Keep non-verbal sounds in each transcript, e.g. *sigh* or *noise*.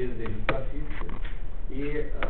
vezes a educação física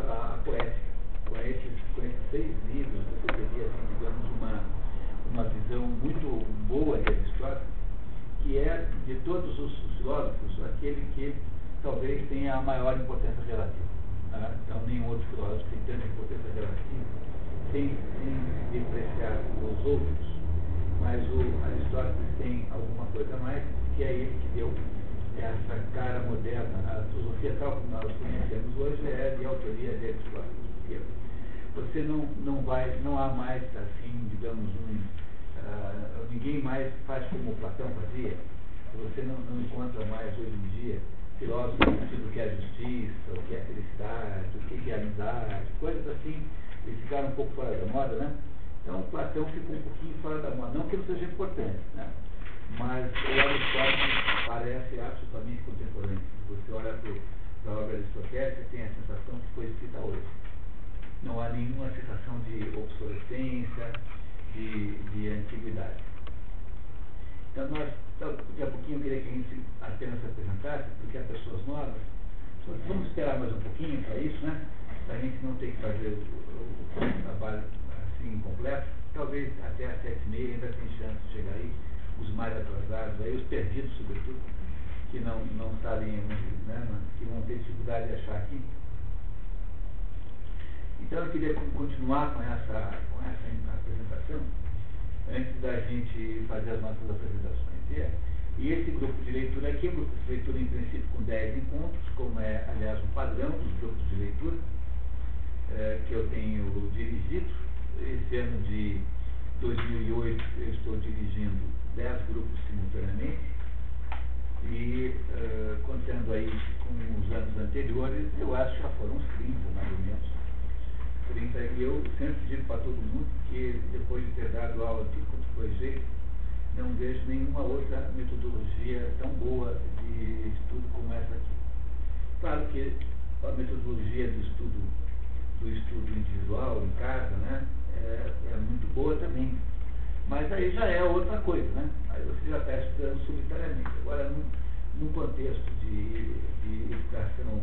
foi não vejo nenhuma outra metodologia tão boa de estudo como essa aqui. Claro que a metodologia do estudo, do estudo individual em casa, né, é, é muito boa também. Mas aí já é outra coisa, né? Aí você já está estudando subsidiariamente. Agora, num, contexto de, de educação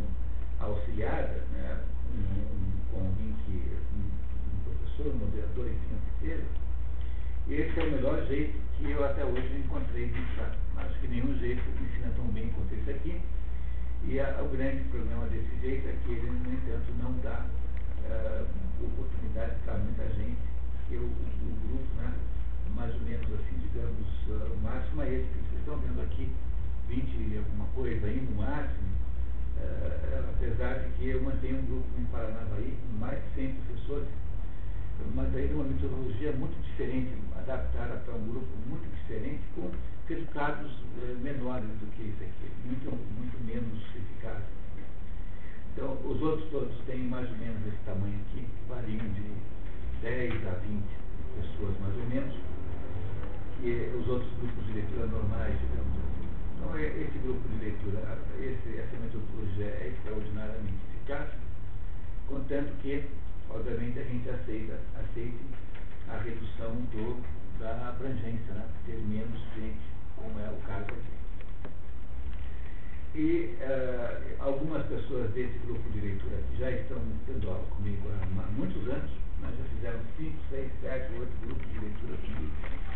auxiliada, né, um, com alguém que, um, um professor, um moderador, enfim, o que seja, esse é o melhor jeito que eu até hoje encontrei de ensinar. Acho que nenhum jeito ensina tão bem quanto esse aqui. E a, o grande problema desse jeito é que ele, no entanto, não dá uh, oportunidade para muita gente. Eu, o, grupo, né, mais ou menos assim, digamos, uh, o máximo é esse que vocês estão vendo aqui, 20 e alguma coisa aí no máximo, uh, apesar de que eu mantenho um grupo em Paranavaí com mais de 100 professores, mas aí uma metodologia muito diferente, adaptada para um grupo muito diferente, com resultados uh, menores do que esse aqui, muito, muito menos eficazes. Então, os outros todos têm mais ou menos esse tamanho aqui, variam de 10 a 20 pessoas mais ou menos que os outros grupos de leitura normais, digamos assim. Então, é, esse grupo de leitura, esse, essa metodologia é extraordinariamente eficaz, contanto que, obviamente, a gente aceita, aceite a redução do, da abrangência, né? ter menos gente, como é o caso aqui. E uh, algumas pessoas desse grupo de leitura já estão tendo aula comigo há muitos anos, nós já fizeram 5, 6, 7, 8 grupos de leitura comigo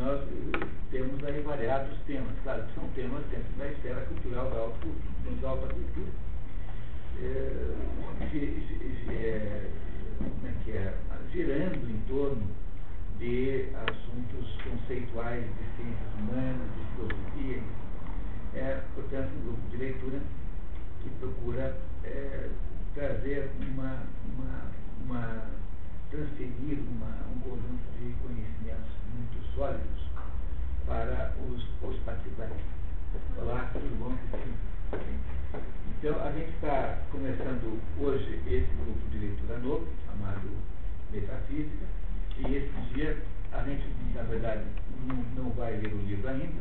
nós eh, temos aí variados temas. Claro, que são temas dentro da esfera cultural da alta cultura. Da alta cultura. É, é que é? Girando em torno de assuntos conceituais de ciências humanas, de filosofia. É, portanto, um grupo de leitura que procura é, trazer uma, uma, uma transferir uma, um conjunto de conhecimentos muito sólidos para os, os participantes. Olá, tudo bom? Então, a gente está começando hoje esse grupo de leitura novo, chamado Metafísica, e esse dia a gente, na verdade, não, não vai ler o livro ainda,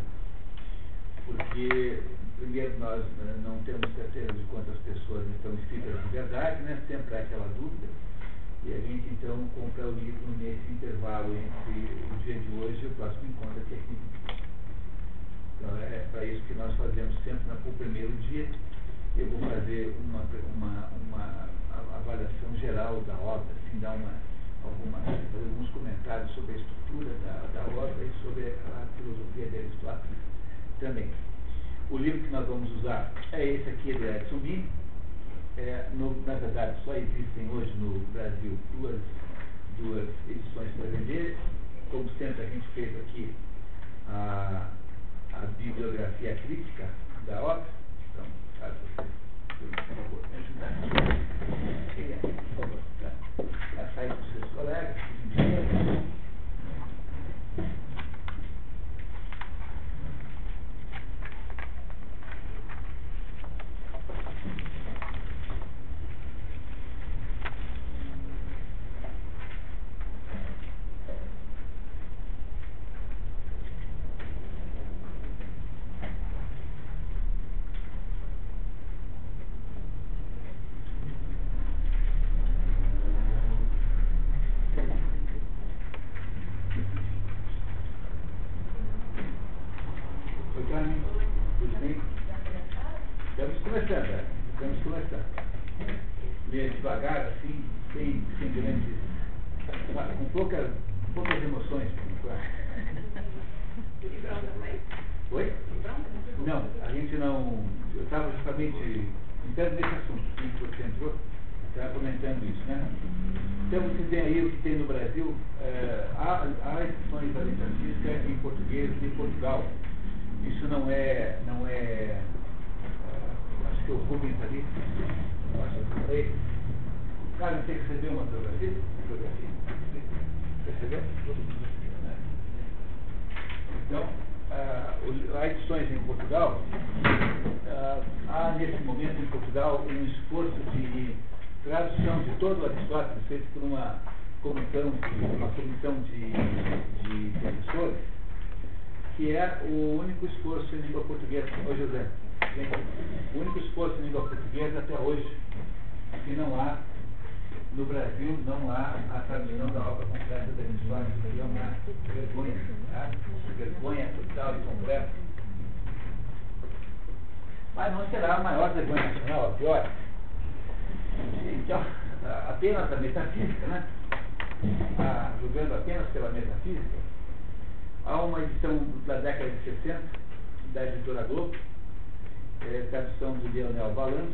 porque, primeiro, nós né, não temos certeza de quantas pessoas estão inscritas de verdade, né? sempre há aquela dúvida e a gente então compra o livro nesse intervalo entre o dia de hoje e o próximo encontro aqui. Então é para isso que nós fazemos sempre no primeiro dia, eu vou fazer uma, uma, uma avaliação geral da obra, assim, dar uma, alguma, fazer alguns comentários sobre a estrutura da, da obra e sobre a filosofia de Aristóteles também. O livro que nós vamos usar é esse aqui de Edson Bin. É, no, na verdade, só existem hoje no Brasil duas, duas edições para vender. Como sempre, a gente fez aqui a, a bibliografia crítica da obra. Então, caso você por favor, me ajudar. Por favor, para a sair dos seus colegas. a maior vergonha nacional, a pior, que apenas a metafísica, né? Ah, julgando apenas pela metafísica, há uma edição da década de 60, da editora Globo, é, tradução de Leonel Valando,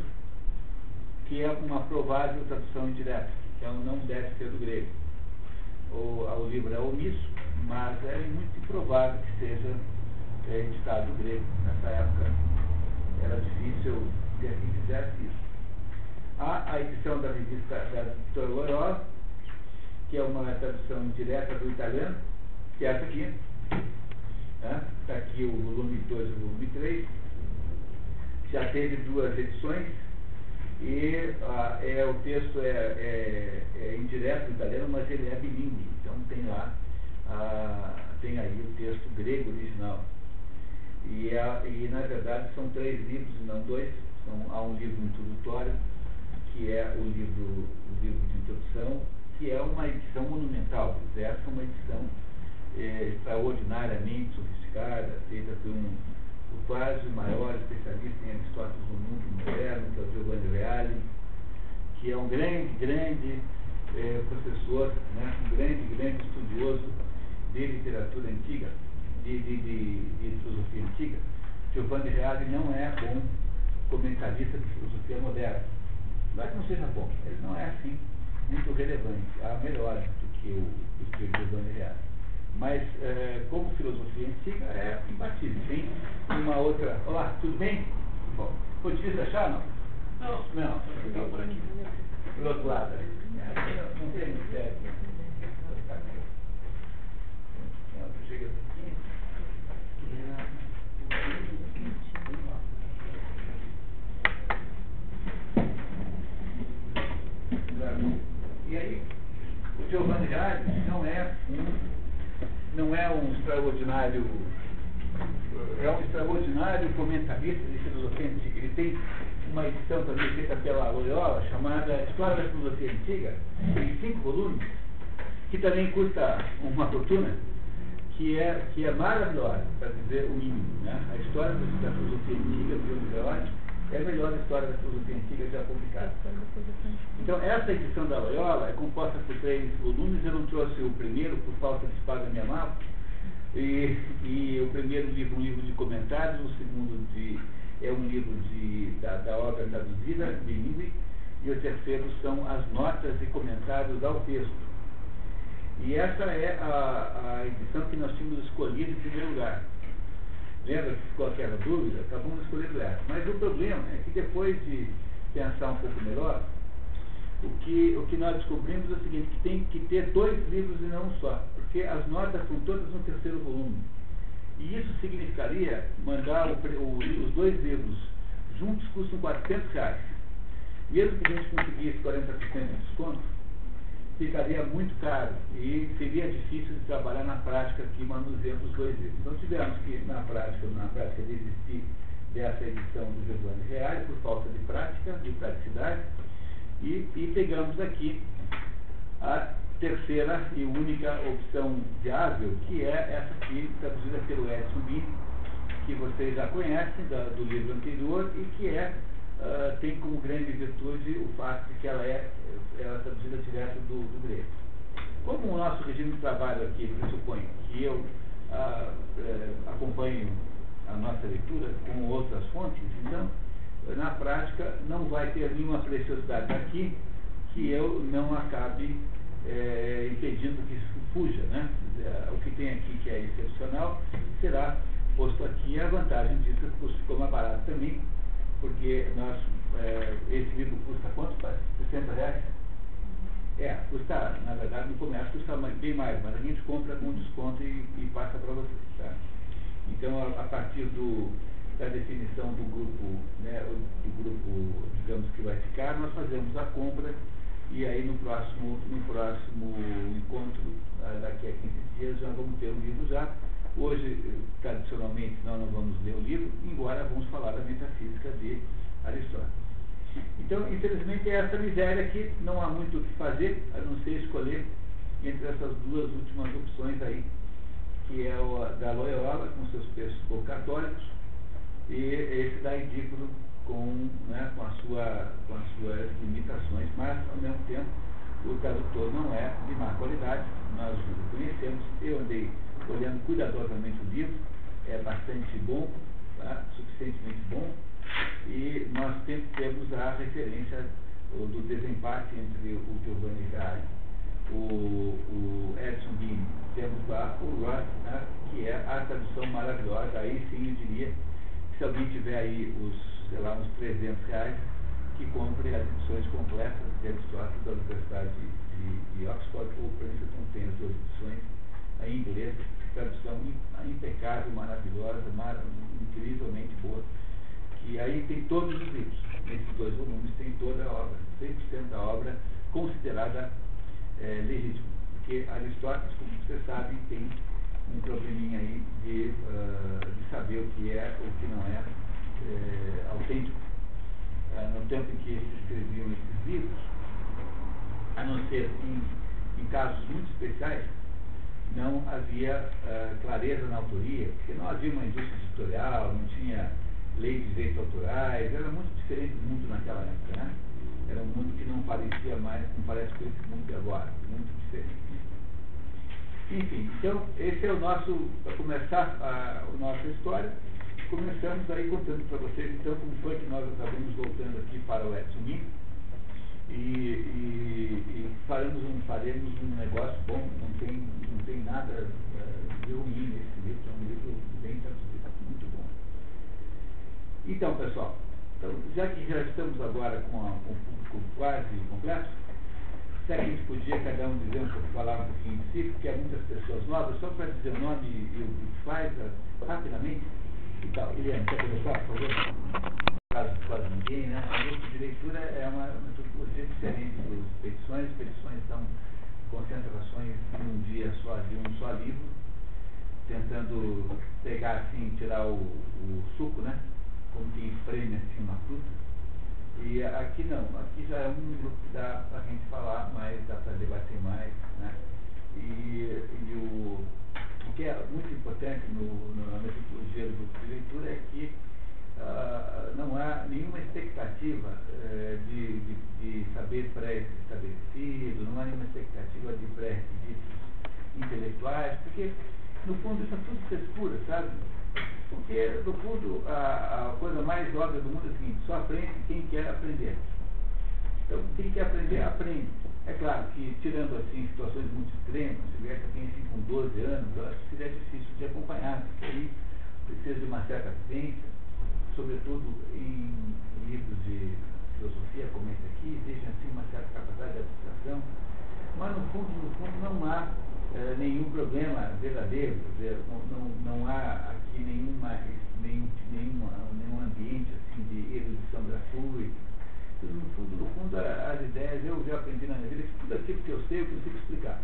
que é uma provável tradução indireta, que é não deve ser do grego. O, o livro é omisso, mas é muito improvável que seja é, editado do grego nessa época era difícil ter quem fizesse isso. Há a edição da revista da Editora Loiroz, que é uma tradução direta do italiano, que é essa aqui. Está né? Tá aqui o volume 2 e o volume 3. Já teve duas edições e ah, é, o texto é, é, é indireto do italiano, mas ele é bilingue. então tem lá, ah, tem aí o texto grego original. E, a, e na verdade são três livros, não dois. São, há um livro introdutório, que é o livro, o livro de introdução, que é uma edição monumental. Essa é uma edição é, extraordinariamente sofisticada, feita por um, o quase maior especialista em Aristóteles do mundo moderno, que é o Giovanni Reale, que é um grande, grande é, professor, né, um grande, grande estudioso de literatura antiga de, de, de, de filosofia antiga, Giovanni Reale não é bom comentarista de filosofia moderna. Não é que não seja bom, ele não é assim muito relevante, há melhor do que o, que o Giovanni Reale. Mas, é, como filosofia antiga, é imbatível. Tem uma outra. Olá, tudo bem? Bom, foi difícil achar, não? Não, não, não por aqui. Do outro lado. Né? É, não tem mistério. Chega. E aí, o Giovanni Gades não é um, não é um extraordinário, é um extraordinário comentarista de filosofia antiga. Ele tem uma edição também feita pela Loyola chamada História da Filosofia Antiga, em cinco volumes, que também custa uma fortuna que é, que é maravilhosa, para dizer o mínimo. Né? A história da filosofia antiga, do Loyola, é a melhor história da filosofia antiga já publicada. Então, essa edição da Loyola é composta por três volumes. Eu não trouxe o primeiro, por falta de espaço minha mapa. E, e, o primeiro livro, um livro de comentários, o segundo de, é um livro de, da, da obra traduzida, bilíngue, e o terceiro são as notas e comentários ao texto. E essa é a, a edição que nós tínhamos escolhido em primeiro lugar. Lembra que ficou aquela dúvida? Acabamos escolhendo essa. Mas o problema é que depois de pensar um pouco melhor, o que, o que nós descobrimos é o seguinte, que tem que ter dois livros e não um só, porque as notas são todas no terceiro volume. E isso significaria mandar o, o, os dois livros juntos custam 400 reais. Mesmo que a gente conseguisse 40% de desconto, ficaria muito caro e seria difícil de trabalhar na prática aqui manuseando os dois livros. Então tivemos que, na prática, na prática desistir dessa edição do Giovanni Reale por falta de prática, de praticidade, e, e pegamos aqui a terceira e única opção viável, que é essa aqui, traduzida pelo Edson Bini, que vocês já conhecem da, do livro anterior e que é, uh, tem como grande virtude o fato de que ela é, ela é traduzida direto do, do grego. Como o nosso regime de trabalho aqui pressupõe que eu uh, acompanho a nossa leitura com outras fontes, então na prática não vai ter nenhuma preciosidade aqui que eu não acabe é, impedindo que isso fuja. Né? É, o que tem aqui que é excepcional será posto aqui a vantagem disso que o custo ficou mais barato também, porque nós, é, esse livro custa quanto? 60 reais? É, custa, na verdade, no comércio custa bem mais, mas a gente compra com desconto e, e passa para vocês. Tá? Então, a, a partir do, da definição do grupo, né, do grupo, digamos, que vai ficar, nós fazemos a compra e aí no próximo, no próximo encontro, ah, daqui a 15 dias, já vamos ter o livro já. Hoje, tradicionalmente, nós não vamos ler o livro, embora vamos falar da metafísica de Aristóteles. Então, infelizmente, é essa miséria que não há muito o que fazer, a não ser escolher entre essas duas últimas opções aí, que é o da Loyola, com seus preços católicos, e esse da Edípulo com, né, com, a sua, com as suas limitações, mas ao mesmo tempo o tradutor não é de má qualidade, nós o conhecemos, eu andei olhando cuidadosamente o livro, é bastante bom, tá, suficientemente bom, e nós temos a referência do desempate entre o Giovanni Gari, o, o Edson Bini, temos lá o Ross, né, que é a tradução maravilhosa, aí sim eu diria se alguém tiver aí os, sei lá, uns 300 reais, que compre as edições completas de Aristóteles da Universidade de, de Oxford ou Princeton, tem as duas edições em inglês, tradução impecável, maravilhosa, mar, incrivelmente boa. Que aí tem todos os livros, nesses dois volumes, tem toda a obra, 100% da obra considerada é, legítima. Porque Aristóteles, como vocês sabem, tem um probleminha aí de, uh, de saber o que é ou o que não é, é autêntico. Uh, no tempo em que se escreviam esses livros, a não ser em, em casos muito especiais, não havia uh, clareza na autoria, porque não havia uma indústria editorial, não tinha lei de direitos autorais, era muito diferente do mundo naquela época, né? Era um mundo que não parecia mais, não parece com esse mundo de agora, muito diferente. Enfim, então esse é o nosso, para começar a, a nossa história, começamos aí contando para vocês então como foi que nós acabamos voltando aqui para o Edson e, e, e faremos, um, faremos um negócio bom, não tem, não tem nada uh, de ruim nesse livro, é um livro bem traduzido, muito bom. Então, pessoal, então, já que já estamos agora com, a, com o público quase completo, se a gente podia cada um dizer um pouco, falar um pouquinho de si, porque há muitas pessoas novas, só para dizer o nome e o que faz rapidamente. E tal. Eliane, quer começar, por favor? De quase ninguém, né? A grupo de leitura é uma metodologia diferente das expedições. Expedições são concentrações em um dia só, de um só livro, tentando pegar assim, tirar o, o suco, né? Como quem espreme assim uma fruta e aqui não, aqui já é um grupo que dá para a gente falar mais, dá para debater mais, né? E, e o, o que é muito importante no, na metodologia do grupo de leitura é que ah, eh, não há nenhuma expectativa de, de, de saber pré-estabelecido, não há nenhuma expectativa de pré-requisitos intelectuais, porque, no fundo, isso é tudo frescura, sabe? Porque, no fundo, a, a coisa mais óbvia do mundo é a seguinte: só aprende quem quer aprender. Então, quem quer aprender, aprende. É claro que, tirando assim situações muito extremas, se vier quem assim com 12 anos, eu acho que seria difícil de acompanhar, porque aí precisa de uma certa ciência sobretudo em, livros de filosofia, como esse aqui, exige assim, uma certa capacidade de abstração, mas no fundo, no fundo não há é, nenhum problema verdadeiro, dizer, não, não, não há aqui nenhuma, nenhum, nenhum ambiente assim, de erudição gratuita. No fundo, no fundo, as ideias, eu já aprendi na minha vida que tudo aquilo que eu sei eu consigo explicar.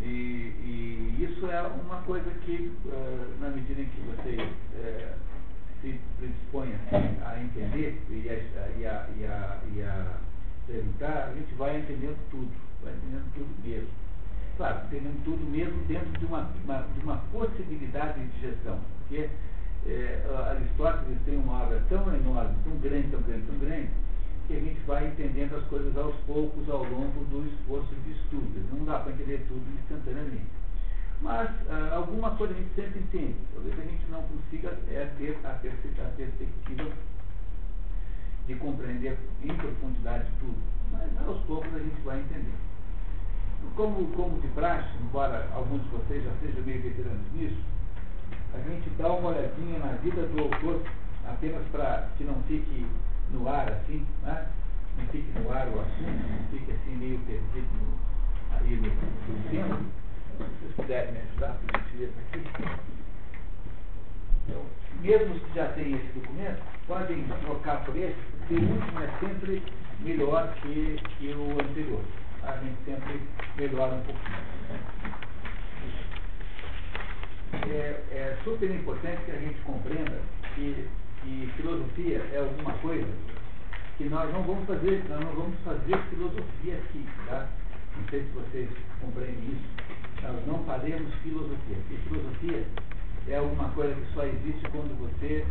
E, e isso é uma coisa que, uh, na medida em que você uh, se predispõe assim, a entender e a, e, a, e, a, e a perguntar, a gente vai entendendo tudo, vai entendendo tudo mesmo. Claro, entendendo tudo mesmo dentro de uma, uma de uma possibilidade de gestão. Porque é, Aristóteles tem uma obra tão enorme, tão grande, tão grande, tão grande, que a gente vai entendendo as coisas aos poucos ao longo do esforço de estudo. Não dá para entender tudo instantaneamente. Mas ah, alguma coisa a gente sempre entende. Talvez a gente não consiga é, ter a, perspectiva de compreender em profundidade tudo. Mas aos poucos a gente vai entender. Como, como de praxe, embora alguns de vocês já sejam meio veteranos nisso, a gente dá uma olhadinha na vida do autor, apenas para que não fique no ar assim, né? não fique no ar o assunto, não fique assim meio perdido no, aí no, no tempo. Vocês puderem me ajudar, por gentileza, aqui. Então, mesmo os que já têm esse documento, podem trocar por esse, porque o último é sempre melhor que, que o anterior. A gente sempre melhora um pouquinho. É, é super importante que a gente compreenda que, que filosofia é alguma coisa que nós não vamos fazer, nós não vamos fazer filosofia aqui, tá? Não sei se vocês compreendem isso nós não faremos filosofia. Porque filosofia é alguma coisa que só existe quando você,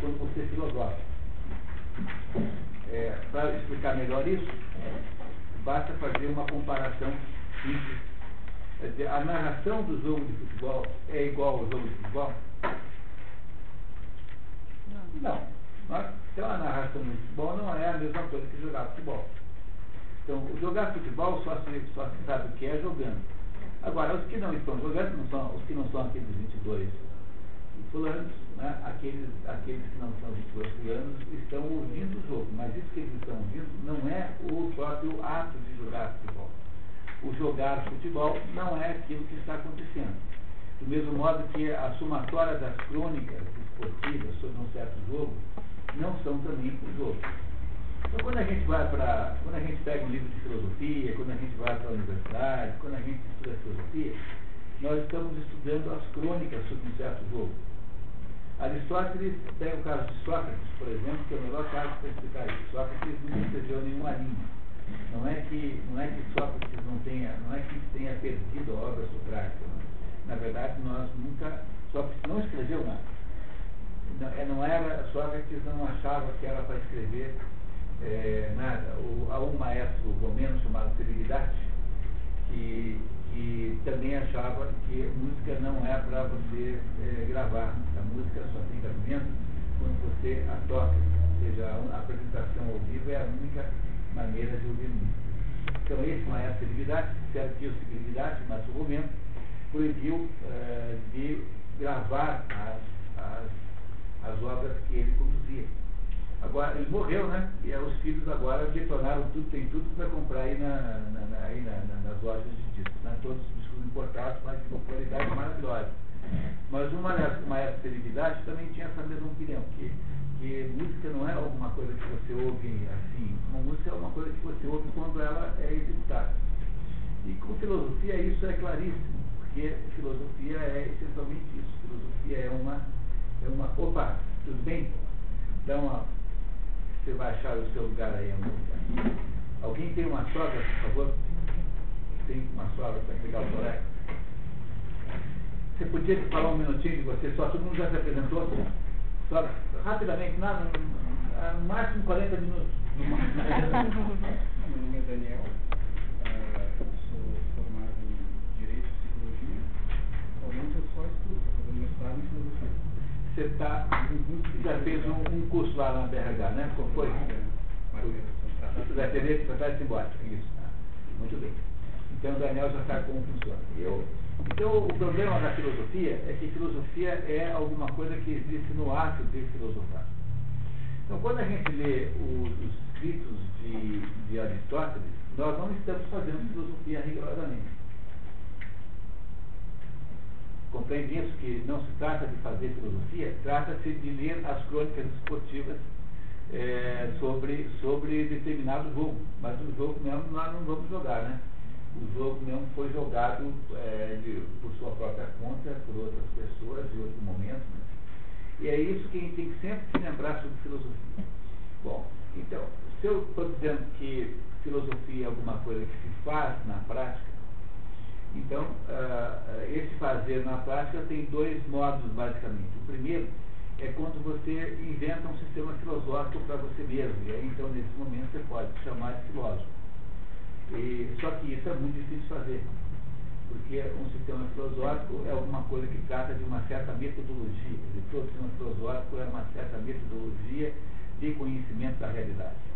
quando você filosofa. É, Para explicar melhor isso, basta fazer uma comparação simples. Dizer, a narração do jogo de futebol é igual ao jogo de futebol? Não. Não. Então a narração do futebol não é a mesma coisa que jogar futebol. Então, jogar futebol só se, só se sabe o que é jogando. Agora, os que não estão jogando, não são, os que não são aqueles 22 fulanos, né, aqueles, aqueles que não são 22 fulanos estão ouvindo o jogo, mas isso que eles estão ouvindo não é o próprio ato de jogar futebol. O jogar futebol não é aquilo que está acontecendo. Do mesmo modo que a somatória das crônicas esportivas sobre um certo jogo não são também o jogo. Então, quando a gente vai para. Quando a gente pega um livro de filosofia, quando a gente vai para a universidade, quando a gente estuda filosofia, nós estamos estudando as crônicas sobre um certo jogo. Aristóteles tem o caso de Sócrates, por exemplo, que é o melhor caso para explicar isso. Sócrates não escreveu nenhuma linha. Não é que, não é que Sócrates não tenha, não é que tenha perdido a obra socrática. Na verdade, nós nunca. Sócrates não escreveu nada. Não, é, não era, Sócrates não achava que era para escrever é, nada. O, há um maestro romeno chamado Civilidade, que, que também achava que música não é para você é, gravar. A música só tem cabimento quando você a toca. Ou seja, a apresentação ao vivo é a única maneira de ouvir música. Então esse maestro Civilidade, certo que o Civilidade, maestro romeno, proibiu é, de gravar as, as, as obras que ele conduzia Agora, ele morreu, né? E os filhos agora detonaram tudo, tem tudo para comprar aí, na, na, na aí na, nas lojas de discos. Né? Todos os discos importados, mas de uma qualidade maravilhosa. Mas maestro, maestro Celebridade também tinha essa mesma opinião, que, que música não é alguma coisa que você ouve assim. Uma música é uma coisa que você ouve quando ela é executada. E com filosofia isso é claríssimo, porque filosofia é essencialmente isso. Filosofia é uma, é uma. Opa, tudo bem? Dá uma você vai achar o seu lugar aí amor. Alguém tem uma sogra, por favor? Tem uma sogra para pegar o colega? Você podia falar um minutinho de você só? Todo mundo já se apresentou? Só, rapidamente, nada, no máximo 40 minutos. No máximo. *laughs* Meu nome é Daniel, uh, sou formado em Direito e Psicologia. Atualmente eu só estudo, estou fazendo mestrado em Filosofia. Você tá, já fez um, um, curso lá na BRH, né? Como foi? Dependência tratar simbólica, isso. Tá? Muito bem. Então o Daniel já sabe como funciona. Eu, então o problema da filosofia é que filosofia é alguma coisa que existe no ato de filosofar. Então quando a gente lê os, os escritos de, de Aristóteles, nós não estamos fazendo filosofia rigorosamente. Compreende isso que não se trata de fazer filosofia, trata-se de ler as crônicas esportivas é, sobre, sobre determinado jogo. Mas o jogo mesmo nós não vamos jogar, né? O jogo mesmo foi jogado é, de, por sua própria conta, por outras pessoas, em outro momento. Né? E é isso que a gente tem que sempre se lembrar sobre filosofia. Bom, então, se eu estou dizendo que filosofia é alguma coisa que se faz na prática, então, uh, esse fazer na prática tem dois modos, basicamente. O primeiro é quando você inventa um sistema filosófico para você mesmo. E aí, então, nesse momento, você pode chamar de filósofo. E, só que isso é muito difícil fazer. Porque um sistema filosófico é alguma coisa que trata de uma certa metodologia. Todo sistema filosófico é uma certa metodologia de conhecimento da realidade.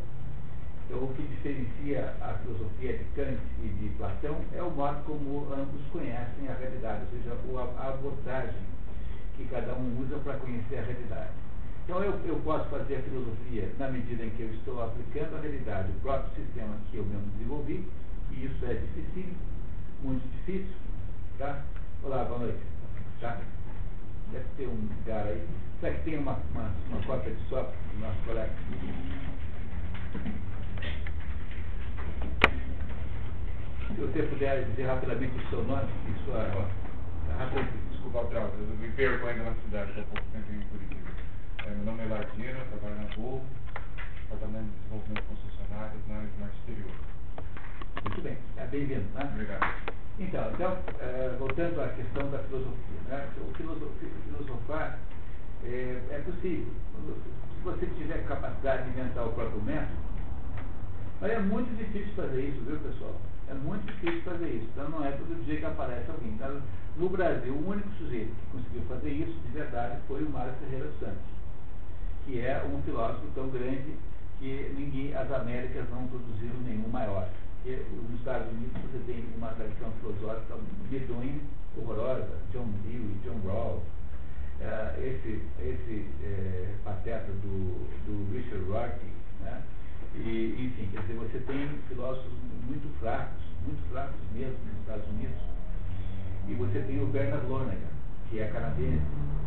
Então, o que diferencia a filosofia de Kant e de Platão é o modo como ambos conhecem a realidade, ou seja, a abordagem que cada um usa para conhecer a realidade. Então, eu, eu posso fazer a filosofia na medida em que eu estou aplicando a realidade, o próprio sistema que eu mesmo desenvolvi, e isso é difícil, muito difícil. Tá? Olá, boa noite. Tá? Deve ter um lugar aí. Será que tem uma, uma, uma cópia de software do nosso colega? Se você puder dizer rapidamente o seu nome e sua. Rapidamente, desculpa, Trauta, eu me perco ainda na cidade, estou pouco tempo em Curitiba. É, meu nome é Lardino, trabalho na Gol, Departamento de Desenvolvimento Concessionário na área de marketing exterior. Muito bem, é bem-vindo. Né? Obrigado. Então, então é, voltando à questão da filosofia. Né? O filosofar é, é possível. Se você tiver capacidade de inventar o próprio método, mas é muito difícil fazer isso, viu, pessoal? É muito difícil fazer isso. Então não é todo dia que aparece alguém. Então, no Brasil, o único sujeito que conseguiu fazer isso de verdade foi o Mário Ferreira Santos, que é um filósofo tão grande que ninguém, as Américas não produziram nenhum maior. Porque nos Estados Unidos você tem uma tradição filosófica medonha, horrorosa, John Dewey, John Rawls, uh, esse, esse uh, pateta do, do Richard Rorty, né? E, enfim, quer dizer, você tem filósofos muito fracos, muito fracos mesmo nos Estados Unidos. E você tem o Bernard Lonergan, que é canadense,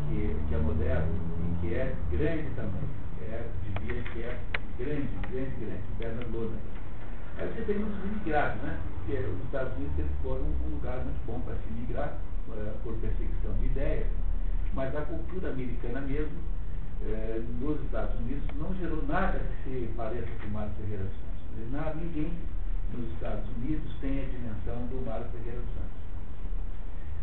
que, que é moderno e que é grande também. É, diria que é grande, grande, grande, Bernard Lonergan. Aí você tem os imigrados, né? Porque os Estados Unidos sempre foram um lugar muito bom para se imigrar, uh, por perseguição de ideias, mas a cultura americana mesmo eh, nos Estados Unidos não gerou nada que se pareça com o Mário Ferreira Santos. Nada, ninguém nos Estados Unidos tem a dimensão do Mário Ferreira Santos.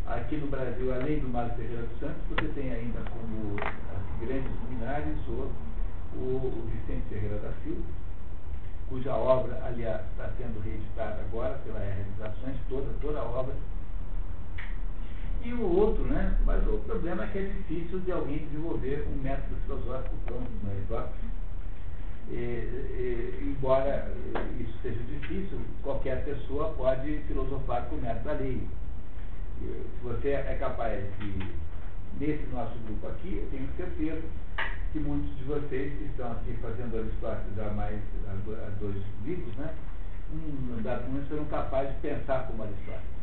Aqui no Brasil, além do Mário Ferreira Santos, você tem ainda como as grandes luminares o, o, o Vicente Ferreira da Silva, cuja obra, aliás, está sendo reeditada agora pela Realizações, toda, toda a obra e o outro, né? Mas o problema é que é difícil de alguém desenvolver um método filosófico pronto, é próprio. E, e, embora isso seja difícil, qualquer pessoa pode filosofar com o método alheio. Se você é capaz de, nesse nosso grupo aqui, eu tenho certeza que muitos de vocês que estão aqui fazendo Aristóteles há mais há dois livros, né? Um serão capazes de pensar como Aristóteles.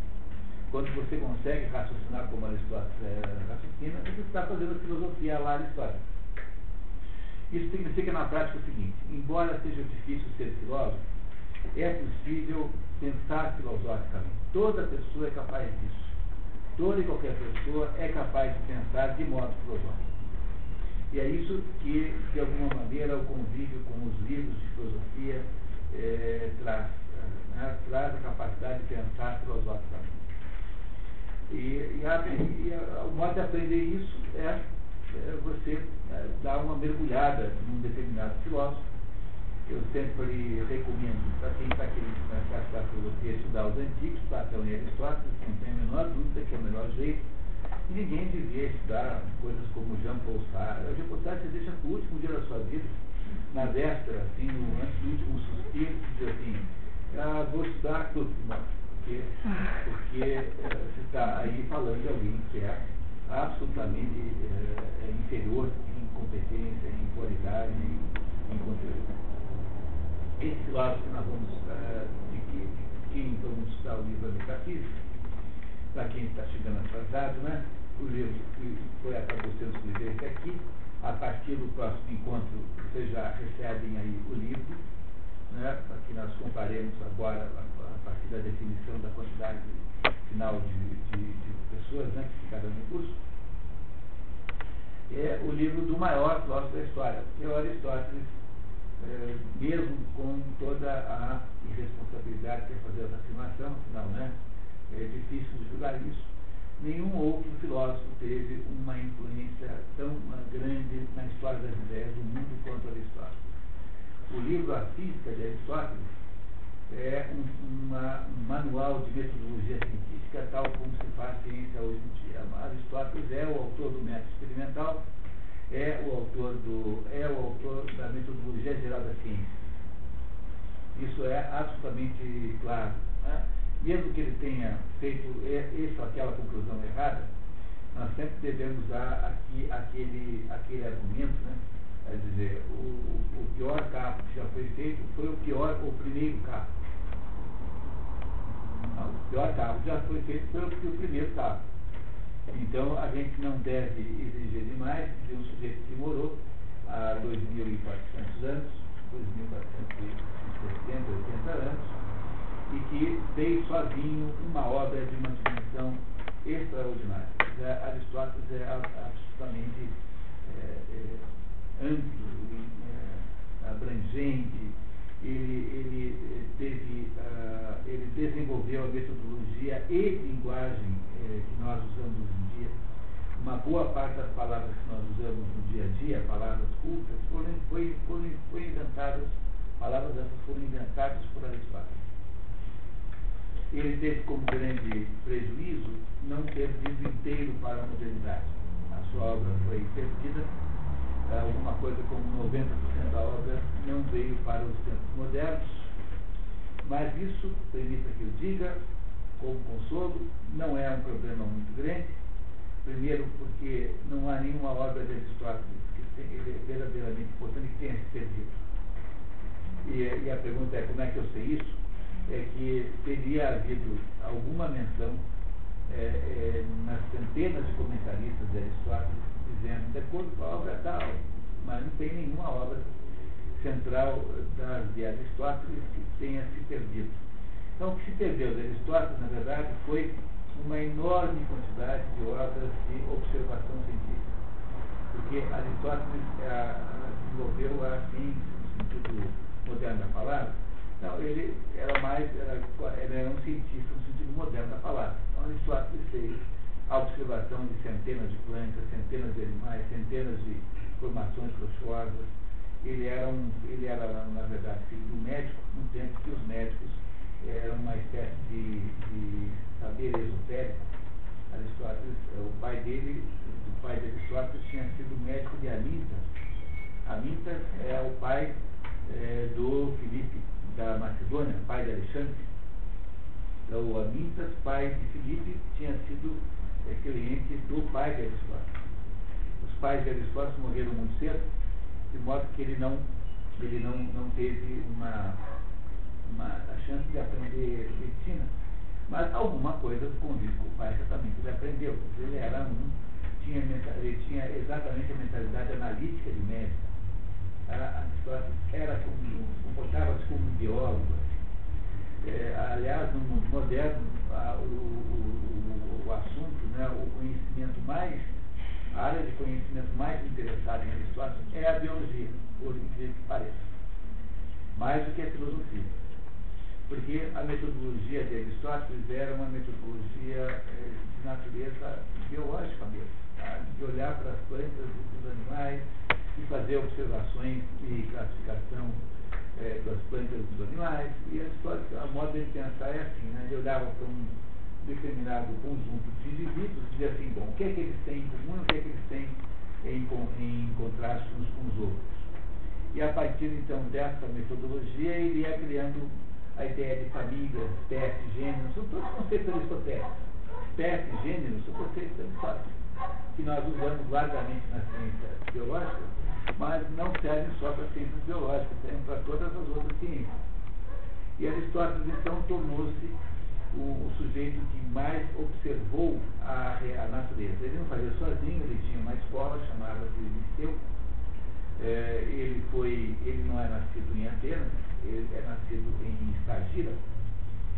Quando você consegue raciocinar como Aristóteles é, raciocina, você está fazendo filosofia lá Aristóteles. Isso significa na prática o seguinte, embora seja difícil ser filósofo, é possível pensar filosoficamente. Toda pessoa é capaz disso. Toda e qualquer pessoa é capaz de pensar de modo filosófico. E é isso que, de alguma maneira, o convívio com os livros de filosofia é, traz, né, traz a capacidade de pensar filosoficamente. E, e, a, e a, o modo de aprender isso é, é você é, dar uma mergulhada num determinado filósofo. Eu sempre recomendo para quem está querendo começar a filosofia, estudar os antigos, Platão e Aristóteles, não tem a menor dúvida que é o melhor jeito. E ninguém devia estudar coisas como Jean-Paul Sartre. O Jean-Paul Sartre deixa para o último dia da sua vida, na véspera, assim, no, antes do último suspiro, diz assim, ah, vou estudar tudo, porque, porque eh, você está aí falando de alguém que é absolutamente é, inferior em competência, em qualidade, em conteúdo. Esse filósofo que nós vamos, uh, de que, de quem vamos estudar o livro da Metafísica, para quem está chegando atrasado, né? O livro que foi acabou sendo escrito aqui, a partir do próximo encontro, vocês já recebem aí o livro, né? Para que nós comparemos agora partir da definição da quantidade final de, de, de pessoas né, que ficaram no curso, é o livro do maior filósofo da história, o Aristóteles, é, mesmo com toda a irresponsabilidade que é fazer essa afirmação, afinal, né, é difícil de julgar isso. Nenhum outro filósofo teve uma influência tão grande na história das ideias do mundo quanto Aristóteles. O livro A Física de Aristóteles é um, uma, um manual de metodologia científica tal como se faz ciência hoje em dia. Aristóteles é o autor do método experimental, é o autor, do, é o autor da metodologia geral da ciência. Isso é absolutamente claro. Né? Mesmo que ele tenha feito essa ou aquela conclusão errada, nós sempre devemos dar aqui aquele, aquele argumento, né? É dizer, o, o pior carro que já foi feito foi o pior, o primeiro carro. Não, o pior carro já foi feito foi o primeiro carro. Então a gente não deve exigir demais de um sujeito que morou há 2.400 anos, 2.470, 80 anos, e que fez sozinho uma obra de uma dimensão extraordinária. Aristóteles é absolutamente é, é, amplo, é, abrangente, ele, ele, eh, teve, uh, ele desenvolveu a metodologia e linguagem eh, que nós usamos hoje em dia. Uma boa parte das palavras que nós usamos no dia a dia, palavras cultas, foram, foi, foram, foram inventadas, palavras essas foram inventadas por Aristóteles. Ele teve como grande prejuízo não ter vindo inteiro para a modernidade. A sua obra foi perdida alguma coisa como 90% da obra não veio para os tempos modernos, mas isso, permita que eu diga, como consolo, não é um problema muito grande. Primeiro, porque não há nenhuma obra de Aristóteles que seja verdadeiramente importante que tenha se perdido. E, e, a pergunta é como é que eu sei isso? É que teria havido alguma menção é, é, nas centenas de comentaristas de Aristóteles dizendo, de acordo com a obra tal, mas não tem nenhuma obra central das de Aristóteles que tenha se perdido. Então, o que se perdeu de Aristóteles, na verdade, foi uma enorme quantidade de obras de observação científica. Porque Aristóteles a, desenvolveu assim, no sentido moderno da palavra, não, ele era mais, era, era um cientista no sentido moderno da palavra. Então, Aristóteles fez a observação de centenas de plantas, centenas de animais, centenas de formações rochosas. Ele era, um, ele era, na verdade, filho do médico, no tempo que os médicos eram uma espécie de, de saber esotérico. Aristóteles, o pai dele, o pai de Aristóteles tinha sido médico de Amintas. Amintas é o pai é, do Filipe da Macedônia, pai de Alexandre. Então, o Amintas, pai de Filipe, tinha sido é cliente do pai de Aristóteles. Os pais de Aristóteles morreram muito cedo, de modo que ele não, ele não, não teve uma, uma a chance de aprender medicina. Mas alguma coisa do convívio com o pai certamente ele aprendeu. Ele era um, tinha, ele tinha exatamente a mentalidade analítica de médico. Aristóteles era como, comportava-se como um biólogo. É, aliás, no mundo moderno, a, o, o, o, assunto, né, o conhecimento mais, a área de conhecimento mais interessada em Aristóteles é a biologia, por incrível que pareça. Mais do que a filosofia. Porque a metodologia de Aristóteles era uma metodologia é, de natureza biológica mesmo, tá? de olhar para as plantas e para os animais e fazer observações e classificação é, das plantas dos animais. E a, história, a moda de pensar é assim, né? ele olhava para um determinado conjunto de indivíduos e dizer assim, bom, o que é que eles têm em comum, o que é que eles têm em, em contraste uns com os outros. E a partir então dessa metodologia ele ia criando a ideia de família, espécie, gênero, são todos conceitos aristotélicos. Espécie, gênero, são conceitos que nós usamos largamente na ciência biológica, mas não servem só para ciências biológicas, servem para todas as outras ciências. E Aristóteles então tornou-se o, o, sujeito que mais observou a, a, natureza. Ele não fazia sozinho, ele tinha uma escola chamada Liceu. É, ele, foi, ele não é nascido em Atenas, ele é nascido em Stagira.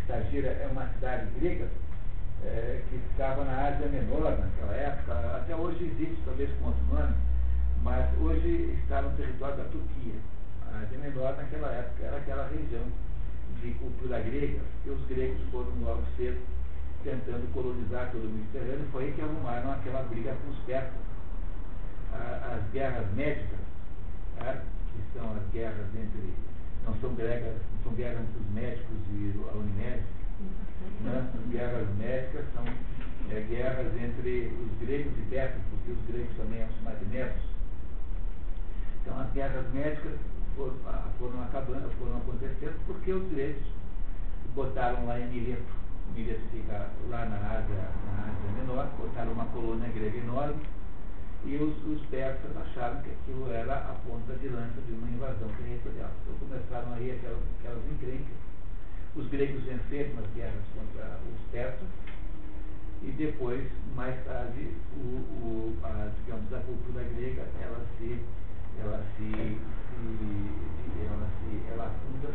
Stagira é uma cidade grega é, que ficava na Ásia Menor naquela época. Até hoje existe, talvez com outro nome, mas hoje está no território da Turquia. A Ásia Menor naquela época era aquela região de cultura grega, e os gregos foram logo cedo tentando colonizar todo o Mediterrâneo, foi aí que arrumaram aquela briga com os persas. As guerras médicas, tá? que são as guerras entre, não são gregas, não são guerras entre os médicos e a Unimed, né? as guerras médicas são é, guerras entre os gregos e persas, porque os gregos também são chamados de. Então as guerras médicas foram, foram acabando, foram acontecendo porque os gregos botaram lá em Mileto, Mileto fica lá na Ásia, na Ásia Menor, botaram uma colônia grega enorme e os, os persas acharam que aquilo era a ponta de lança de uma invasão territorial. Então começaram aí aquelas, aquelas encrencas. Os gregos venceram nas guerras contra os persas e depois, mais tarde, o, o, a, digamos, a cultura grega ela se, ela se se, ela, se, ela afunda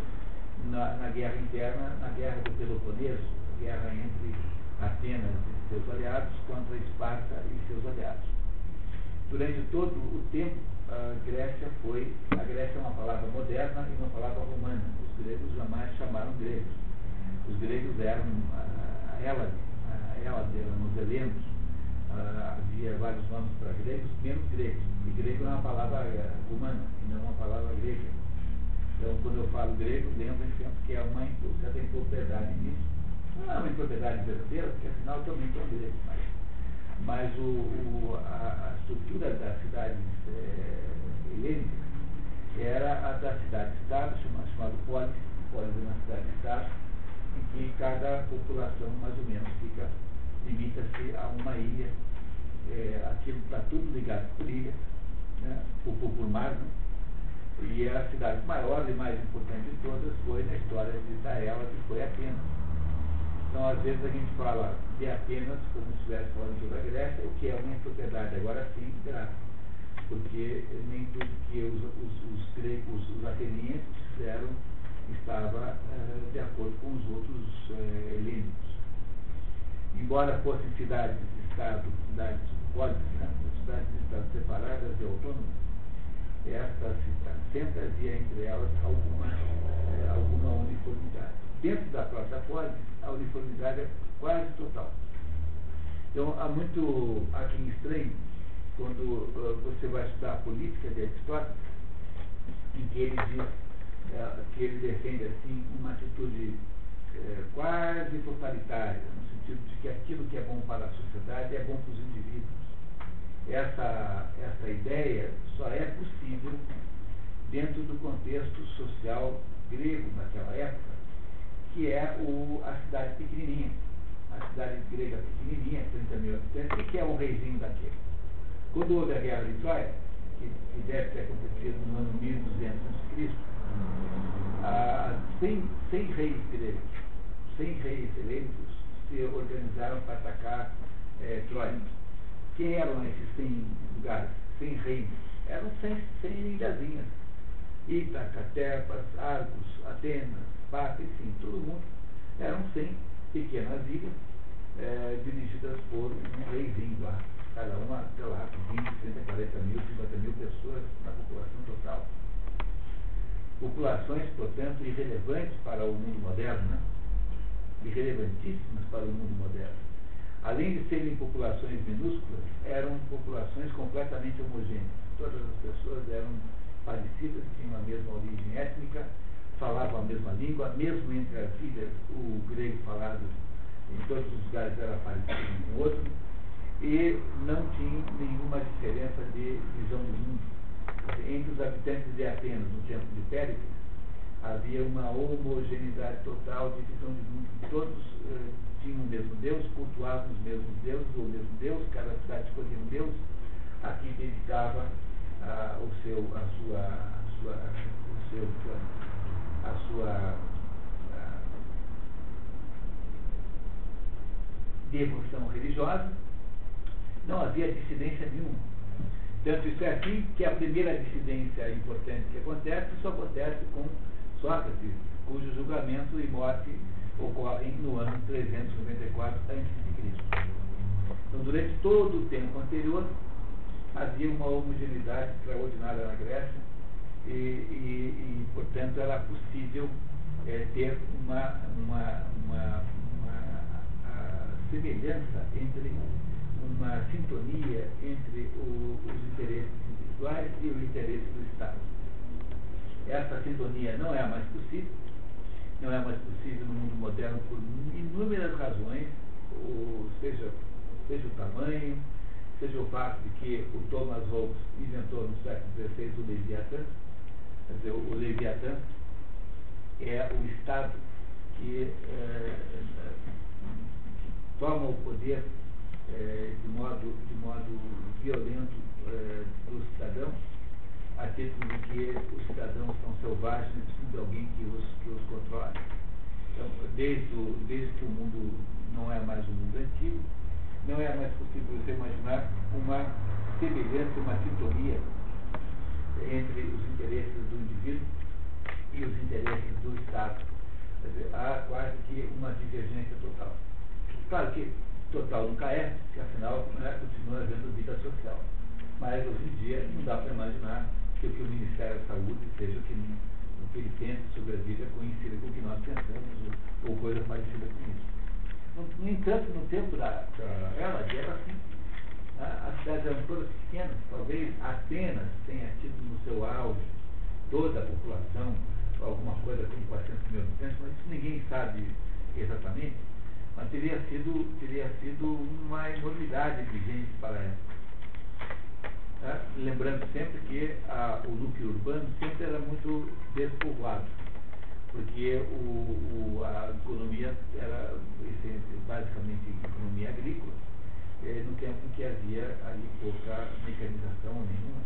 na, na guerra interna, na guerra do Peloponeso, guerra entre Atenas e seus aliados contra Esparta e seus aliados. Durante todo o tempo, a Grécia foi, a Grécia é uma palavra moderna e uma palavra romana. Os gregos jamais chamaram gregos. Os gregos eram a Hélade, a Hélade eram os helenos, ah, havia vários nomes para gregos, menos gregos. E grego é uma palavra romana, e não é uma palavra grega. Então, quando eu falo grego, lembra sempre que é uma certa impropriedade nisso. Não é uma impropriedade verdadeira, porque afinal eu também sou grego. Mas, mas o, o a, a, estrutura das cidades é, helênicas era a da cidade-estado, chamada, chamada polis, polis é uma cidade-estado, em que cada população mais ou menos fica limita-se a uma ilha, é, aquilo está tudo ligado por ilhas, né, por, por, por mar, né? e a cidade maior e mais importante de todas foi na história de Israel, que foi Atenas. Então, às vezes a gente fala de Atenas como se estivesse falando toda a Grécia, o que é uma propriedade agora sim grave, porque nem tudo que os, os, os gregos, os atenienses fizeram estava uh, de acordo com os outros uh, helênicos embora fossem cidades de Estado, cidades pólites, né, cidades de Estado separadas e autônomas, estas cidades sempre havia entre elas alguma, é, alguma uniformidade. Dentro da própria polis, a uniformidade é quase total. Então, há muito há quem estranhe quando uh, você vai estudar a política de Aristóteles, em que ele diz uh, que ele defende assim uma atitude uh, quase totalitária, sentido de que aquilo que é bom para a sociedade é bom para os indivíduos. Essa, essa ideia só é possível dentro do contexto social grego naquela época, que é o, a cidade pequenininha. A cidade grega pequenininha, 30 mil habitantes, que é o reizinho daquele. Quando houve a guerra de Troia, que, que deve ter acontecido no ano 1200 a.C., ah, 100, 100 reis gregos, 100 reis helênicos se organizaram para atacar é, Troia. Quem eram esses 100 lugares, 100 reinos? Eram 100, 100 ilhazinhas. Ítaca, Argos, Atenas, Pata, enfim, todo mundo. Eram 100 pequenas ilhas é, dirigidas por um reizinho lá. Cada uma, sei lá, 20, 30, 40 mil, 50 mil pessoas na população total. Populações, portanto, irrelevantes para o mundo moderno, né? irrelevantíssimas para o mundo moderno. Além de serem populações minúsculas, eram populações completamente homogêneas. Todas as pessoas eram parecidas, tinham a mesma origem étnica, falavam a mesma língua, mesmo entre as ilhas, o grego falado em todos os lugares era parecido um com o outro, e não tinha nenhuma diferença de visão do mundo. Entre os habitantes de Atenas, no tempo de Péricles, havia uma homogeneidade total de mundo. Todos eh, tinham o mesmo Deus, cultuavam os mesmos deuses, ou o mesmo Deus, cada cidade escolhia um Deus, a quem dedicava ah, o seu, a sua, a sua, o seu, a sua ah, devoção religiosa. Não havia dissidência nenhuma. Tanto isso é assim que a primeira dissidência importante que acontece só acontece com Sócrates, cujo julgamento e morte ocorrem no ano 394 a.C. Então, durante todo o tempo anterior, havia uma homogeneidade extraordinária na Grécia e, e, e portanto, era possível é, ter uma, uma, uma, uma semelhança entre uma sintonia entre o, os interesses individuais e o interesse do Estado. Essa sintonia não é mais possível, não é mais possível no mundo moderno por inúmeras razões, ou seja, seja o tamanho, seja o fato de que o Thomas Hobbes inventou no século XVI o Leviatã, quer dizer, o Leviatã é o Estado que, é, que toma o poder é, de, modo, de modo violento é, do cidadão a título de que os cidadãos são selvagens precisam de alguém que os, que os controle. Então, desde, o, desde que o mundo não é mais um mundo antigo, não é mais possível você imaginar uma semelhança, uma sintonia entre os interesses do indivíduo e os interesses do Estado. Quer dizer, há quase que uma divergência total. Claro que total nunca é, porque afinal né, continua havendo vida social. Mas hoje em dia não dá para imaginar que o que o Ministério da Saúde seja o que, o que ele pensa sobre a vida coincida com o que nós pensamos, ou, ou coisa parecida com isso. No, no, entanto, no tempo da, da ela, era assim. As cidades eram todas pequenas, talvez Atenas tenha tido no seu auge toda a população, alguma coisa como 400 mil habitantes, mas isso ninguém sabe exatamente, mas teria sido, teria sido uma enormidade de gente para ela. Né? Lembrando sempre que a, o núcleo urbano sempre era muito despovoado, porque o, o, a economia era basicamente economia agrícola, eh, no tempo em que havia ali pouca mecanização nenhuma.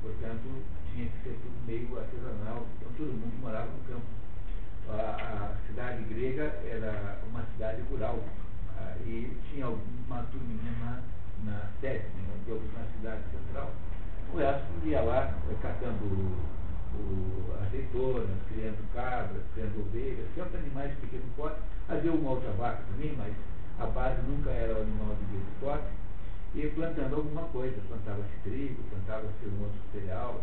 Portanto, tinha que ser tudo meio artesanal, então todo mundo morava no campo. A, a cidade grega era uma cidade rural ah, e tinha uma turminha na na né, na cidade central, o resto ia lá eh, catando o, o, azeitonas, criando cabras, criando ovelhas, sempre animais de pequeno porte. Havia uma outra vaca também, mas a base nunca era o animal de grande porte. E plantando alguma coisa, plantava-se trigo, plantava-se um outro cereal.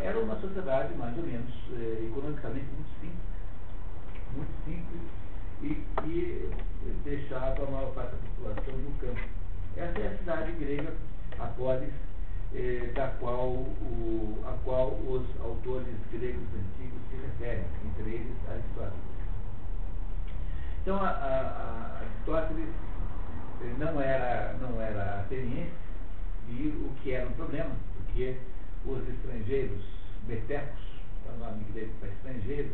Era uma sociedade mais ou menos eh, economicamente muito simples. Muito simples e que deixava a maior parte da população no campo. Essa é a cidade grega, a polis, eh, da qual, o, a qual os autores gregos antigos se referem, entre eles Aristóteles. Então, a, a, a Aristóteles não era, não era ateniense, e o que era um problema, porque os estrangeiros, metecos, é o nome grego para estrangeiro,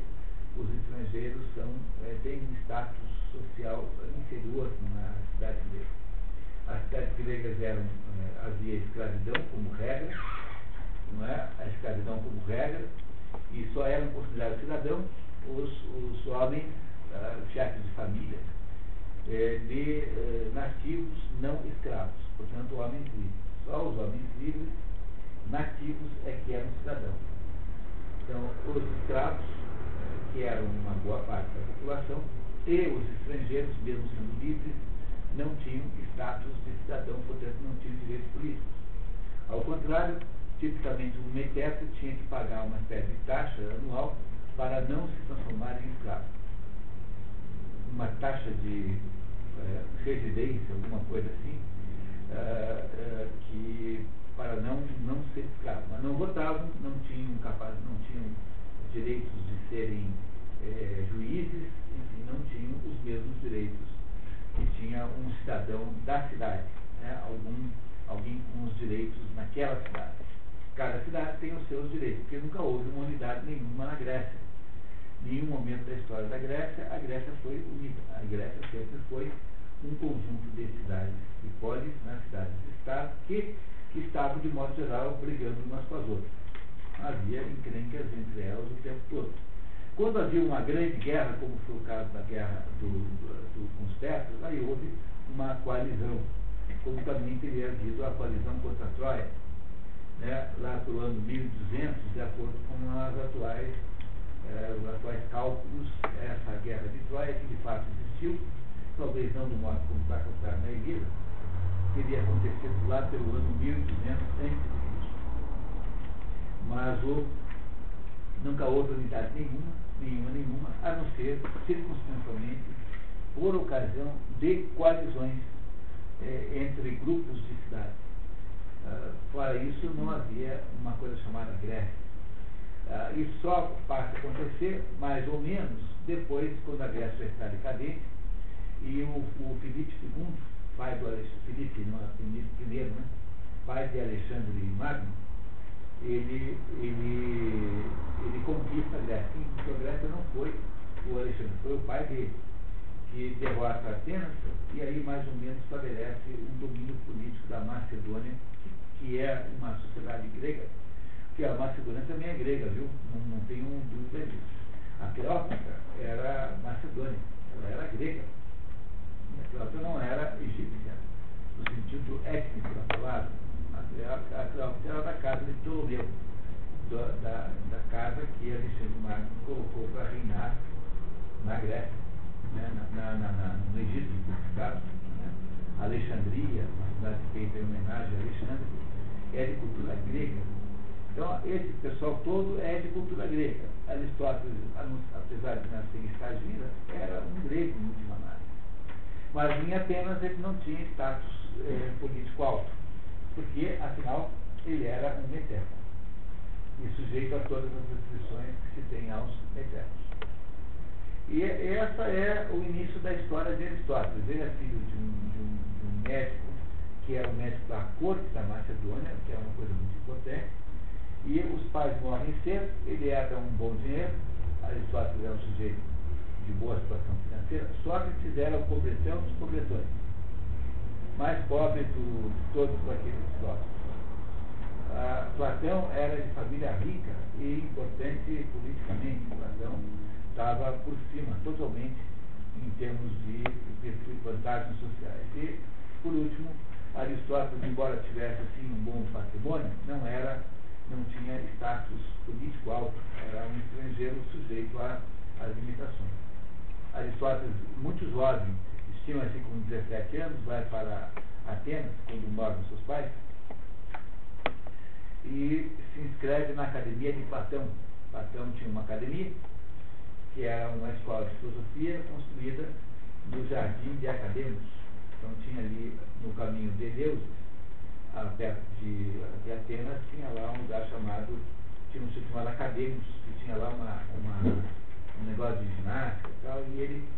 os estrangeiros são, é, têm um status social inferior na cidade grega as cidades gregas eram, eh, havia escravidão como regra, não é? a escravidão como regra, e só eram considerados cidadãos os, os homens, uh, chefes de família, eh, de nativos não escravos, portanto homens livres. Só os homens livres, nativos, é que eram cidadãos. Então, os escravos, que eram uma boa parte da população, e os estrangeiros, mesmo sendo livres, não tinham status de cidadão, portanto não tinham direitos políticos. Ao contrário, tipicamente um meteto tinha que pagar uma espécie de taxa anual para não se transformar em escravo. Uma taxa de uh, residência, alguma coisa assim, uh, uh, que para não, não ser escravo. Mas não votavam, não tinham capaz, não tinham direitos de serem juízes, enfim, não tinham os mesmos direitos que tinha um cidadão da cidade, né? Algum, alguém com os direitos naquela cidade. Cada cidade tem os seus direitos, porque nunca houve uma unidade nenhuma na Grécia. Nenhum momento da história da Grécia, a Grécia foi unida. A Grécia sempre foi um conjunto de cidades e polis, né, cidades-estados, que, que estavam, de modo geral, brigando umas com as outras. Havia encrencas entre elas o tempo todo. Quando havia uma grande guerra, como foi o caso da guerra do, do, com os persas, aí houve uma coalizão, como também teria havido a coalizão contra a Troia, né, lá pelo ano 1200, de acordo com as atuais, eh, os atuais cálculos, essa guerra de Troia, que de fato existiu, talvez não do modo como está contado na Ilíada, teria acontecido lá pelo ano 1200 a.C. Mas o, nunca houve unidade nenhuma, nenhuma, nenhuma, a não ser circunstancialmente por ocasião de coalizões eh, entre grupos de cidades. Uh, fora isso, não havia uma coisa chamada Grécia. Uh, isso só passa a acontecer, mais ou menos, depois, quando a Grécia está decadente, e o, o Filipe II, pai do Alexandre, Filipe I, né, pai de Alexandre Magno, ele, ele, ele conquista a Grécia. Porque a Grécia não foi o Alexandre, foi o pai dele, que derrota Atenas e aí mais ou menos estabelece um domínio político da Macedônia, que é uma sociedade grega, que a Macedônia também é grega, viu? Não, não tenho dúvida disso. A Cleópatra era Macedônia, ela era grega. A Cleópatra não era egípcia, no sentido étnico da palavra. A Cleópatra era da casa de Ptolomeu, da, da casa que Alexandre Magno colocou para reinar na Grécia, né, na, na, na, no Egito, nesse caso. Né. Alexandria, uma cidade feita em homenagem a Alexandre, é de cultura grega. Então, esse pessoal todo é de cultura grega. Aristóteles, apesar de nascer em Estagira, era um grego em última análise. Mas em Atenas ele não tinha status eh, político alto, porque, afinal, ele era um meteco e sujeito a todas as restrições que se tem aos metecos. E essa é o início da história de Aristóteles. Ele é filho de um, de um, de um médico, que era o médico da corte da Macedônia, que é uma coisa muito importante, e os pais morrem cedo, ele herda um bom dinheiro, Aristóteles é um sujeito de boa situação financeira, só que fizeram o pobretão dos pobretões, mais pobre do, de todos aqueles filósofos. Ah, Platão era de família rica e importante politicamente. Platão estava por cima totalmente em termos de, de vantagens sociais. E, por último, Aristóteles, embora tivesse assim um bom patrimônio, não era, não tinha status político alto, era um estrangeiro sujeito às limitações. Aristóteles, muito jovem, estima-se com 17 anos, vai para Atenas, quando moram seus pais, e se inscreve na academia de Platão. Platão tinha uma academia, que era uma escola de filosofia construída no jardim de Academos. Então tinha ali no caminho de Eleusis, perto de, de, Atenas, tinha lá um lugar chamado, tinha um sítio chamado Academos, que tinha lá uma, uma, um negócio de ginástica e tal, e ele,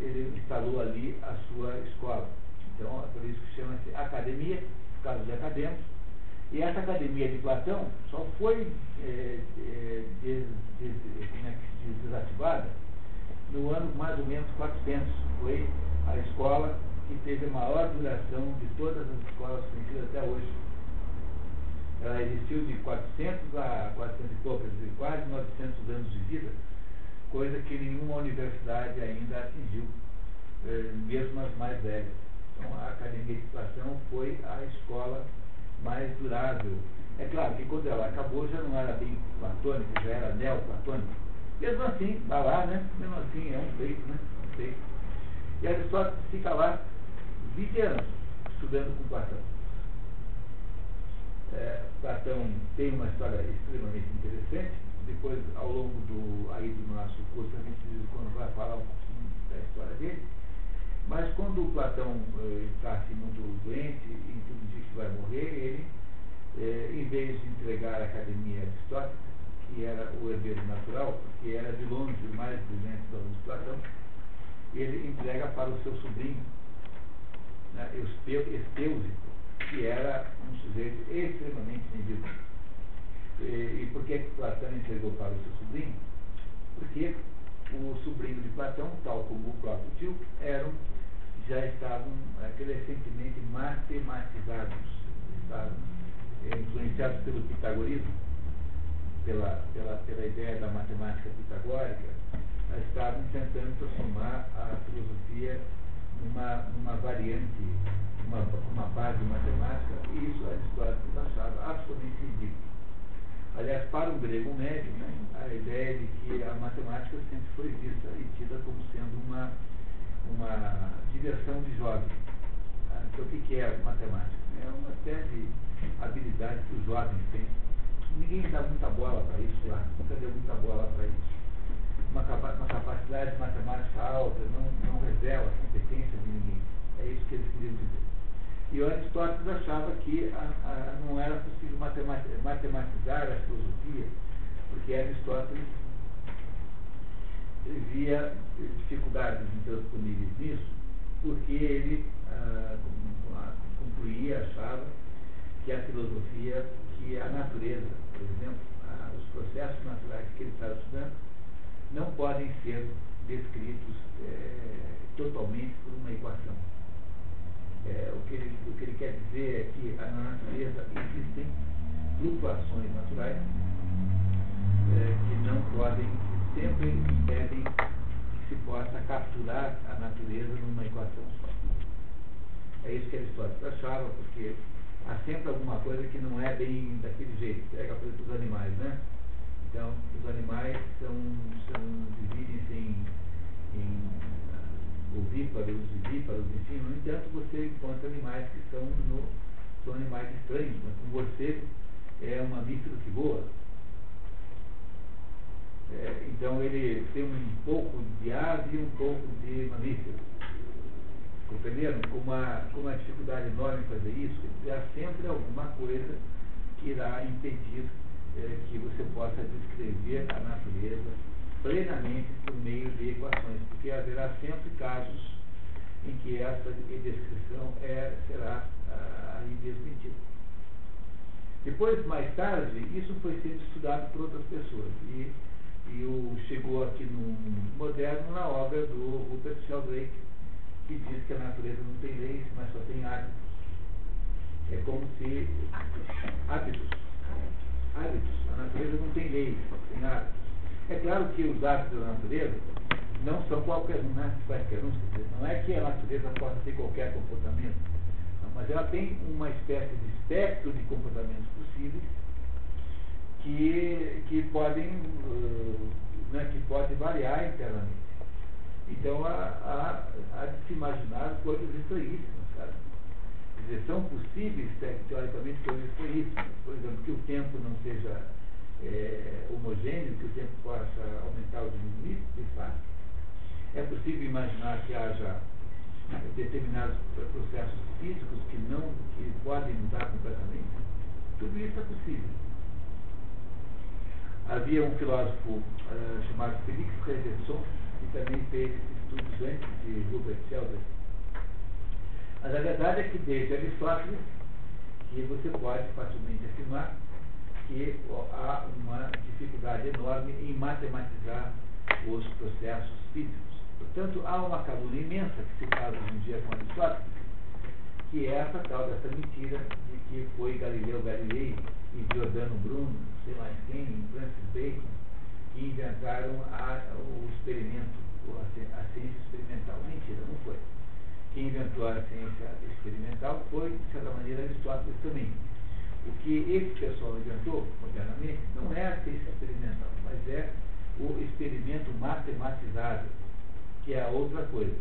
ele instalou ali a sua escola. Então, é por isso que chama-se academia, por causa de Academos, e essa academia de Platão só foi é, é, des, des, é desativada no ano mais ou menos 400. Foi a escola que teve a maior duração de todas as escolas conhecidas até hoje. Ela existiu de 400 a 400 e poucas, quase 900 anos de vida, coisa que nenhuma universidade ainda atingiu, é, mesmo as mais velhas. Então a Academia de Platão foi a escola mais durável. É claro que quando ela acabou já não era bem platônico, já era neoplatônico. Mesmo assim, vai lá, né? Mesmo assim, é um feito, né? Um feito. E Aristóteles fica lá 20 anos estudando com Platão. É, Platão tem uma história extremamente interessante. Depois, ao longo do, aí do nosso curso, a gente quando vai falar um pouquinho da história dele. Mas quando o Platão eh, está assim, muito doente e tudo diz que vai morrer, ele, eh, em vez de entregar a academia a Aristóteles, que era o herdeiro natural, que era de longe o mais brilhante do de Platão, ele entrega para o seu sobrinho, né, que era um sujeito extremamente medíocre. E, e por que Platão entregou para o seu sobrinho? Porque o sobrinho de Platão, tal como o próprio tio, eram, já estavam é, crescentemente matematizados, estavam é, influenciados pelo pitagorismo, pela, pela, pela ideia da matemática pitagórica, estavam tentando transformar a filosofia numa, numa variante, uma, uma base matemática, e isso Aristóteles achava absolutamente ridículo. Aliás, para o grego médio, né, a ideia de que a matemática sempre foi vista e tida como sendo uma, uma diversão de jovem. Ah, então, o que é matemática? É uma série de habilidades que os jovens têm. Ninguém dá muita bola para isso lá, nunca deu muita bola para isso. Uma, uma, capacidade matemática alta não, não revela a competência de ninguém. É isso que eles queriam dizer. Aristóteles achava que a, a, não era possível matematizar a filosofia, porque Aristóteles via dificuldades intransponíveis nisso, porque ele ah, concluía, achava que a filosofia, que a natureza, por exemplo, ah, os processos naturais que ele estava estudando, não podem ser descritos eh, totalmente por uma equação é, o, que ele, o que ele quer dizer é que na natureza existem flutuações naturais é, que não podem, que sempre impedem que se possa capturar a natureza numa equação só. É isso que Aristóteles achava, porque há sempre alguma coisa que não é bem daquele jeito. Pega, por exemplo, os animais, né? Então, os animais são, são dividem-se em, em ovíparos, vivíparos, enfim. No entanto, você encontra animais que são, no, são animais estranhos. Mas um morcego é um mamífero que voa. É, então ele tem um pouco de ave e um pouco de mamífero. Compreenderam? Com uma, com uma dificuldade enorme fazer isso, há sempre alguma coisa que irá impedir é, que você possa descrever a natureza plenamente por meio de equações, porque haverá sempre casos em que essa descrição é, será ah, aí desmentida. Depois, mais tarde, isso foi sendo estudado por outras pessoas e, e o, chegou aqui no mundo moderno na obra do Rupert Sheldrake, que diz que a natureza não tem leis, mas só tem hábitos. É como se. Hábitos. Hábitos. A natureza não tem leis, tem hábitos. É claro que os hábitos da natureza não são qualquer um, né? qualquer um. Não é que a natureza possa ter qualquer comportamento, mas ela tem uma espécie de espectro de comportamentos possíveis que, que podem uh, né, que pode variar internamente. Então há, há, há de se imaginar coisas estranhíssimas, sabe? Dizer, são possíveis, teoricamente, coisas estranhíssimas. Por exemplo, que o tempo não seja é, homogêneo, que o tempo possa aumentar ou diminuir, de fato. É possível imaginar que haja determinados processos físicos que não que podem mudar completamente? Tudo isso é possível. Havia um filósofo uh, chamado Felix Reverson, que também fez estudos antes de Rupert Sheldrake. Mas a verdade é que desde Aristóteles, que você pode facilmente afirmar que há uma dificuldade enorme em matematizar os processos físicos. Portanto, há uma calúnia imensa que se hoje em dia com Aristóteles, que é essa tal dessa mentira de que foi Galileu Galilei e Giordano Bruno, sei lá quem, Francis Bacon, que inventaram a, o experimento, a, a ciência experimental. Mentira, não foi. Quem inventou a ciência experimental foi, de certa maneira, Aristóteles também o que esse pessoal inventou, modernamente, não é a ciência experimental, mas é o experimento matematizado, que é a outra coisa,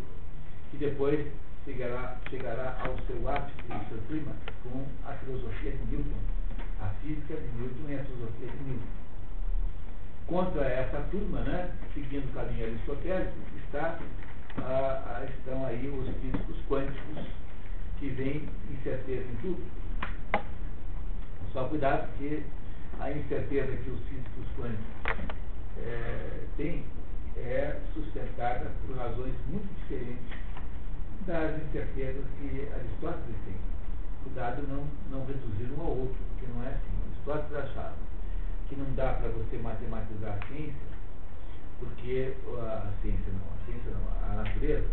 que depois chegará, chegará ao seu ápice, ao seu clima, com a filosofia de Newton, a física de Newton e a filosofia de Newton. Contra essa turma, né, seguindo o caminho aristotélico, está, ah, estão aí os físicos quânticos, que veem incerteza em tudo só cuidado porque a incerteza que os físicos quânticos é, têm é sustentada por razões muito diferentes das incertezas que Aristóteles tem. Cuidado não, não reduzir um ao outro, porque não é assim. Aristóteles achava que não dá para você matematizar a ciência, porque a, ciência não, a ciência não, a natureza,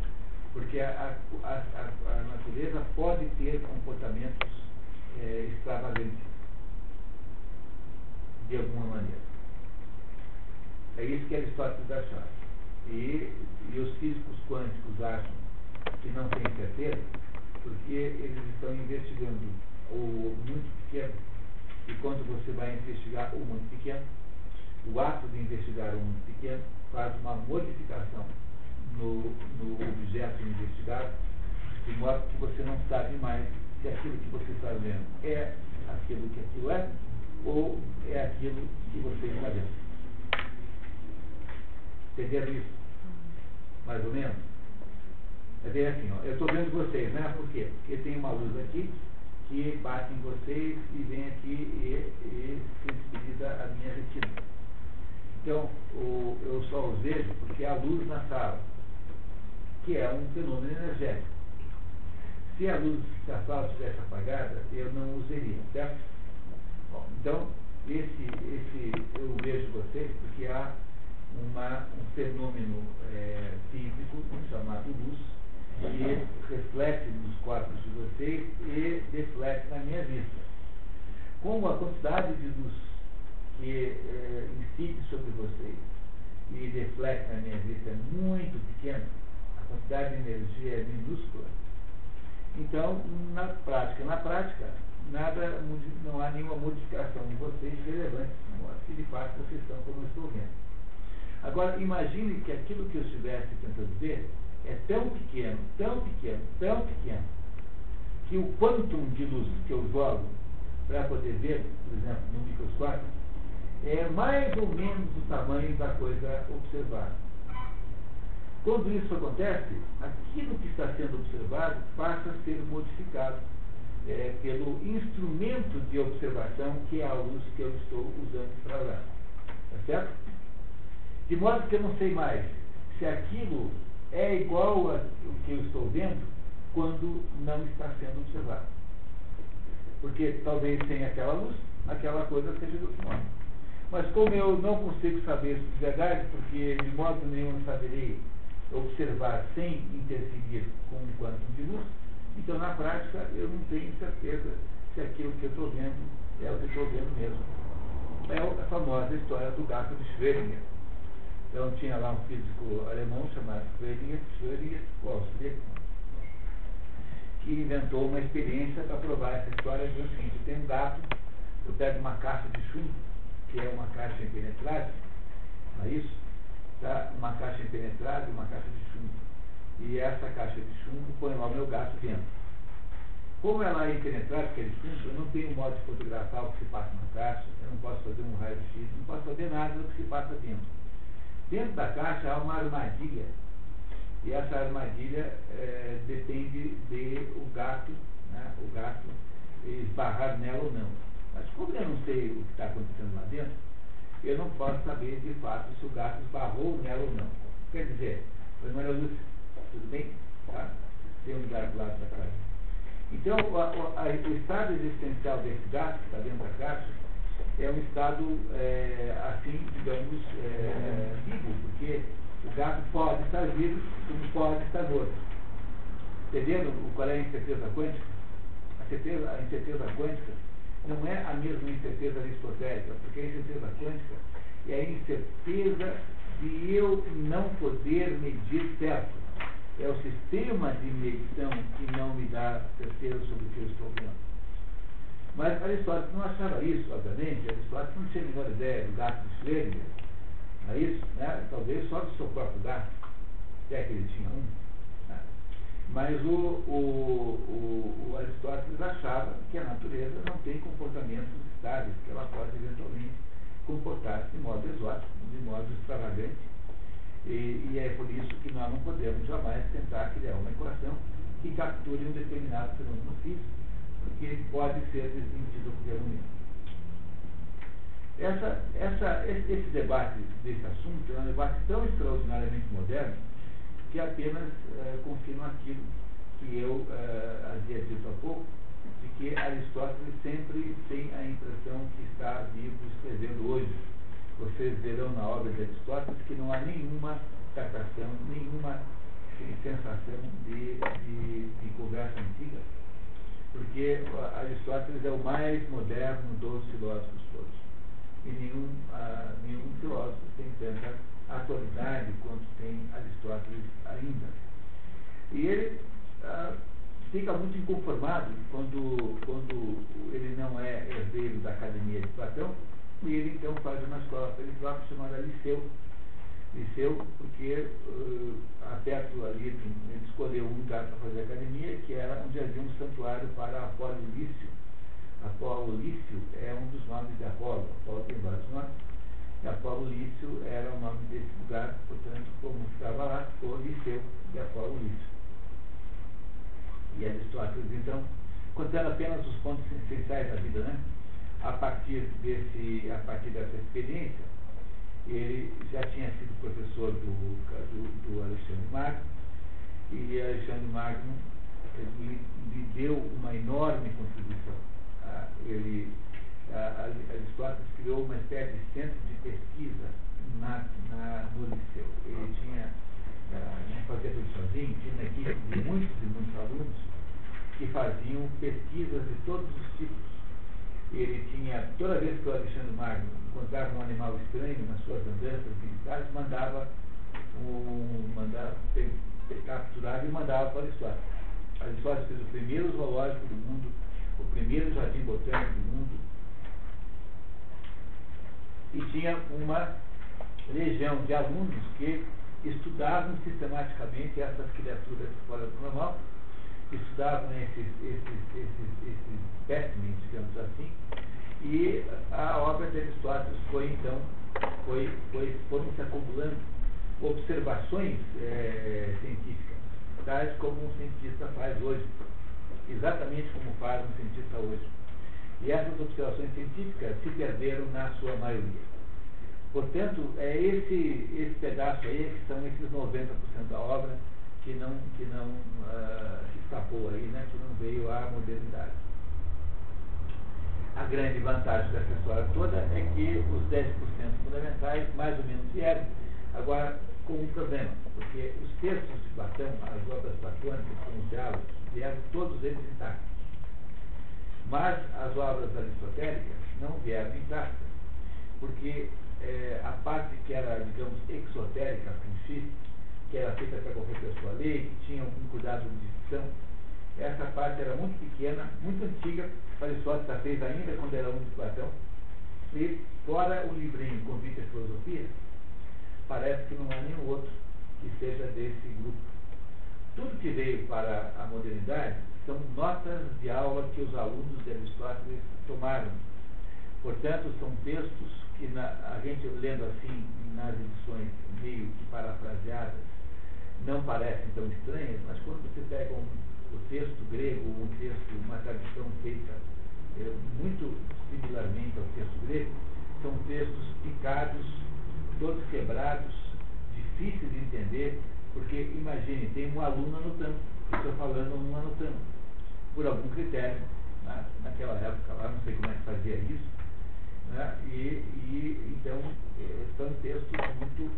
porque a, a, a, a natureza pode ter comportamentos é, extravagantes, de alguma maneira. É isso que Aristóteles achava. E, e os físicos quânticos acham que não têm certeza, porque eles estão investigando o muito pequeno, e quando você vai investigar o muito pequeno, o ato de investigar o muito pequeno faz uma modificação no, no objeto investigado, de modo que você não sabe mais se aquilo que você está vendo é aquilo que aquilo é, ou é aquilo que você está vendo. Entenderam isso? Mais ou menos? É bem assim, ó. eu estou vendo vocês, né? Por quê? Porque tem uma luz aqui que bate em vocês e vem aqui e, e sensibiliza a minha retina. Então, o, eu só os vejo porque há luz na sala, que é um fenômeno energético. Se a luz da sala estivesse apagada, eu não os veria, certo? Bom, então, esse, esse eu vejo vocês porque há uma, um fenômeno é, físico chamado luz que reflete nos corpos de vocês e deflete na minha vista. Como a quantidade de luz que é, incide sobre vocês e deflete na minha vista é muito pequena, a quantidade de energia é minúscula, então, na prática, na prática, nada, não há nenhuma modificação em vocês relevante, se de fato vocês estão como eu estou vendo. Agora, imagine que aquilo que eu estivesse tentando ver é tão pequeno, tão pequeno, tão pequeno, que o quantum de luz que eu jogo para poder ver, por exemplo, no microscópio, é mais ou menos o tamanho da coisa observada. Quando isso acontece, aquilo que está sendo observado passa a ser modificado é, pelo instrumento de observação que é a luz que eu estou usando para olhar. Tá certo? De modo que eu não sei mais se aquilo é igual ao que eu estou vendo quando não está sendo observado. Porque talvez sem aquela luz, aquela coisa seja do modo. Mas como eu não consigo saber isso de verdade, porque de modo nenhum saberei observar sem interferir com um quantum de luz, então na prática eu não tenho certeza se aquilo que eu estou vendo é o que estou vendo mesmo. É a famosa história do gato de Schrödinger então tinha lá um físico alemão chamado Schrödinger, Schrödinger, que inventou uma experiência para provar essa história de o seguinte, tem um gato, eu pego uma caixa de chumbo, que é uma caixa impenetrável, não é isso? Tá? Uma caixa impenetrável uma caixa de chumbo. E essa caixa de chumbo põe lá o meu gato dentro. Como ela é impenetrável, é de chumbo, eu não tenho modo de fotografar o que se passa na caixa, eu não posso fazer um raio-x, não posso fazer nada do que se passa dentro. Dentro da caixa há uma armadilha. E essa armadilha é, depende de o gato, né, o gato esbarrar nela ou não. Mas como eu não sei o que está acontecendo lá dentro, eu não posso saber de fato se o gato esbarrou nela ou não. Quer dizer, Maria Lúcia, tudo bem? Tá? Tem um gato do lado da caixa. Então, a, a, o estado existencial desse gato que está dentro da caixa é um estado, é, assim, digamos, é, vivo, porque o gato pode estar vivo como pode estar morto. Entendendo qual é a incerteza quântica? A, certeza, a incerteza quântica não é a mesma incerteza aristotélica, porque a incerteza quântica é a incerteza de eu não poder medir certo. É o sistema de medição que não me dá certeza sobre o que eu estou vendo. Mas Aristóteles não achava isso, obviamente. Aristóteles não tinha a menor ideia do gato de Schrödinger. Não é isso? Né? Talvez só do seu próprio gato, até que ele tinha um. Né? Mas o, o, o, o, Aristóteles achava que a natureza não tem comportamentos estáveis, que ela pode eventualmente comportar-se de modo exótico, de modo extravagante. E, e, é por isso que nós não podemos jamais tentar criar uma equação que capture um determinado fenômeno físico porque pode ser desmentido por momento. Essa, essa, esse, debate desse assunto é um debate tão extraordinariamente moderno que apenas é, confirma aquilo que eu uh, havia dito há pouco, de que Aristóteles sempre tem a impressão que está vivo escrevendo hoje. Vocês verão na obra de Aristóteles que não há nenhuma datação, nenhuma sensação de, de, de conversa antiga, porque Aristóteles é o mais moderno dos filósofos todos. E nenhum, uh, nenhum filósofo tem tanta atualidade quanto tem Aristóteles ainda. E ele uh, fica muito inconformado quando, quando ele não é herdeiro da Academia de Platão, e ele então faz uma escola próprio chamada Liceu. Liceu, porque uh, perto ali, ele escolheu um lugar para fazer academia, que era onde havia um santuário para Apolo Lício. Apolo Lício é um dos nomes de Apolo. Apolo tem vários nomes. E Apolo Lício era o nome desse lugar, portanto, como ficava lá, ficou Liceu de Apolo Lício. E Aristóteles, então, contando apenas os pontos essenciais da vida, né? A partir, desse, a partir dessa experiência, ele já tinha sido professor do, do, do Alexandre Magno, e Alexandre Magno lhe, lhe deu uma enorme contribuição. Ah, ele, ah, Aristóteles criou uma espécie de centro de pesquisa na, na, no liceu. Ele tinha, ah, não fazia tudo sozinho, tinha uma equipe de muitos e muitos alunos que faziam pesquisas de todos os tipos ele tinha, toda vez que o Alexandre Magno encontrava um animal estranho nas suas andanças militares, mandava, um, mandava capturar e mandava para Aristóteles. Aristóteles fez o primeiro zoológico do mundo, o primeiro jardim botânico do mundo, e tinha uma legião de alunos que estudavam sistematicamente essas criaturas fora do normal estudavam esses, esses, esses, esses espécimes, digamos assim, e a obra de Aristóteles foi então, foi, foi, foram se acumulando observações é, científicas, tais como um cientista faz hoje, exatamente como faz um cientista hoje. E essas observações científicas se perderam na sua maioria. Portanto, é esse, esse pedaço aí que são esses 90% da obra que não, que não uh, escapou aí, né, que não veio à modernidade. A grande vantagem dessa história toda é que os 10% fundamentais mais ou menos vieram, agora com um problema, porque os textos de Platão, as obras platônicas, com os diálogos, vieram todos eles intactos. Mas as obras aristotélicas não vieram intactas, porque é, a parte que era, digamos, exotérica, a princípio, que era feita para qualquer pessoa ler, que tinha um cuidado de dicção. Essa parte era muito pequena, muito antiga, Aristóteles fez ainda quando era um de Platão. E fora o livrinho Convite à Filosofia, parece que não há nenhum outro que seja desse grupo. Tudo que veio para a modernidade são notas de aula que os alunos de Aristóteles tomaram. Portanto, são textos que na, a gente lendo assim nas edições meio que parafraseadas, não parecem tão estranhas, mas quando você pega um, o texto grego, um texto, uma tradução feita é, muito similarmente ao texto grego, são textos picados, todos quebrados, difíceis de entender, porque imagine, tem um aluno anotando, estou falando um anotando, por algum critério, né, naquela época lá, não sei como é que fazia isso, né, e, e então é, são textos muito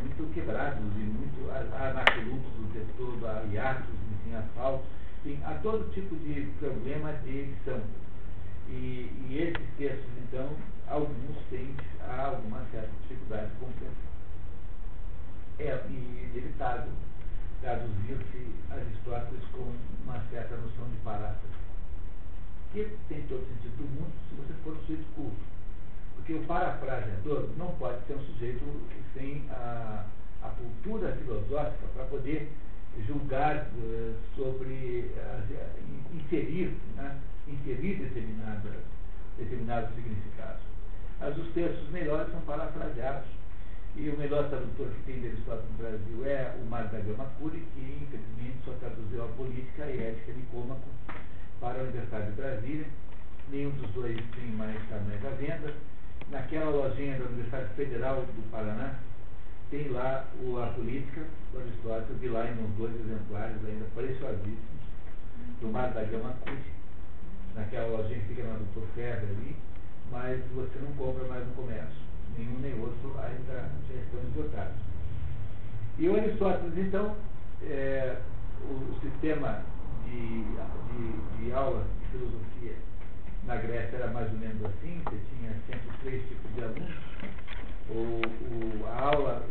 muito quebrados e muito anacolutos o tempo todo, a hiatos, enfim, asfaltos, enfim, há todo tipo de problema de edição. E, e esses textos, então, alguns têm há alguma certa dificuldade de compreensão. É inevitável traduzir-se Aristóteles com uma certa noção de paráfrase, que tem todo sentido do mundo se você for um sujeito culto porque o parafraseador não pode ser um sujeito sem a, a cultura filosófica para poder julgar uh, sobre, uh, inserir, né, inserir determinada, determinados significados. Mas os textos melhores são parafraseados. E o melhor tradutor que tem de Aristóteles no Brasil é o Mário da Gama Cury, que infelizmente só traduziu a política e a ética de Cômaco para a Universidade de Brasília. Nenhum dos dois tem mais, mais à venda naquela lojinha da Universidade Federal do Paraná, tem lá o, a política do Aristóteles, vi lá em uns dois exemplares ainda preciosíssimos, do mar da Gama Cude, naquela lojinha que fica na Doutor Ferro ali, mas você não compra mais no comércio. Nenhum nem outro ainda já estão esgotados. E o Aristóteles, então, é, o, o, sistema de, de, de aula de filosofia na Grécia era mais ou menos assim, você tinha sempre três tipos de alunos. O, a aula,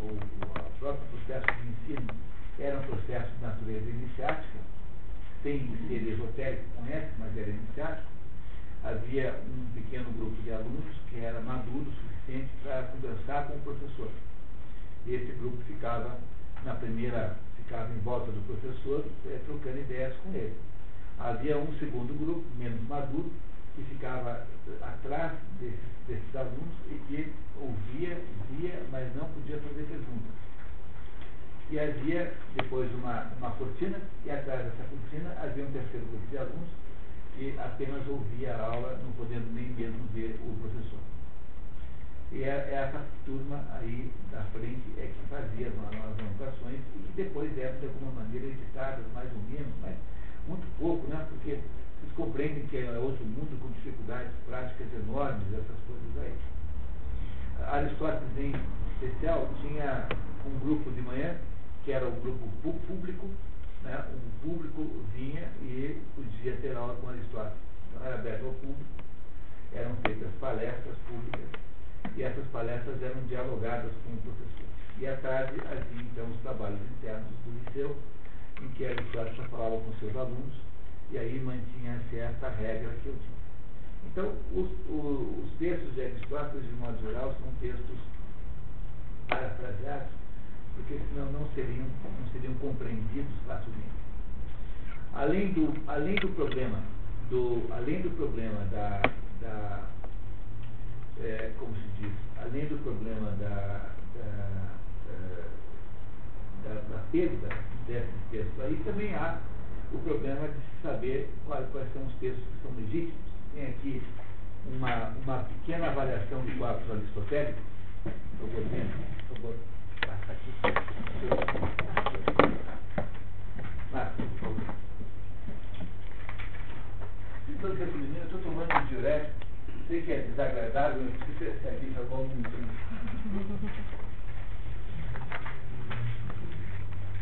o, o próprio processo de ensino era um processo de natureza iniciática, sem ser esotérico, conhece, mas era iniciático. Havia um pequeno grupo de alunos que era maduro o suficiente para conversar com o professor. Esse grupo ficava na primeira, ficava em volta do professor, é, trocando ideias com ele. Havia um segundo grupo, menos maduro, que ficava atrás desses, desses alunos e que ouvia, via, mas não podia fazer perguntas. E havia depois uma, uma cortina, e atrás dessa cortina havia um terceiro grupo de alunos que apenas ouvia a aula, não podendo nem mesmo ver o professor. E é, é essa turma aí da frente é que fazia as, anotações e depois eram de alguma maneira editadas, mais ou menos, mas muito pouco, né? Porque vocês compreendem que é outro mundo com dificuldades práticas enormes, essas coisas aí. Aristóteles, em especial, tinha um grupo de manhã, que era o grupo público, né? o público vinha e podia ter aula com Aristóteles. Então era aberto ao público, eram feitas palestras públicas, e essas palestras eram dialogadas com o professor. E à tarde havia então os trabalhos internos do liceu, em que Aristóteles falava com seus alunos, e aí mantinha-se essa regra que eu tinha. Então, os, os, os textos de Aristóteles, de modo geral, são textos parafraseados, porque senão não seriam, não seriam compreendidos facilmente. Além do, além do problema, do, além do problema da, da é, como se diz, além do problema da, da, da perda desses textos aí, também há o problema de se saber quais, quais são os textos que são legítimos. Tem aqui uma, uma pequena avaliação de quadros aristotélicos. Favor, passa aqui. Passa, por favor. Então, esse menino, eu estou tomando um diurético, sei que é desagradável, não sei se aqui já volta um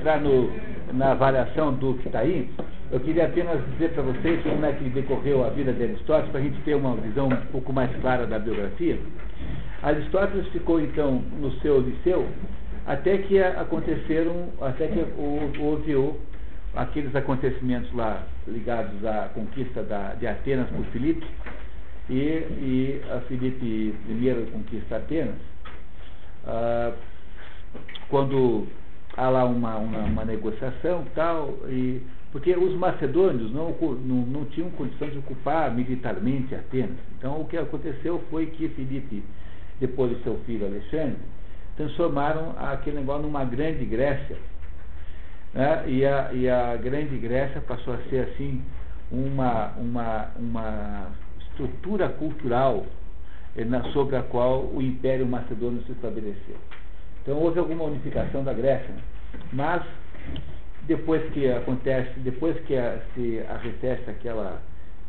entrar no, na avaliação do que está aí, eu queria apenas dizer para vocês como é que decorreu a vida de Aristóteles, para a gente ter uma visão um pouco mais clara da biografia. Aristóteles ficou, então, no seu liceu até que aconteceram, até que houve aqueles acontecimentos lá ligados à conquista da, de Atenas por Filipe, e, e a Filipe I conquista Atenas, ah, quando há lá uma, uma, uma negociação tal, e, porque os macedônios não, não, não tinham condição de ocupar militarmente Atenas. Então o que aconteceu foi que Filipe, depois do seu filho Alexandre, transformaram aquele negócio numa grande Grécia. Né? E, a, e a grande Grécia passou a ser assim uma, uma, uma estrutura cultural eh, sobre a qual o Império Macedônio se estabeleceu. Então houve alguma unificação da Grécia, né? mas depois que acontece, depois que a, se arrefece aquela,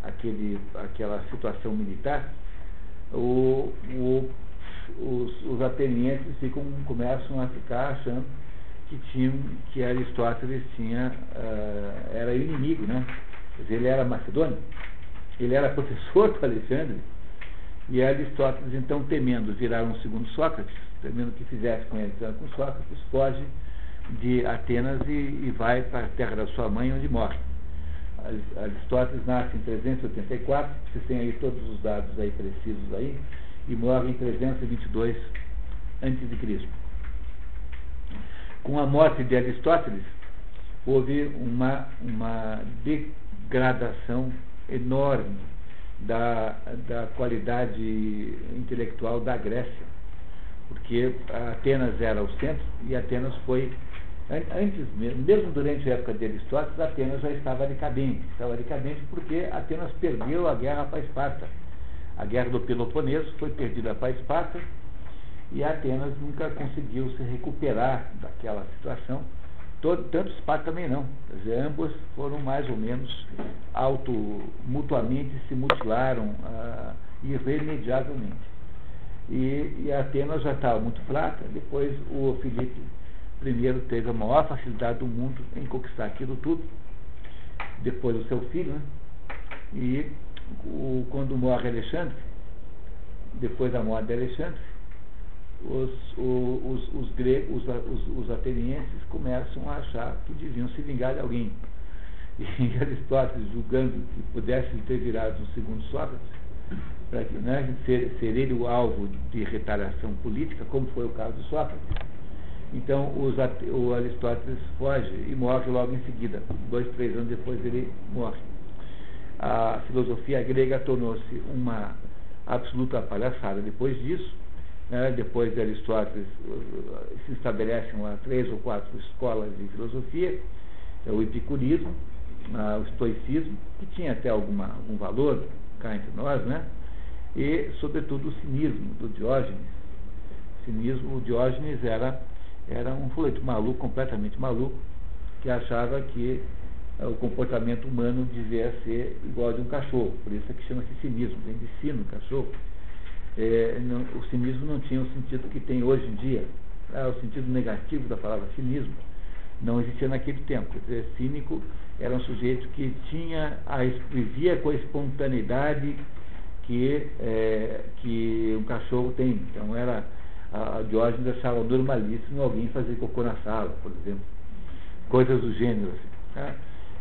aquele, aquela situação militar, o, o os, os atenienses ficam, começam a ficar achando que, tinham, que Aristóteles tinha, uh, era inimigo, né? Ele era macedônio, ele era *laughs* professor do Alexandre, e Aristóteles, então, temendo virar um segundo Sócrates, temendo que fizesse com ele com Sócrates, foge de Atenas e, e vai para a terra da sua mãe, onde morre. Aristóteles nasce em 384, vocês têm aí todos os dados aí precisos aí, e morre em 322 a.C. Com a morte de Aristóteles, houve uma, uma degradação enorme da, da qualidade intelectual da Grécia, porque Atenas era o centro e Atenas foi Antes mesmo, mesmo durante a época de Aristóteles, Atenas já estava decadente. Estava decadente porque Atenas perdeu a guerra para Esparta. A guerra do Peloponeso foi perdida para Esparta e Atenas nunca conseguiu se recuperar daquela situação. Todo, tanto Esparta também não. Dizer, ambos foram mais ou menos auto, mutuamente se mutilaram ah, irremediavelmente. E, e Atenas já estava muito fraca, depois o Filipe primeiro teve a maior facilidade do mundo em conquistar aquilo tudo, depois o seu filho, né? E o, quando morre Alexandre, depois da morte de Alexandre, os, os, os, gregos, os, os, atenienses começam a achar que deviam se vingar de alguém. E *laughs* Aristóteles, julgando que pudesse ter virado um segundo Sócrates, para que, né, ser, ser ele o alvo de retaliação política, como foi o caso de Sócrates, então os, o Aristóteles foge e morre logo em seguida. Dois, três anos depois ele morre. A filosofia grega tornou-se uma absoluta palhaçada. Depois disso, né, depois de Aristóteles, uh, se estabelecem lá três ou quatro escolas de filosofia, é o epicurismo, uh, o estoicismo, que tinha até alguma, algum valor cá entre nós, né? e, sobretudo, o cinismo do Diógenes. O cinismo, o Diógenes era era um sujeito maluco, completamente maluco, que achava que uh, o comportamento humano devia ser igual ao de um cachorro. Por isso é que chama-se cinismo, vem de sino, cachorro. É, não, o cinismo não tinha o sentido que tem hoje em dia. Ah, o sentido negativo da palavra cinismo não existia naquele tempo. Quer dizer, cínico era um sujeito que tinha a, vivia com a espontaneidade que, é, que um cachorro tem. Então era a Diógenes achava normalíssimo alguém fazer cocô na sala, por exemplo. Coisas do gênero. Assim, tá?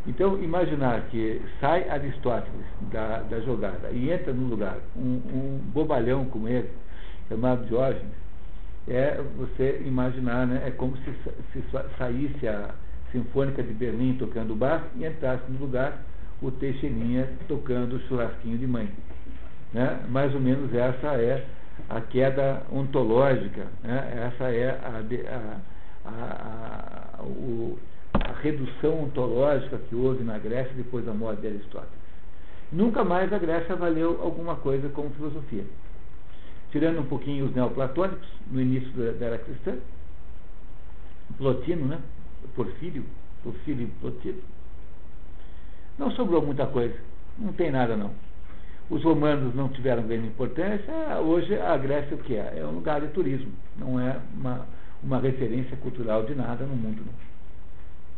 Então, imaginar que sai Aristóteles da, da jogada e entra no lugar um, um bobalhão como ele, chamado Diógenes, é você imaginar, né, é como se, se saísse a Sinfônica de Berlim tocando bar e entrasse no lugar o Teixeirinha tocando churrasquinho de mãe. Né? Mais ou menos essa é a queda ontológica, né? essa é a, a, a, o, a, redução ontológica que houve na Grécia depois da morte de Aristóteles. Nunca mais a Grécia valeu alguma coisa como filosofia. Tirando um pouquinho os neoplatônicos, no início da, da era cristã, Plotino, né? Porfírio, Porfírio e Plotino. Não sobrou muita coisa, não tem nada não. Os romanos não tiveram grande importância, hoje a Grécia o que é? É um lugar de turismo, não é uma, uma referência cultural de nada no mundo. Não.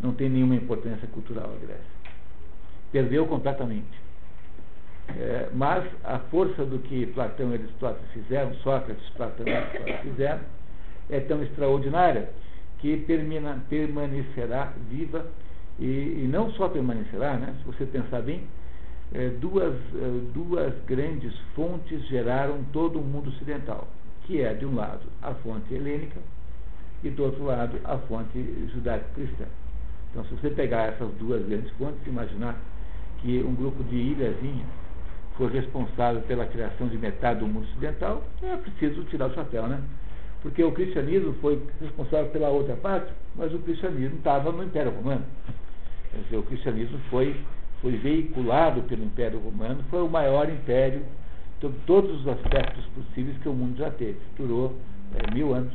Não tem nenhuma importância cultural a Grécia. Perdeu completamente. É, mas a força do que Platão e Aristóteles fizeram, Sócrates, Platão e Aristóteles fizeram, é tão extraordinária que permanecerá viva e, e, não só permanecerá, né, se você pensar bem, é, duas, é, duas grandes fontes geraram todo o mundo ocidental, que é, de um lado, a fonte helênica e, do outro lado, a fonte judaico-cristã. Então, se você pegar essas duas grandes fontes, imaginar que um grupo de ilhazinhas foi responsável pela criação de metade do mundo ocidental, é preciso tirar o chapéu, né? Porque o cristianismo foi responsável pela outra parte, mas o cristianismo estava no Império Romano. Quer dizer, o cristianismo foi foi veiculado pelo Império Romano, foi o maior império, de todos os aspectos possíveis que o mundo já teve. Durou é, mil anos,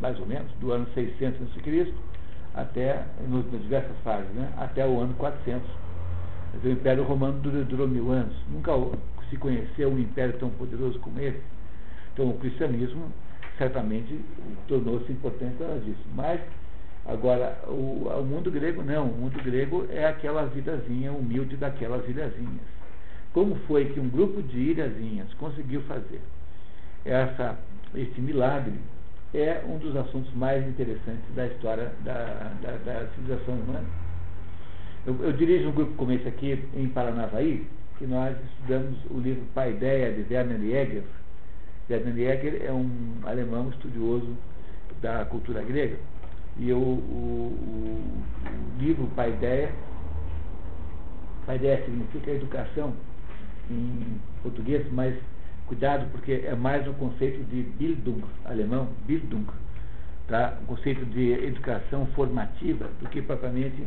mais ou menos, do ano 600 a.C. até, nas diversas fases, né, até o ano 400. Mas o Império Romano durou, durou mil anos. Nunca se conheceu um império tão poderoso como esse. Então, o cristianismo certamente tornou-se importante por causa disso. Mas, agora, o, o mundo grego não. O mundo grego é aquela vidazinha humilde daquelas ilhazinhas. Como foi que um grupo de ilhazinhas conseguiu fazer essa, esse milagre é um dos assuntos mais interessantes da história da, da, da civilização humana. Eu, eu, dirijo um grupo como esse aqui em Paranavaí, que nós estudamos o livro Paideia de Werner Jäger. Werner Jäger é um alemão estudioso da cultura grega. E o, o, o, o livro Paideia, Paideia significa educação em português, mas Cuidado, porque é mais um conceito de Bildung, alemão, Bildung, tá? um conceito de educação formativa, do que propriamente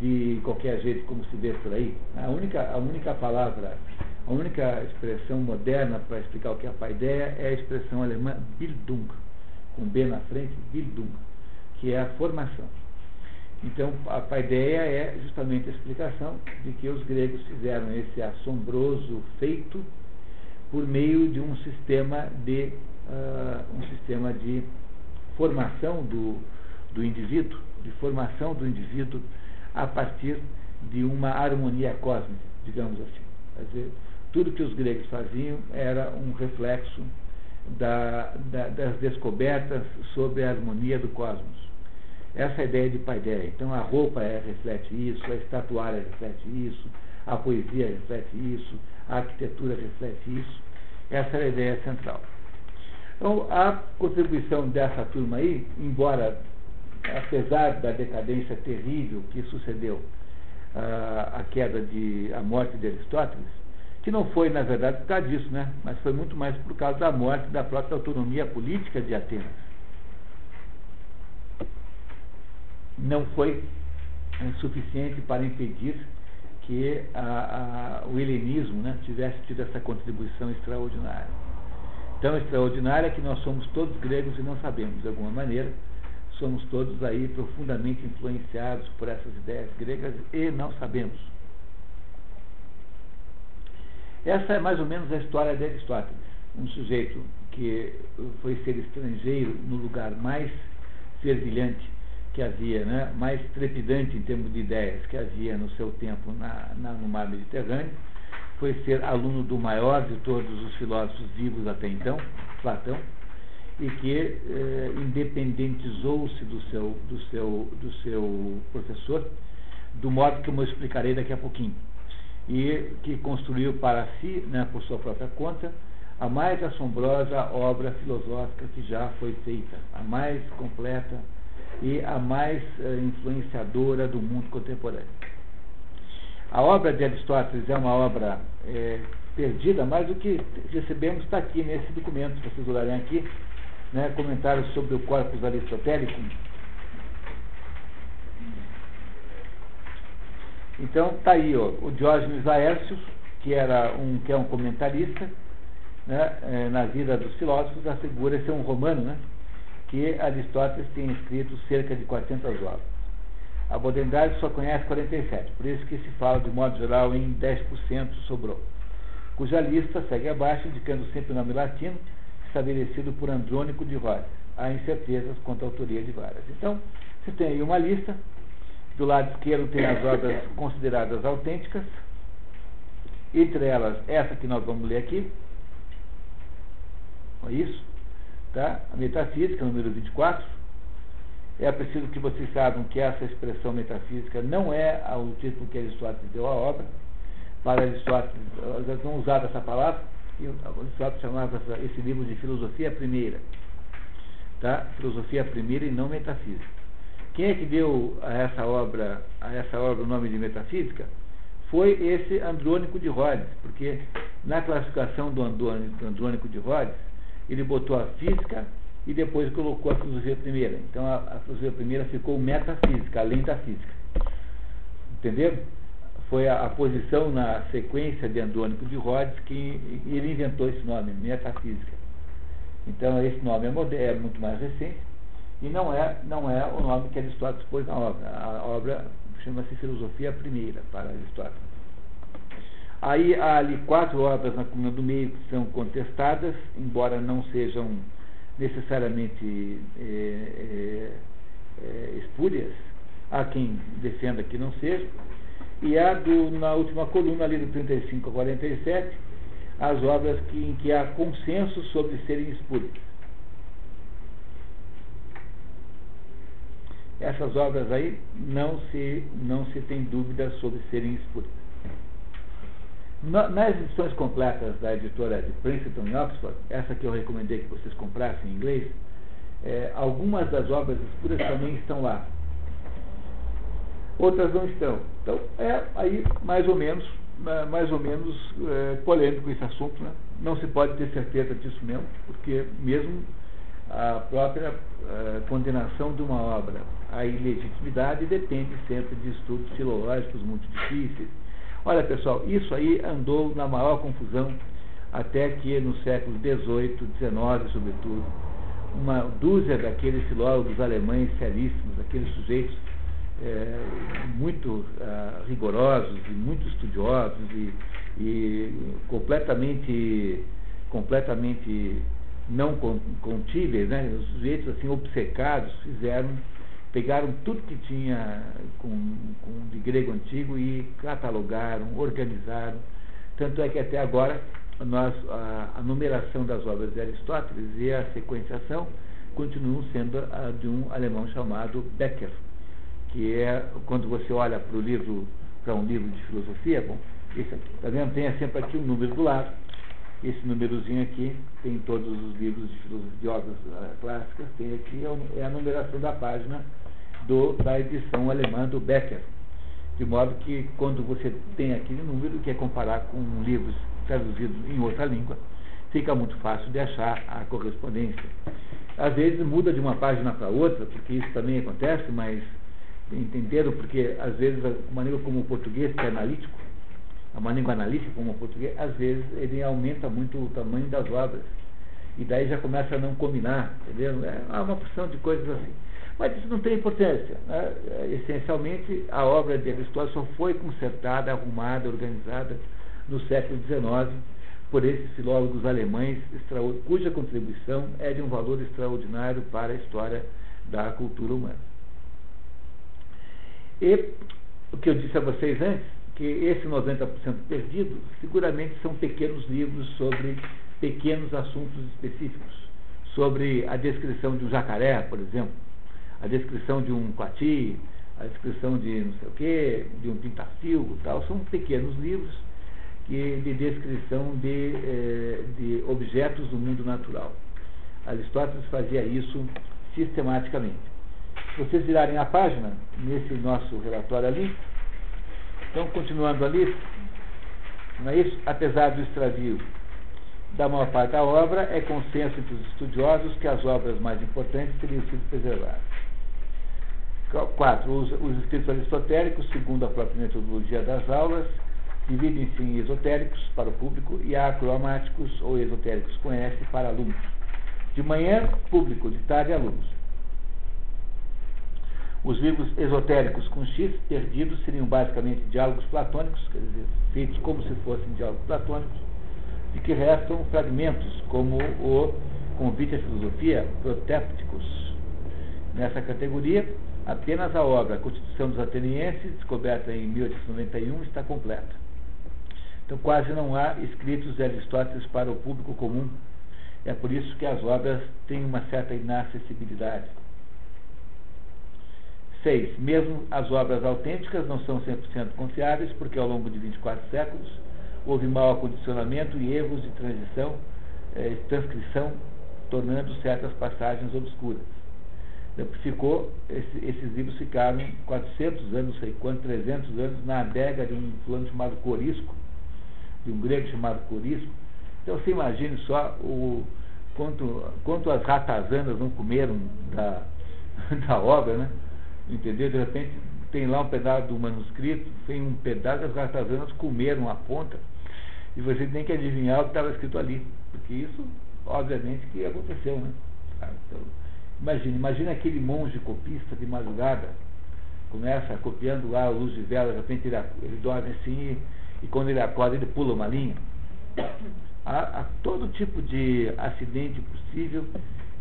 de qualquer jeito, como se vê por aí. A única, a única palavra, a única expressão moderna para explicar o que é a paideia é a expressão alemã Bildung, com B na frente, Bildung, que é a formação. Então, a paideia é justamente a explicação de que os gregos fizeram esse assombroso feito por meio de um sistema de, uh, um sistema de formação do, do indivíduo, de formação do indivíduo a partir de uma harmonia cósmica, digamos assim. Quer dizer, tudo que os gregos faziam era um reflexo da, da, das descobertas sobre a harmonia do cosmos. Essa é ideia de paideia. Então a roupa é, reflete isso, a estatuária reflete isso, a poesia reflete isso, a arquitetura reflete isso. Essa era a ideia central. Então, a contribuição dessa turma aí, embora, apesar da decadência terrível que sucedeu uh, a queda de, a morte de Aristóteles, que não foi, na verdade, por causa disso, né? mas foi muito mais por causa da morte da própria autonomia política de Atenas. Não foi é, suficiente para impedir que a, a, o helenismo né, tivesse tido essa contribuição extraordinária. Tão extraordinária que nós somos todos gregos e não sabemos, de alguma maneira, somos todos aí profundamente influenciados por essas ideias gregas e não sabemos. Essa é mais ou menos a história de Aristóteles, um sujeito que foi ser estrangeiro no lugar mais fervilhante que havia, né, mais trepidante em termos de ideias que havia no seu tempo na, na, no mar Mediterrâneo, foi ser aluno do maior de todos os filósofos vivos até então, Platão, e que eh, independentizou-se do seu, do, seu, do seu professor, do modo que eu explicarei daqui a pouquinho, e que construiu para si, né, por sua própria conta, a mais assombrosa obra filosófica que já foi feita, a mais completa, e a mais uh, influenciadora do mundo contemporâneo. A obra de Aristóteles é uma obra é, perdida, mas o que recebemos está aqui nesse documento, vocês olharem aqui, né, comentários sobre o corpus aristotélico. Então está aí ó, o Diógenes Laércio, que, era um, que é um comentarista né, é, na vida dos filósofos, assegura ser um romano, né? Que Aristóteles tem escrito cerca de 400 obras. A modernidade só conhece 47, por isso que se fala, de modo geral, em 10% sobrou, cuja lista segue abaixo, indicando sempre o nome latino, estabelecido por Andrônico de Rhodes. Há incertezas quanto à autoria de várias. Então, você tem aí uma lista, do lado esquerdo tem as obras consideradas autênticas, entre elas essa que nós vamos ler aqui, é isso, Tá? A metafísica, número 24. É preciso que vocês saibam que essa expressão metafísica não é o título que Aristóteles deu à obra. Para Aristóteles, eles não usaram essa palavra, e Aristóteles chamava esse livro de filosofia primeira. Tá? Filosofia primeira e não metafísica. Quem é que deu a essa obra, a essa obra o nome de metafísica? Foi esse Andrônico de Rhodes, porque na classificação do Andrônico, Andrônico de Rhodes, ele botou a física e depois colocou a filosofia primeira. Então a, a filosofia primeira ficou metafísica, além da física. Entendeu? Foi a, a posição na sequência de Andrônico de Rhodes que ele inventou esse nome, metafísica. Então esse nome é, moderno, é muito mais recente e não é, não é o nome que Aristóteles pôs na obra. A obra chama-se Filosofia Primeira para Aristóteles. Aí há ali quatro obras na coluna do meio que são contestadas, embora não sejam necessariamente é, é, espúrias. Há quem defenda que não seja. E há do, na última coluna, ali do 35 a 47, as obras que, em que há consenso sobre serem espúrias. Essas obras aí não se, não se tem dúvida sobre serem espúrias. Nas edições completas da editora de Princeton e Oxford, essa que eu recomendei que vocês comprassem em inglês, é, algumas das obras espúrias também estão lá. Outras não estão. Então é aí mais ou menos, mais ou menos é, polêmico esse assunto, né? Não se pode ter certeza disso mesmo, porque mesmo a própria uh, condenação de uma obra à ilegitimidade depende sempre de estudos filológicos muito difíceis. Olha, pessoal, isso aí andou na maior confusão até que no século XVIII, XIX, sobretudo, uma dúzia daqueles filólogos alemães seríssimos, aqueles sujeitos é, muito uh, rigorosos e muito estudiosos e, e completamente, completamente não contíveis, né? os sujeitos assim obcecados fizeram, pegaram tudo que tinha com, com de grego antigo e catalogaram, organizaram. Tanto é que até agora nós, a, a numeração das obras de Aristóteles e a sequenciação continuam sendo a de um alemão chamado Becker, que é quando você olha para o livro, para um livro de filosofia, bom, esse aqui, tá vendo? Tem sempre aqui um número do lado esse númerozinho aqui tem todos os livros de de obras uh, clássicas, tem aqui é, é a numeração da página do, da edição alemã do Becker. De modo que quando você tem aquele número, que é comparar com livros traduzidos em outra língua, fica muito fácil de achar a correspondência. Às vezes muda de uma página para outra, porque isso também acontece, mas entenderam porque às vezes a maneira como o português é analítico, uma língua analítica como o português, às vezes ele aumenta muito o tamanho das obras. E daí já começa a não combinar, entendeu? É uma porção de coisas assim. Mas isso não tem importância. Né? É, essencialmente, a obra de Aristóteles só foi consertada, arrumada, organizada no século XIX por esses filólogos alemães, cuja contribuição é de um valor extraordinário para a história da cultura humana. E o que eu disse a vocês antes, que esse 90% perdido seguramente são pequenos livros sobre pequenos assuntos específicos, sobre a descrição de um jacaré, por exemplo, a descrição de um coati, a descrição de não sei o quê, de um pintacilgo tal, são pequenos livros que, de descrição de, eh, de objetos do mundo natural. Aristóteles fazia isso sistematicamente. Se vocês virarem a página, nesse nosso relatório ali, então, continuando ali, não é? Apesar do extravio da maior parte da obra, é consenso entre os estudiosos que as obras mais importantes teriam sido preservadas. Quatro, os, os escritos aristotélicos, segundo a própria metodologia das aulas, dividem-se em esotéricos para o público e acromáticos ou esotéricos com S para alunos. De manhã, público, de tarde, alunos. Os livros esotéricos com X perdidos seriam basicamente diálogos platônicos, quer dizer, feitos como se fossem diálogos platônicos, de que restam fragmentos, como o Convite à Filosofia, Protépticos. Nessa categoria, apenas a obra Constituição dos Atenienses, descoberta em 1891, está completa. Então, quase não há escritos de Aristóteles para o público comum. É por isso que as obras têm uma certa inacessibilidade. 6. Mesmo as obras autênticas não são 100% confiáveis, porque ao longo de 24 séculos houve mau acondicionamento e erros de transição, eh, transcrição, tornando certas passagens obscuras. Ficou, esse, esses livros ficaram 400 anos, sei quanto, 300 anos, na adega de um fulano chamado Corisco, de um grego chamado Corisco. Então você imagine só o, quanto, quanto as ratazanas não comeram da, *laughs* da obra, né? entendeu? De repente tem lá um pedaço do manuscrito, tem um pedaço, as ratazanas comeram a ponta, e você tem que adivinhar o que estava escrito ali, porque isso, obviamente, que aconteceu, né? Então, imagine, imagine aquele monge copista de madrugada, começa copiando lá a luz de vela, de repente ele, ele dorme assim e quando ele acorda ele pula uma linha. Há, há todo tipo de acidente possível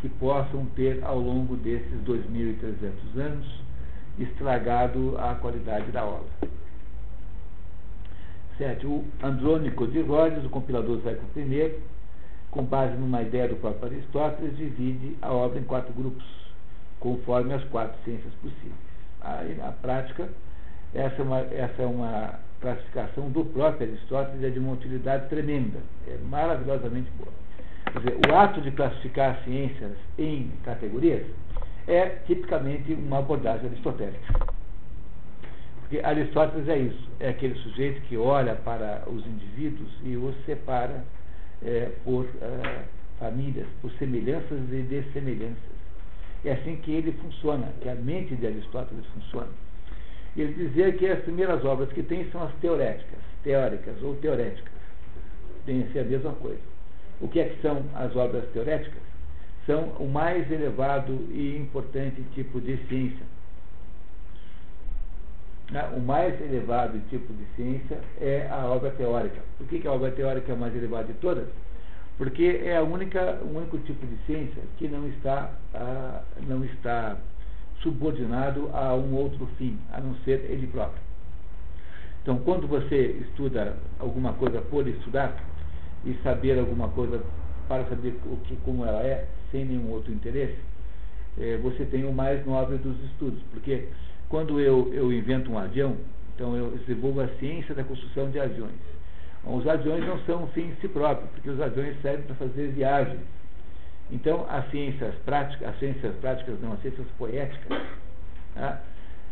que possam ter ao longo desses 2.300 anos estragado a qualidade da obra. Certo? O Andrônico de Rhodes, o compilador do século I, com base numa ideia do próprio Aristóteles, divide a obra em quatro grupos, conforme as quatro ciências possíveis. Aí, na prática, essa é uma, essa é uma classificação do próprio Aristóteles, é de uma utilidade tremenda, é maravilhosamente boa. Quer dizer, o ato de classificar as ciências em categorias é tipicamente uma abordagem aristotélica. Porque Aristóteles é isso, é aquele sujeito que olha para os indivíduos e os separa é, por uh, famílias, por semelhanças e dessemelhanças. É assim que ele funciona, que a mente de Aristóteles funciona. Ele dizia que as primeiras obras que tem são as teoréticas, teóricas ou teoréticas. Tem a mesma coisa. O que é que são as obras teoréticas? São o mais elevado e importante tipo de ciência. O mais elevado tipo de ciência é a obra teórica. Por que, que a obra teórica é a mais elevada de todas? Porque é a única, o único tipo de ciência que não está, ah, não está subordinado a um outro fim, a não ser ele próprio. Então, quando você estuda alguma coisa por estudar, e saber alguma coisa para saber o que, como ela é, sem nenhum outro interesse, é, você tem o mais nobre dos estudos. Porque quando eu, eu invento um avião, então eu desenvolvo a ciência da construção de aviões. Os aviões não são um fim em si próprio, porque os aviões servem para fazer viagens. Então, as ciências práticas, as ciências práticas não, as ciências poéticas, tá?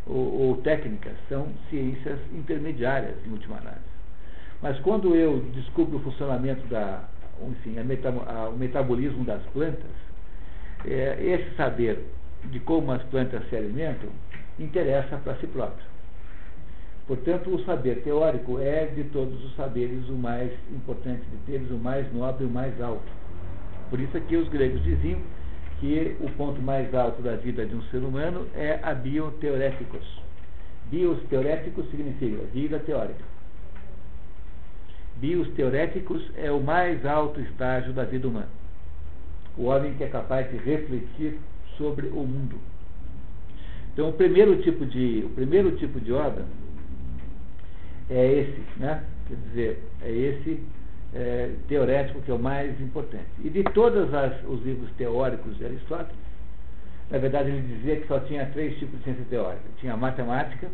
ou, ou técnicas, são ciências intermediárias, em última análise. Mas quando eu descubro o funcionamento da, enfim, o metabolismo das plantas, é, esse saber de como as plantas se alimentam interessa para si próprio. Portanto, o saber teórico é de todos os saberes o mais importante de deles, o mais nobre, o mais alto. Por isso é que os gregos diziam que o ponto mais alto da vida de um ser humano é a bioteoréticos. Bios teoréticos significa vida teórica. Bios teoréticos é o mais alto estágio da vida humana. O homem que é capaz de refletir sobre o mundo. Então, o primeiro tipo de, o primeiro tipo de obra é esse, né? Quer dizer, é esse é, teorético que é o mais importante. E de todos os livros teóricos de Aristóteles, na verdade ele dizia que só tinha três tipos de ciência teórica. Tinha a matemática,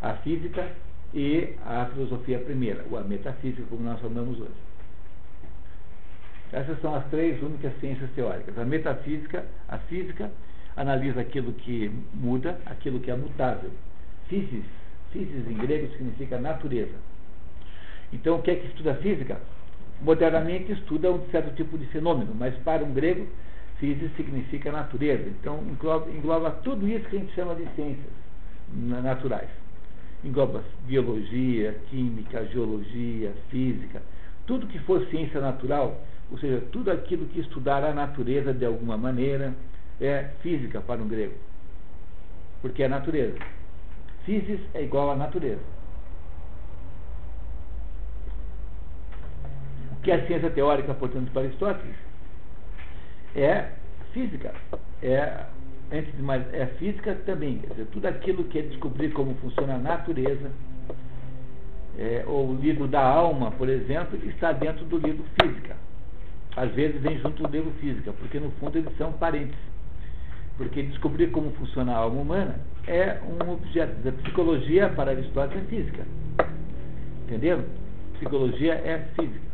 a física e a filosofia primeira, ou a metafísica, como nós falamos hoje. Essas são as três únicas ciências teóricas. A metafísica, a física, analisa aquilo que muda, aquilo que é mutável. Physis, physis em grego significa natureza. Então, o que é que estuda física? Modernamente estuda um certo tipo de fenômeno, mas para um grego, physis significa natureza. Então, engloba, engloba tudo isso que a gente chama de ciências naturais engloba biologia, química, geologia, física, tudo que for ciência natural, ou seja, tudo aquilo que estudar a natureza de alguma maneira, é física para um grego. Porque é natureza. Physis é igual a natureza. O que é a ciência teórica, portanto, para Aristóteles? É física. É antes de mais, é física também. Quer dizer, tudo aquilo que é descobrir como funciona a natureza, é, ou o livro da alma, por exemplo, está dentro do livro física. Às vezes vem junto do livro física, porque no fundo eles são parentes. Porque descobrir como funciona a alma humana é um objeto. A psicologia, para Aristóteles, é física. Entenderam? Psicologia é física.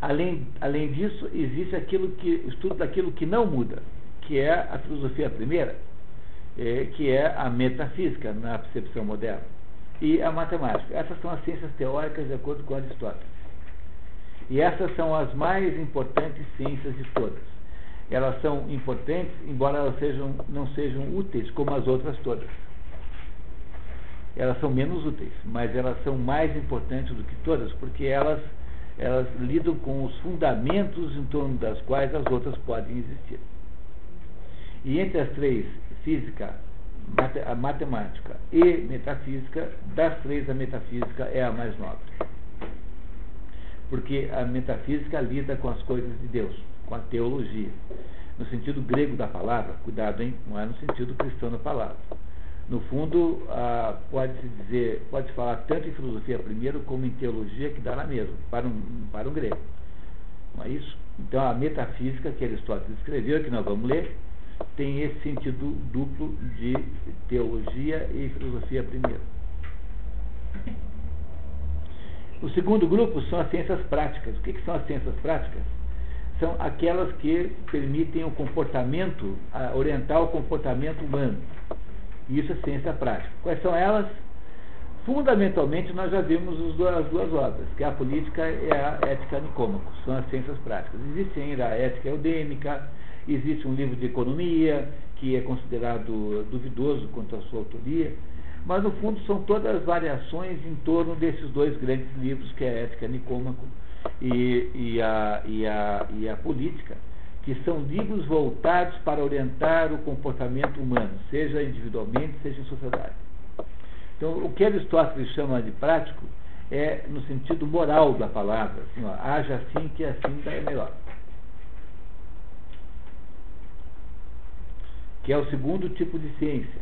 Além, além disso, existe aquilo que, o estudo daquilo que não muda que é a filosofia primeira, é, que é a metafísica na percepção moderna, e a matemática. Essas são as ciências teóricas de acordo com Aristóteles. E essas são as mais importantes ciências de todas. Elas são importantes, embora elas sejam, não sejam úteis como as outras todas. Elas são menos úteis, mas elas são mais importantes do que todas, porque elas, elas lidam com os fundamentos em torno das quais as outras podem existir. E entre as três, física, a matemática e metafísica, das três a metafísica é a mais nobre. Porque a metafísica lida com as coisas de Deus, com a teologia. No sentido grego da palavra, cuidado, hein? Não é no sentido cristão da palavra. No fundo, ah, pode-se dizer, pode falar tanto em filosofia primeiro como em teologia, que dá na mesma, para um, para um grego. Não é isso? Então, a metafísica que Aristóteles escreveu, que nós vamos ler, tem esse sentido duplo de teologia e filosofia primeiro. O segundo grupo são as ciências práticas. O que, que são as ciências práticas? São aquelas que permitem o comportamento, orientar o comportamento humano. Isso é ciência prática. Quais são elas? Fundamentalmente, nós já vimos as duas obras, que é a política e a ética nicômaco, são as ciências práticas. Existe ainda a ética eudêmica, existe um livro de economia, que é considerado duvidoso quanto à sua autoria, mas no fundo são todas variações em torno desses dois grandes livros, que é a ética nicômaco e, e, a, e, a, e a política, que são livros voltados para orientar o comportamento humano, seja individualmente, seja em sociedade. Então, o que Aristóteles chama de prático é no sentido moral da palavra, assim, ó, haja assim que assim é melhor. Que é o segundo tipo de ciência,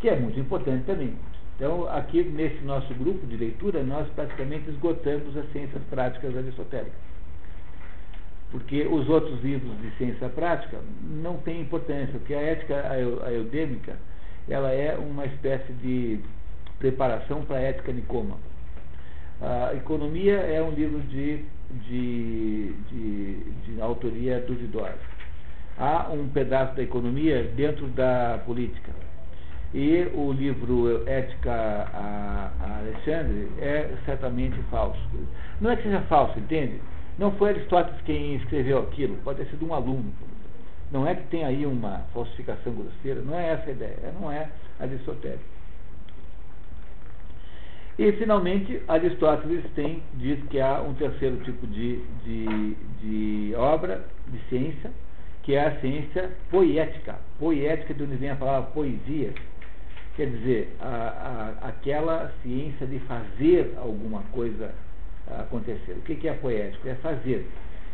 que é muito importante também. Então, aqui nesse nosso grupo de leitura, nós praticamente esgotamos as ciências práticas aristotélicas. Porque os outros livros de ciência prática não têm importância, porque a ética eudêmica ela é uma espécie de preparação para a ética nicoma. A economia é um livro de, de, de, de autoria duvidosa. Há um pedaço da economia dentro da política. E o livro Ética a, a Alexandre é certamente falso. Não é que seja falso, entende? Não foi Aristóteles quem escreveu aquilo, pode ter sido um aluno. Não é que tem aí uma falsificação grosseira, não é essa a ideia, não é aristotélica. E, finalmente, Aristóteles tem dito que há um terceiro tipo de, de, de obra, de ciência, que é a ciência poética. Poética, de onde vem a palavra poesia. Quer dizer, a, a, aquela ciência de fazer alguma coisa acontecer. O que, que é poético? É fazer.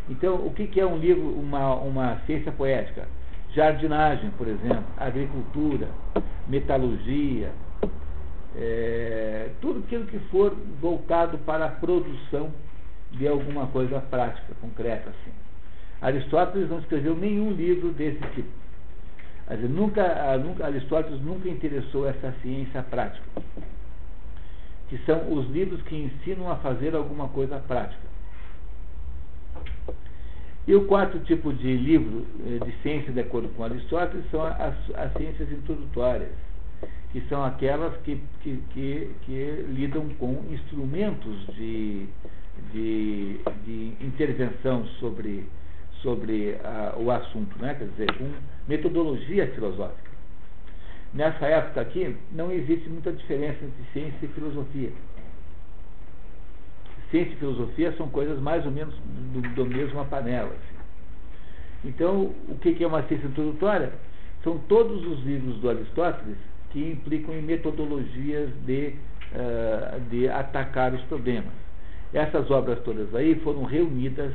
Então, o que, que é um livro, uma, uma ciência poética? Jardinagem, por exemplo, agricultura, metalurgia, é, tudo aquilo que for voltado para a produção de alguma coisa prática, concreta assim. Aristóteles não escreveu nenhum livro desse tipo. Dizer, nunca, nunca, Aristóteles nunca interessou essa ciência prática, que são os livros que ensinam a fazer alguma coisa prática. E o quarto tipo de livro eh, de ciência, de acordo com Aristóteles, são as, as ciências introdutórias, que são aquelas que, que, que, que lidam com instrumentos de, de, de intervenção sobre, sobre a, o assunto, né? quer dizer, com metodologia filosófica. Nessa época aqui, não existe muita diferença entre ciência e filosofia ciência e filosofia são coisas mais ou menos do, do mesma panela. Assim. Então, o que, é uma ciência introdutória? São todos os livros do Aristóteles que implicam em metodologias de, uh, de atacar os problemas. Essas obras todas aí foram reunidas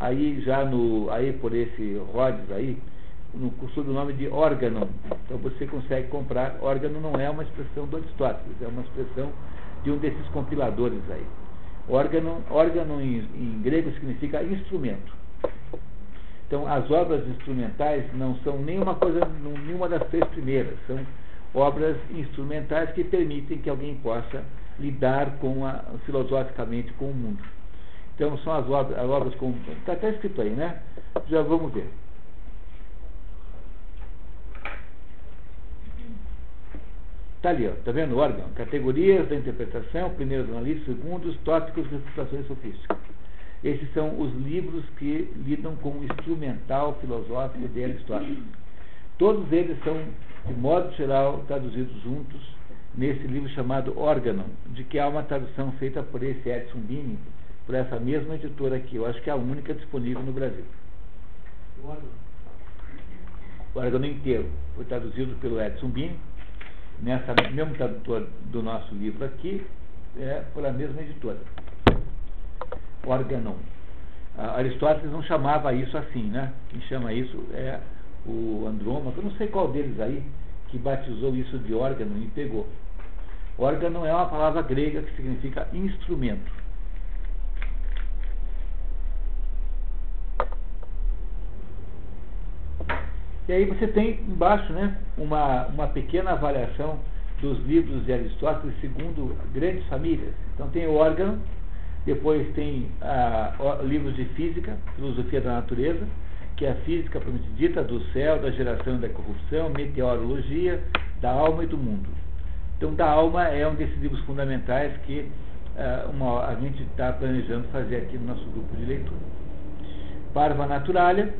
aí já no, aí por esse Rhodes aí, no, sob o nome de órgão. Então você consegue comprar. Órgão não é uma expressão do Aristóteles, é uma expressão de um desses compiladores aí. Órgano, órgano em, em grego significa instrumento. Então, as obras instrumentais não são nenhuma coisa, nenhuma das três primeiras. São obras instrumentais que permitem que alguém possa lidar com a, filosoficamente com o mundo. Então, são as obras, as obras. Está até escrito aí, né? Já vamos ver. Está ali, ó, tá vendo órgão? Categorias da interpretação, primeiros analistas, segundos, tópicos, refutações sofísticas. Esses são os livros que lidam com o instrumental filosófico de Aristóteles. Todos eles são, de modo geral, traduzidos juntos nesse livro chamado Órgão, de que há uma tradução feita por esse Edson Bini, por essa mesma editora aqui. Eu acho que é a única disponível no Brasil. o órgão inteiro. Foi traduzido pelo Edson Bini, nessa mesmo tradutor do nosso livro aqui, é, pela mesma editora. Órgão. Aristóteles não chamava isso assim, né? Quem chama isso é o Andrômaco, eu não sei qual deles aí, que batizou isso de órgão e pegou. Órgão é uma palavra grega que significa instrumento. E aí você tem embaixo né, uma, uma pequena avaliação dos livros de Aristóteles segundo grandes famílias. Então tem o órgão, depois tem ah, livros de física, filosofia da natureza, que é a física propriamente dita do céu, da geração e da corrupção, meteorologia, da alma e do mundo. Então, da alma é um desses livros fundamentais que ah, uma, a gente está planejando fazer aqui no nosso grupo de leitura. Parva Naturalia,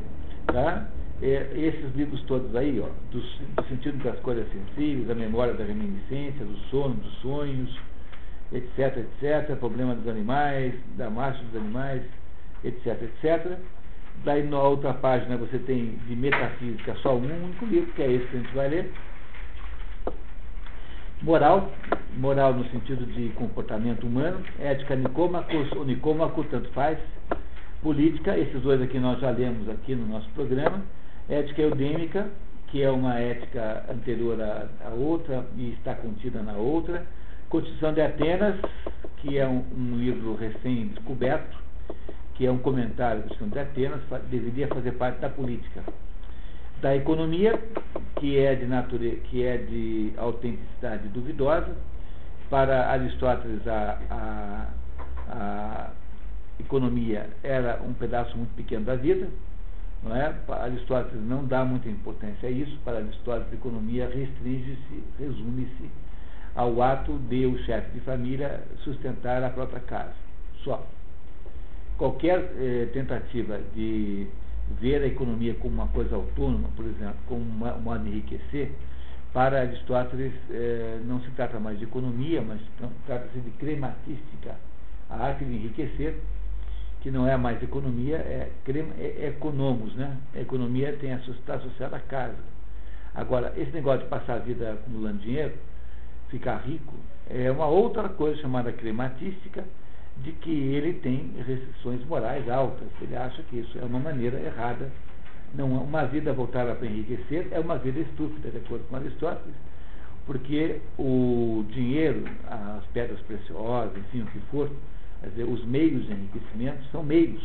tá? É, esses livros todos aí, ó, do, do, sentido das coisas sensíveis, da memória da reminiscência, do sono, dos sonhos, etc, etc, problema dos animais, da marcha dos animais, etc, etc. Daí na outra página você tem de metafísica só um único livro, que é esse que a gente vai ler. Moral, moral no sentido de comportamento humano, ética nicômaco ou nicômaco, tanto faz. Política, esses dois aqui nós já lemos aqui no nosso programa ética eudêmica, que é uma ética anterior à, à outra e está contida na outra. Constituição de Atenas, que é um, um livro recém-descoberto, que é um comentário Constituição de Atenas, deveria fazer parte da política. Da economia, que é de, natureza, que é de autenticidade duvidosa. Para Aristóteles, a, a, a economia era um pedaço muito pequeno da vida, não é? Aristóteles não dá muita importância a isso. Para Aristóteles, a economia restringe-se, resume-se ao ato de o chefe de família sustentar a própria casa. Só. Qualquer eh, tentativa de ver a economia como uma coisa autônoma, por exemplo, como uma, de enriquecer, para Aristóteles eh, não se trata mais de economia, mas trata-se de crematística, a arte de enriquecer, que não é mais economia, é, é economos, né? A economia está associada à casa. Agora, esse negócio de passar a vida acumulando dinheiro, ficar rico, é uma outra coisa chamada crematística, de que ele tem restrições morais altas. Ele acha que isso é uma maneira errada. Não, uma vida voltada para enriquecer é uma vida estúpida, de acordo com Aristóteles, porque o dinheiro, as pedras preciosas, enfim, o que for, Quer dizer, os meios de enriquecimento são meios.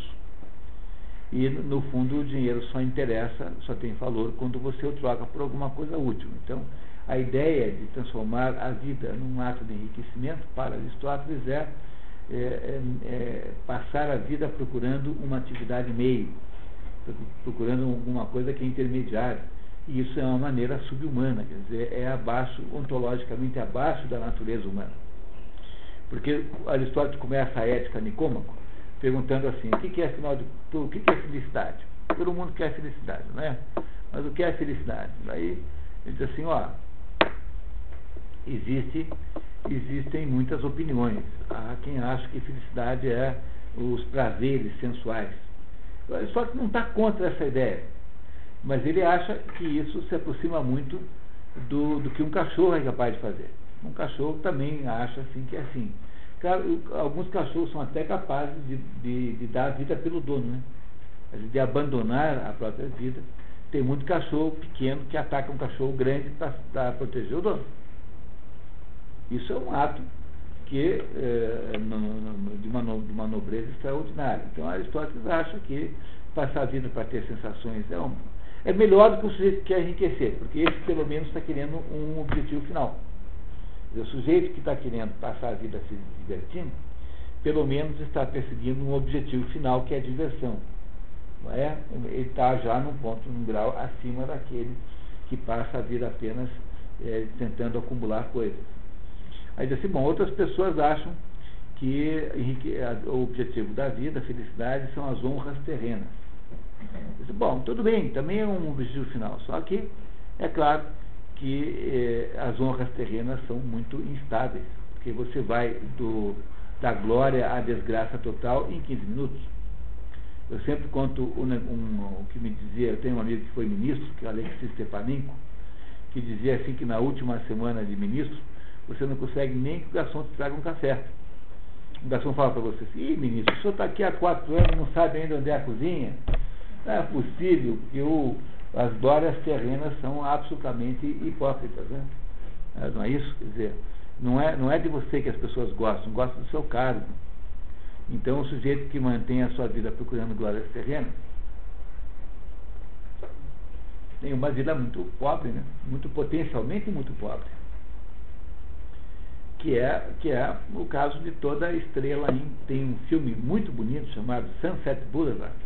E, no fundo, o dinheiro só interessa, só tem valor quando você o troca por alguma coisa útil. Então, a ideia de transformar a vida num ato de enriquecimento, para Aristóteles, é, é, é, é passar a vida procurando uma atividade meio, procurando alguma coisa que é intermediária. E isso é uma maneira subhumana, quer dizer, é abaixo, ontologicamente abaixo da natureza humana. Porque Aristóteles começa a ética Nicômaco perguntando assim, o que é afinal de tudo, o que é felicidade? Todo mundo quer felicidade, não é? Mas o que é felicidade? Daí ele diz assim, ó, existe, existem muitas opiniões. Há quem acha que felicidade é os prazeres sensuais. Aristóteles não está contra essa ideia, mas ele acha que isso se aproxima muito do, do que um cachorro é capaz de fazer. Um cachorro também acha assim que é assim. Claro, alguns cachorros são até capazes de, de, de dar a vida pelo dono, né? de abandonar a própria vida. Tem muito cachorro pequeno que ataca um cachorro grande para proteger o dono. Isso é um ato que é, no, no, de, uma, de uma nobreza extraordinária. Então Aristóteles acha que passar a vida para ter sensações é, um, é melhor do que o sujeito que quer enriquecer, porque esse pelo menos está querendo um objetivo final. O sujeito que está querendo passar a vida se divertindo, pelo menos está perseguindo um objetivo final que é a diversão. Não é? Ele está já num ponto, num grau acima daquele que passa a vida apenas é, tentando acumular coisas. Aí assim, bom, outras pessoas acham que o objetivo da vida, a felicidade, são as honras terrenas. Diz, bom, tudo bem, também é um objetivo final, só que, é claro, que eh, as honras terrenas são muito instáveis, porque você vai do, da glória à desgraça total em 15 minutos. Eu sempre conto um, um, o que me dizia, eu tenho um amigo que foi ministro, que é o Alexis Stepaninko, que dizia assim que na última semana de ministro, você não consegue nem que o garçom te traga um café. O garçom fala para você assim, Ih, ministro, o senhor está aqui há quatro anos não sabe ainda onde é a cozinha? Não é possível que o, as glórias terrenas são absolutamente hipócritas, né? É, não é isso? Quer dizer, não é, não é de você que as pessoas gostam, gostam do seu cargo. Então, o sujeito que mantém a sua vida procurando glórias terrenas tem uma vida muito pobre, né? muito potencialmente muito pobre. Que é, que é o caso de toda estrela. Em, tem um filme muito bonito chamado Sunset Boulevard.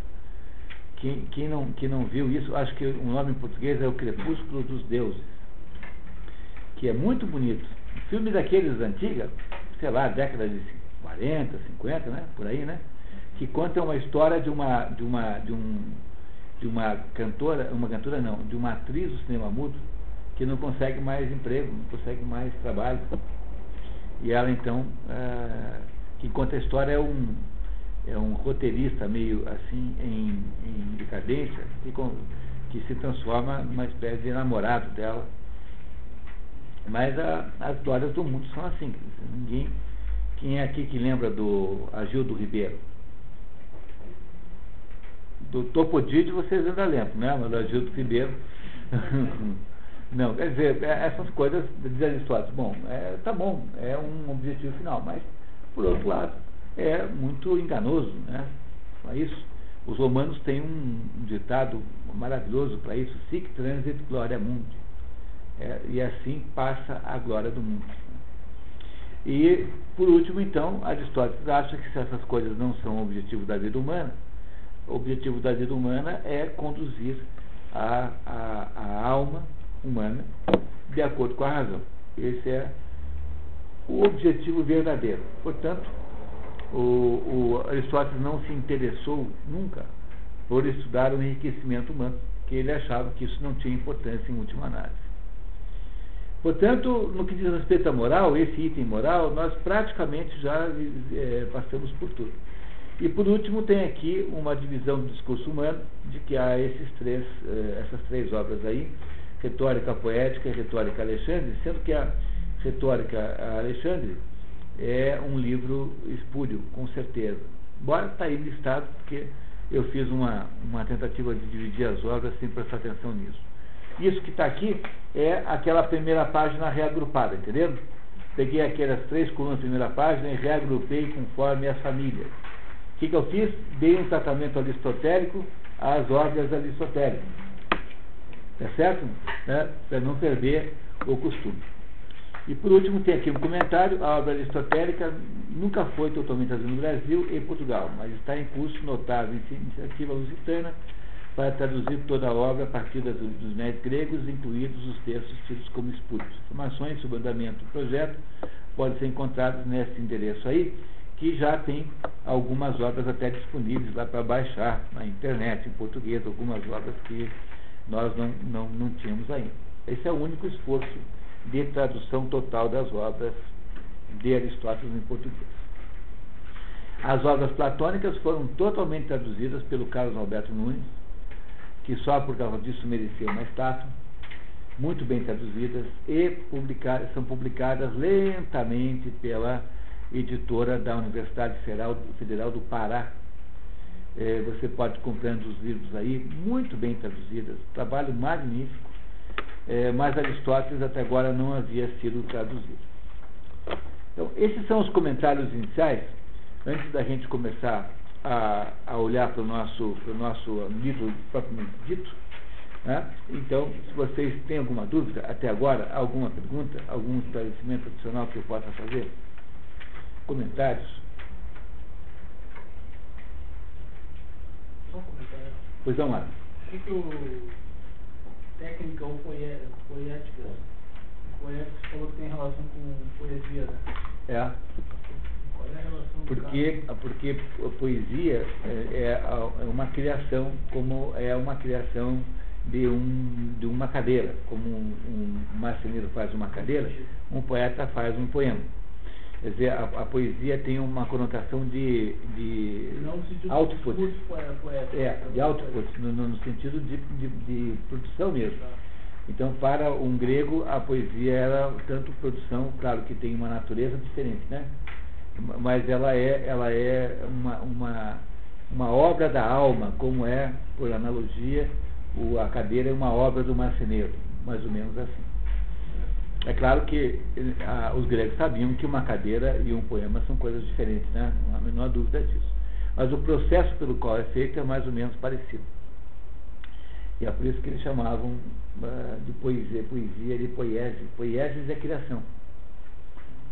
Quem, quem, não, quem não viu isso, acho que o nome em português é O Crepúsculo dos Deuses. Que é muito bonito. Filme daqueles antigos, sei lá, década de 40, 50, né? Por aí, né? Que conta uma história de uma, de uma, de um, de uma cantora, uma cantora não, de uma atriz do cinema mudo que não consegue mais emprego, não consegue mais trabalho. E ela então, ah, que conta a história é um, é um roteirista meio assim em, em decadência, que, que se transforma numa espécie de namorado dela. Mas a, as histórias do mundo são assim, ninguém. Quem é aqui que lembra do Agildo Ribeiro? do Topodide vocês ainda lembram, né? Mas do Agildo Ribeiro. *laughs* Não, quer dizer, é, essas coisas diz Aristóteles, bom, é, tá bom, é um objetivo final, mas por outro lado é muito enganoso, né? É isso? Os romanos têm um ditado maravilhoso para isso, sic transit gloria mundi. É, e assim passa a glória do mundo. E, por último, então, Aristóteles acha que se essas coisas não são o objetivo da vida humana, o objetivo da vida humana é conduzir a, a, a alma humana de acordo com a razão. Esse é o objetivo verdadeiro. Portanto, o, o Aristóteles não se interessou nunca por estudar o enriquecimento humano, que ele achava que isso não tinha importância em última análise. Portanto, no que diz respeito à moral, esse item moral, nós praticamente já é, passamos por tudo. E por último tem aqui uma divisão do discurso humano, de que há esses três, eh, essas três obras aí, retórica poética e retórica Alexandre, sendo que a retórica Alexandre é um livro espúrio, com certeza. Embora está aí listado, porque eu fiz uma, uma tentativa de dividir as obras sem prestar atenção nisso. Isso que está aqui é aquela primeira página reagrupada, entendeu? Peguei aquelas três colunas da primeira página e reagrupei conforme as famílias que, que eu fiz? Dei um tratamento aristotélico às obras aristotélicas. Tá certo? Né? Para não perder o costume. E por último tem aqui um comentário, a obra aristotélica nunca foi totalmente traduzida no Brasil e Portugal, mas está em curso notável iniciativa lusitana para traduzir toda a obra a partir das, dos médicos gregos, incluídos os textos tidos como espúrios. Informações sobre o andamento do projeto podem ser encontradas nesse endereço aí, que já tem algumas obras até disponíveis lá para baixar na internet, em português, algumas obras que nós não, não, não tínhamos ainda. Esse é o único esforço de tradução total das obras de Aristóteles em português. As obras platônicas foram totalmente traduzidas pelo Carlos Alberto Nunes, que só por causa disso merecia uma estátua, muito bem traduzidas e publicadas, são publicadas lentamente pela editora da Universidade Federal, do Pará. É, você pode ir comprando os livros aí, muito bem traduzidos, trabalho magnífico, é, mas Aristóteles até agora não havia sido traduzido. Então, esses são os comentários iniciais, antes da gente começar a, a olhar para o nosso, nosso livro propriamente dito. Né? Então, se vocês têm alguma dúvida até agora, alguma pergunta, algum esclarecimento adicional que eu possa fazer? comentários? Só um comentário. Pois não, Mara. O que, que o técnica ou poética, poética falou que tem relação com poesia, né? É. Qual é a relação porque, porque a poesia é, é uma criação, como é uma criação de, um, de uma cadeira. Como um, um marceneiro faz uma cadeira, um poeta faz um poema. Quer dizer, a, a poesia tem uma conotação de, de output. É, de output, no, no- no sentido de, de, de produção mesmo. Então, para um grego, a poesia era tanto produção, claro que tem uma natureza diferente, né? Mas ela é, ela é uma, uma, uma obra da alma, como é, por analogia, o, a cadeira é uma obra do marceneiro, mais ou menos assim. É claro que eh, ah, os gregos sabiam que uma cadeira e um poema são coisas diferentes, né? não há a menor dúvida disso. Mas o processo pelo qual é feito é mais ou menos parecido. E é por isso que eles chamavam ah, de poesia, poesia de poiesis. Poiesis é criação.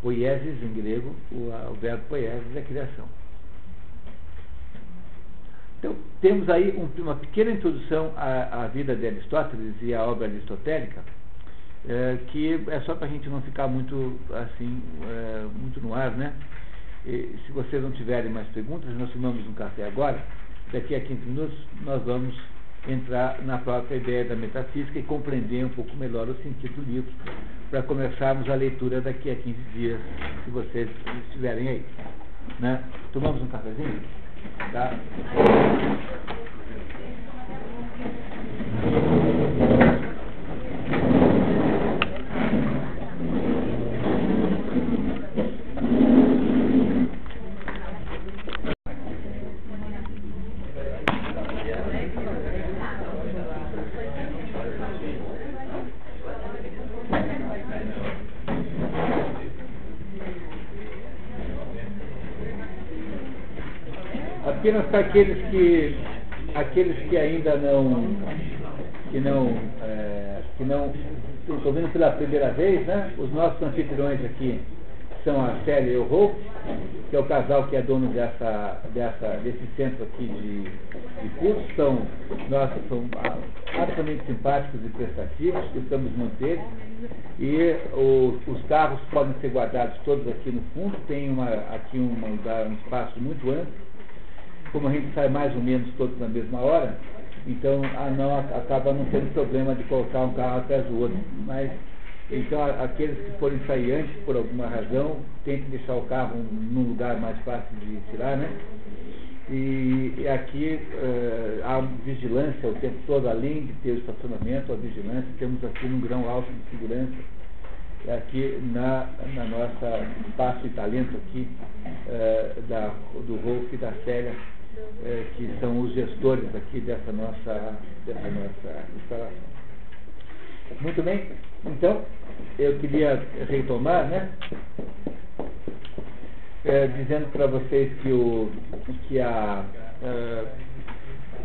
Poiesis em grego, o, ah, o verbo poiesis é criação. Então, temos aí um- uma pequena introdução à, à vida de Aristóteles e à obra aristotélica, eh, que é só para a gente não ficar muito assim, eh, muito no ar, né? E, se vocês não tiverem mais perguntas, nós tomamos um café agora. Daqui a 15 minutos nós vamos entrar na própria ideia da metafísica e compreender um pouco melhor o sentido do livro, para começarmos a leitura daqui a 15 dias, se vocês estiverem aí. Né? Tomamos um cafezinho? Tá? Apenas para aqueles que aqueles que ainda não que não é, que não estão vindo pela primeira vez, né? Os nossos anfitriões aqui são a Célia e o Rolf, que é o casal que é dono dessa, dessa, desse centro aqui de, de cursos. São, nós são absolutamente simpáticos e prestativos, estamos manter. E o- os carros podem ser guardados todos aqui no fundo, tem uma, aqui um, lugar, um espaço muito amplo como a gente sai mais ou menos todos na mesma hora, então a não, acaba não tendo problema de colocar um carro atrás do outro. Mas então aqueles que forem sair antes por alguma razão, tentem deixar o carro num lugar mais fácil de tirar, né? E, e aqui eh, há vigilância o tempo todo, além de ter o estacionamento, a vigilância, temos aqui um grão alto de segurança aqui na, na nossa espaço e talento aqui eh, da, do Rolf e da Célia, eh, que são os gestores aqui dessa nossa, dessa nossa instalação. Muito bem, então eu queria retomar, né? eh, dizendo para vocês que, o, que a. eh,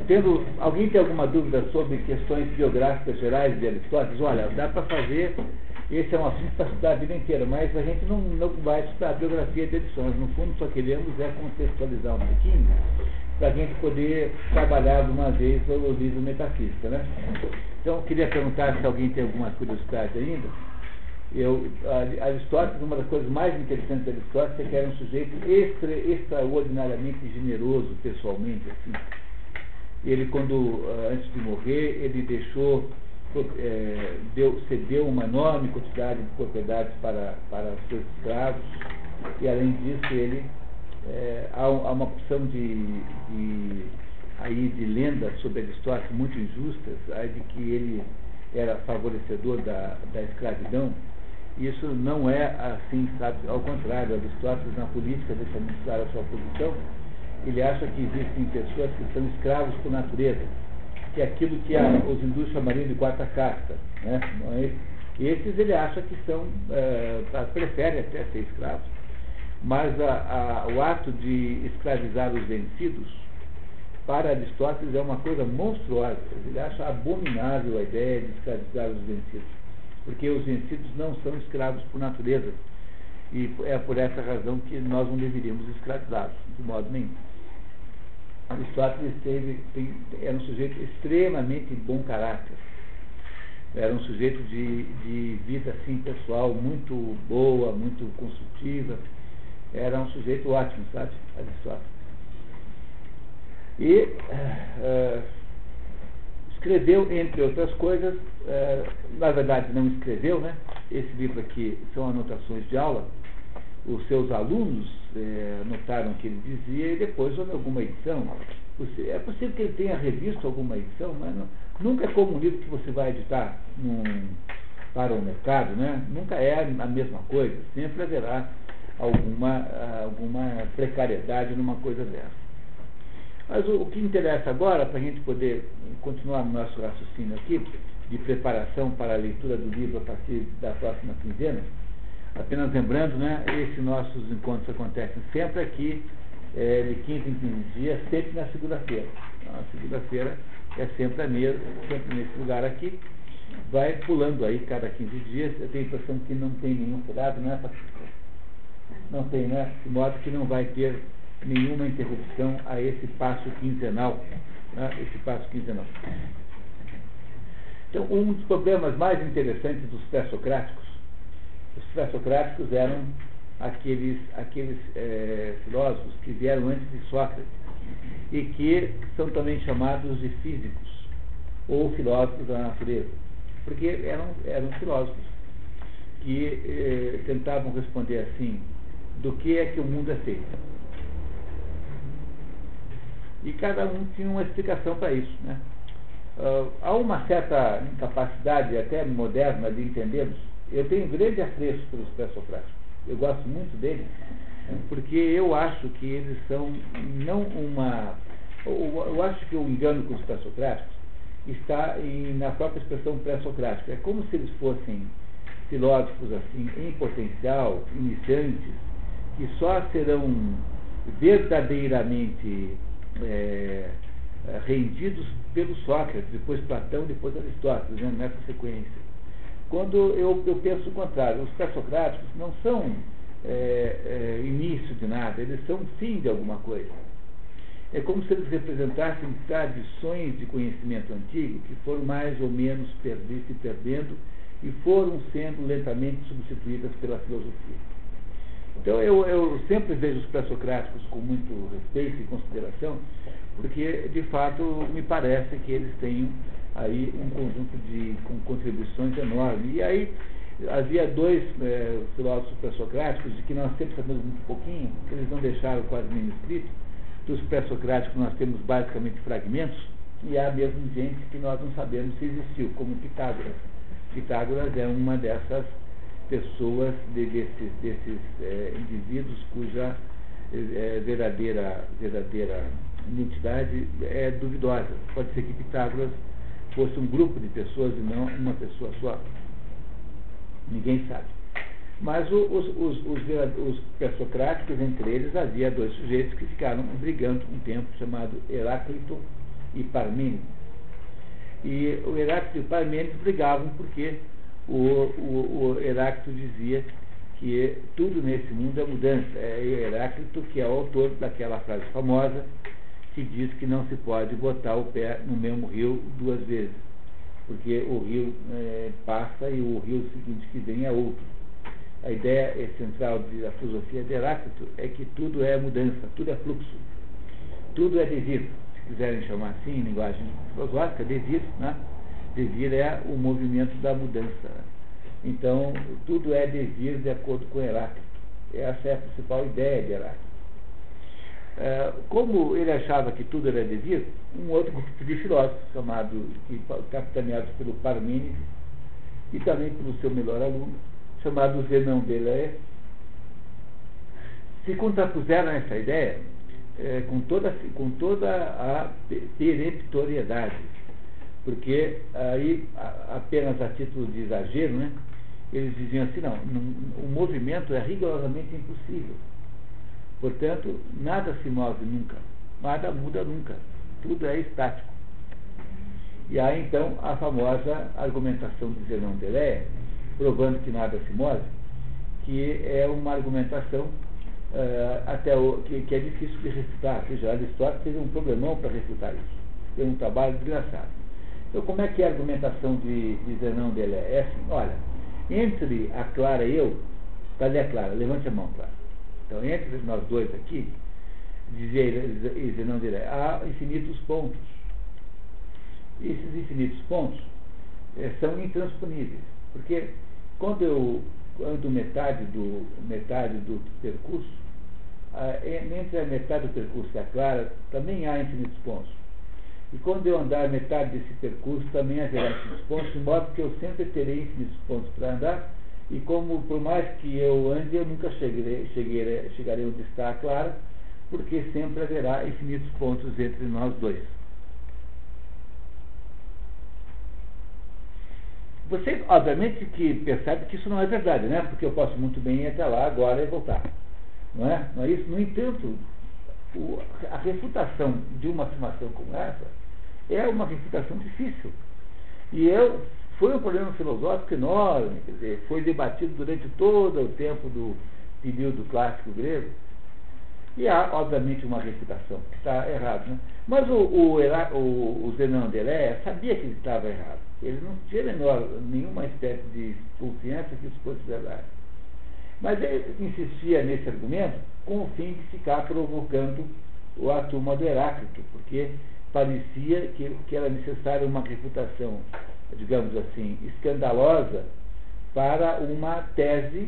tendo, alguém tem alguma dúvida sobre questões biográficas gerais de Aristóteles? Olha, dá para fazer, esse é um assunto para estudar a vida inteira, mas a gente não, não vai estudar a biografia de Aristóteles. No fundo, só queremos é contextualizar um pouquinho para a gente poder trabalhar de uma vez o livro Metafísica, né? Então, eu queria perguntar se alguém tem alguma curiosidade ainda. Eu, Aristóteles, uma das coisas mais interessantes de Aristóteles é que era um sujeito extra, extraordinariamente generoso pessoalmente. Assim. Ele, quando, ah, antes de morrer, ele deixou, eh, deu, cedeu uma enorme quantidade de propriedades para, para seus escravos, e além disso, ele, eh, há, há uma opção de, de, aí, de lendas sobre Aristóteles muito injustas, a de que ele era favorecedor da, da escravidão, isso não é assim, sabe? Ao contrário, Aristóteles, na política, deixa muito clara a sua posição, ele acha que existem pessoas que são escravos por natureza, que é aquilo que a, os hindus chamariam de quarta casta. Né? É? Esses ele acha que são, eh, preferem até ser escravos. Mas a- a- o ato de escravizar os vencidos, para Aristóteles, é uma coisa monstruosa. Ele acha abominável a ideia de escravizar os vencidos. Porque os vencidos não são escravos por natureza. E é por essa razão que nós não deveríamos escravizá-los, de modo nenhum. Aristóteles teve, tem, era um sujeito extremamente bom caráter. Era um sujeito de, de vida assim, pessoal muito boa, muito construtiva. Era um sujeito ótimo, sabe? Aristóteles. E eh, escreveu, entre outras coisas, eh, na verdade não escreveu, né? Esse livro aqui são anotações de aula, os seus alunos é, notaram o que ele dizia e depois houve alguma edição. É possível que ele tenha revisto alguma edição, mas não, nunca é como um livro que você vai editar num, para o mercado, né? nunca é a mesma coisa, sempre haverá alguma, alguma precariedade numa coisa dessa. Mas o, o que interessa agora, para a gente poder continuar no nosso raciocínio aqui, de preparação para a leitura do livro a partir da próxima quinzena, apenas lembrando, né, esses nossos encontros acontecem sempre aqui, é, de 15 em 15 dias, sempre na segunda-feira. Então, a segunda-feira é sempre a mesma, sempre nesse lugar aqui. Vai pulando aí cada 15 dias. Eu tenho a impressão que não tem nenhum feriado, né? Não tem, né? De modo que não vai ter nenhuma interrupção a esse passo quinzenal. Né? Esse passo quinzenal. Então, um dos problemas mais interessantes dos pré-socráticos, os pré-socráticos eram aqueles, aqueles é, filósofos que vieram antes de Sócrates e que são também chamados de físicos ou filósofos da natureza, porque eram, eram filósofos que eh, tentavam responder assim, do que é que o mundo é feito. E cada um tinha uma explicação para isso. Né? Uh, há uma certa incapacidade, até moderna, de entendermos. Eu tenho grande apreço pelos pré-socráticos. Eu gosto muito deles, porque eu acho que eles são não uma. Eu, acho que o engano com os pré-socráticos está em, na própria expressão pré-socrática. É como se eles fossem filósofos assim, em potencial, iniciantes, que só serão verdadeiramente é, rendidos pelo Sócrates, depois Platão, depois Aristóteles, né, nessa sequência. Quando eu, eu penso o contrário, os pré-socráticos não são é, é, início de nada, eles são fim de alguma coisa. É como se eles representassem tradições de conhecimento antigo que foram mais ou menos perdidas e perdendo e foram sendo lentamente substituídas pela filosofia. Então eu, eu sempre vejo os pré-socráticos com muito respeito e consideração, porque de fato me parece que eles têm aí um conjunto de contribuições enormes. E aí havia dois é, filósofos pré-socráticos, de que nós sempre sabemos muito pouquinho, que eles não deixaram quase nenhum escrito. Dos pré-socráticos nós temos basicamente fragmentos, e há mesmo gente que nós não sabemos se existiu, como Pitágoras. Pitágoras é uma dessas pessoas, de, desses, desses é, indivíduos cuja é, verdadeira, verdadeira identidade é duvidosa. Pode ser que Pitágoras fosse um grupo de pessoas e não uma pessoa só. Ninguém sabe. Mas os, os, os, os pré-socráticos, entre eles, havia dois sujeitos que ficaram brigando um tempo, chamado Heráclito e Parmênides. E o Heráclito e Parmênides brigavam porque o, o, o Heráclito dizia que tudo nesse mundo é mudança. É Heráclito que é o autor daquela frase famosa que diz que não se pode botar o pé no mesmo rio duas vezes, porque o rio é, passa e o rio seguinte que vem é outro. A ideia central da filosofia de Heráclito é que tudo é mudança, tudo é fluxo, tudo é devir, se quiserem chamar assim, em linguagem filosófica, devir, né? Devir é o movimento da mudança. Então, tudo é devir de acordo com Heráclito. Essa é a principal ideia de Heráclito. É, como ele achava que tudo era devir, um outro grupo de filósofos, chamado, capitaneados pelo Parmênides, e também pelo seu melhor aluno, chamado Zenão de Lé, se contrapuseram a essa ideia é, com, toda, com toda a peremptoriedade porque aí, apenas a título de exagero, né, eles diziam assim, não, o movimento é rigorosamente impossível. Portanto, nada se move nunca, nada muda nunca, tudo é estático. E há então a famosa argumentação de Zenão de Leia, provando que nada se move, que é uma argumentação uh, até o, que, que, é difícil de refutar. Veja, Aristóteles teve um problemão para refutar isso. Tem um trabalho desgraçado. Então, como é que é a argumentação de, de Zenão dele? É assim, olha, entre a Clara e eu, cadê a Clara? Levante a mão, Clara. Então, entre nós dois aqui, dizia Zenão dele, há infinitos pontos. Esses infinitos pontos é, são intransponíveis, porque quando eu ando metade do, metade do percurso, ah, entre a metade do percurso e a clara, também há infinitos pontos. E quando eu andar metade desse percurso, também haverá infinitos pontos, de modo que eu sempre terei infinitos pontos para andar, e como por mais que eu ande, eu nunca chegarei, chegarei, chegarei onde está a clara, porque sempre haverá infinitos pontos entre nós dois. Você, obviamente, que percebe que isso não é verdade, né? Porque eu posso muito bem ir até lá agora e voltar. Não é? Não é isso? No entanto, o, a refutação de uma afirmação como essa é uma refutação difícil. E eu, foi um problema filosófico enorme, quer dizer, foi debatido durante todo o tempo do período clássico grego. E há, obviamente, uma refutação que está errado. Né? Mas o, o, o, o sabia que ele estava errado. Ele não tinha menor, nenhuma espécie de confiança que isso fosse verdade. Mas ele insistia nesse argumento com o fim de ficar provocando a turma do Heráclito, porque parecia que, que era necessária uma refutação, digamos assim, escandalosa para uma tese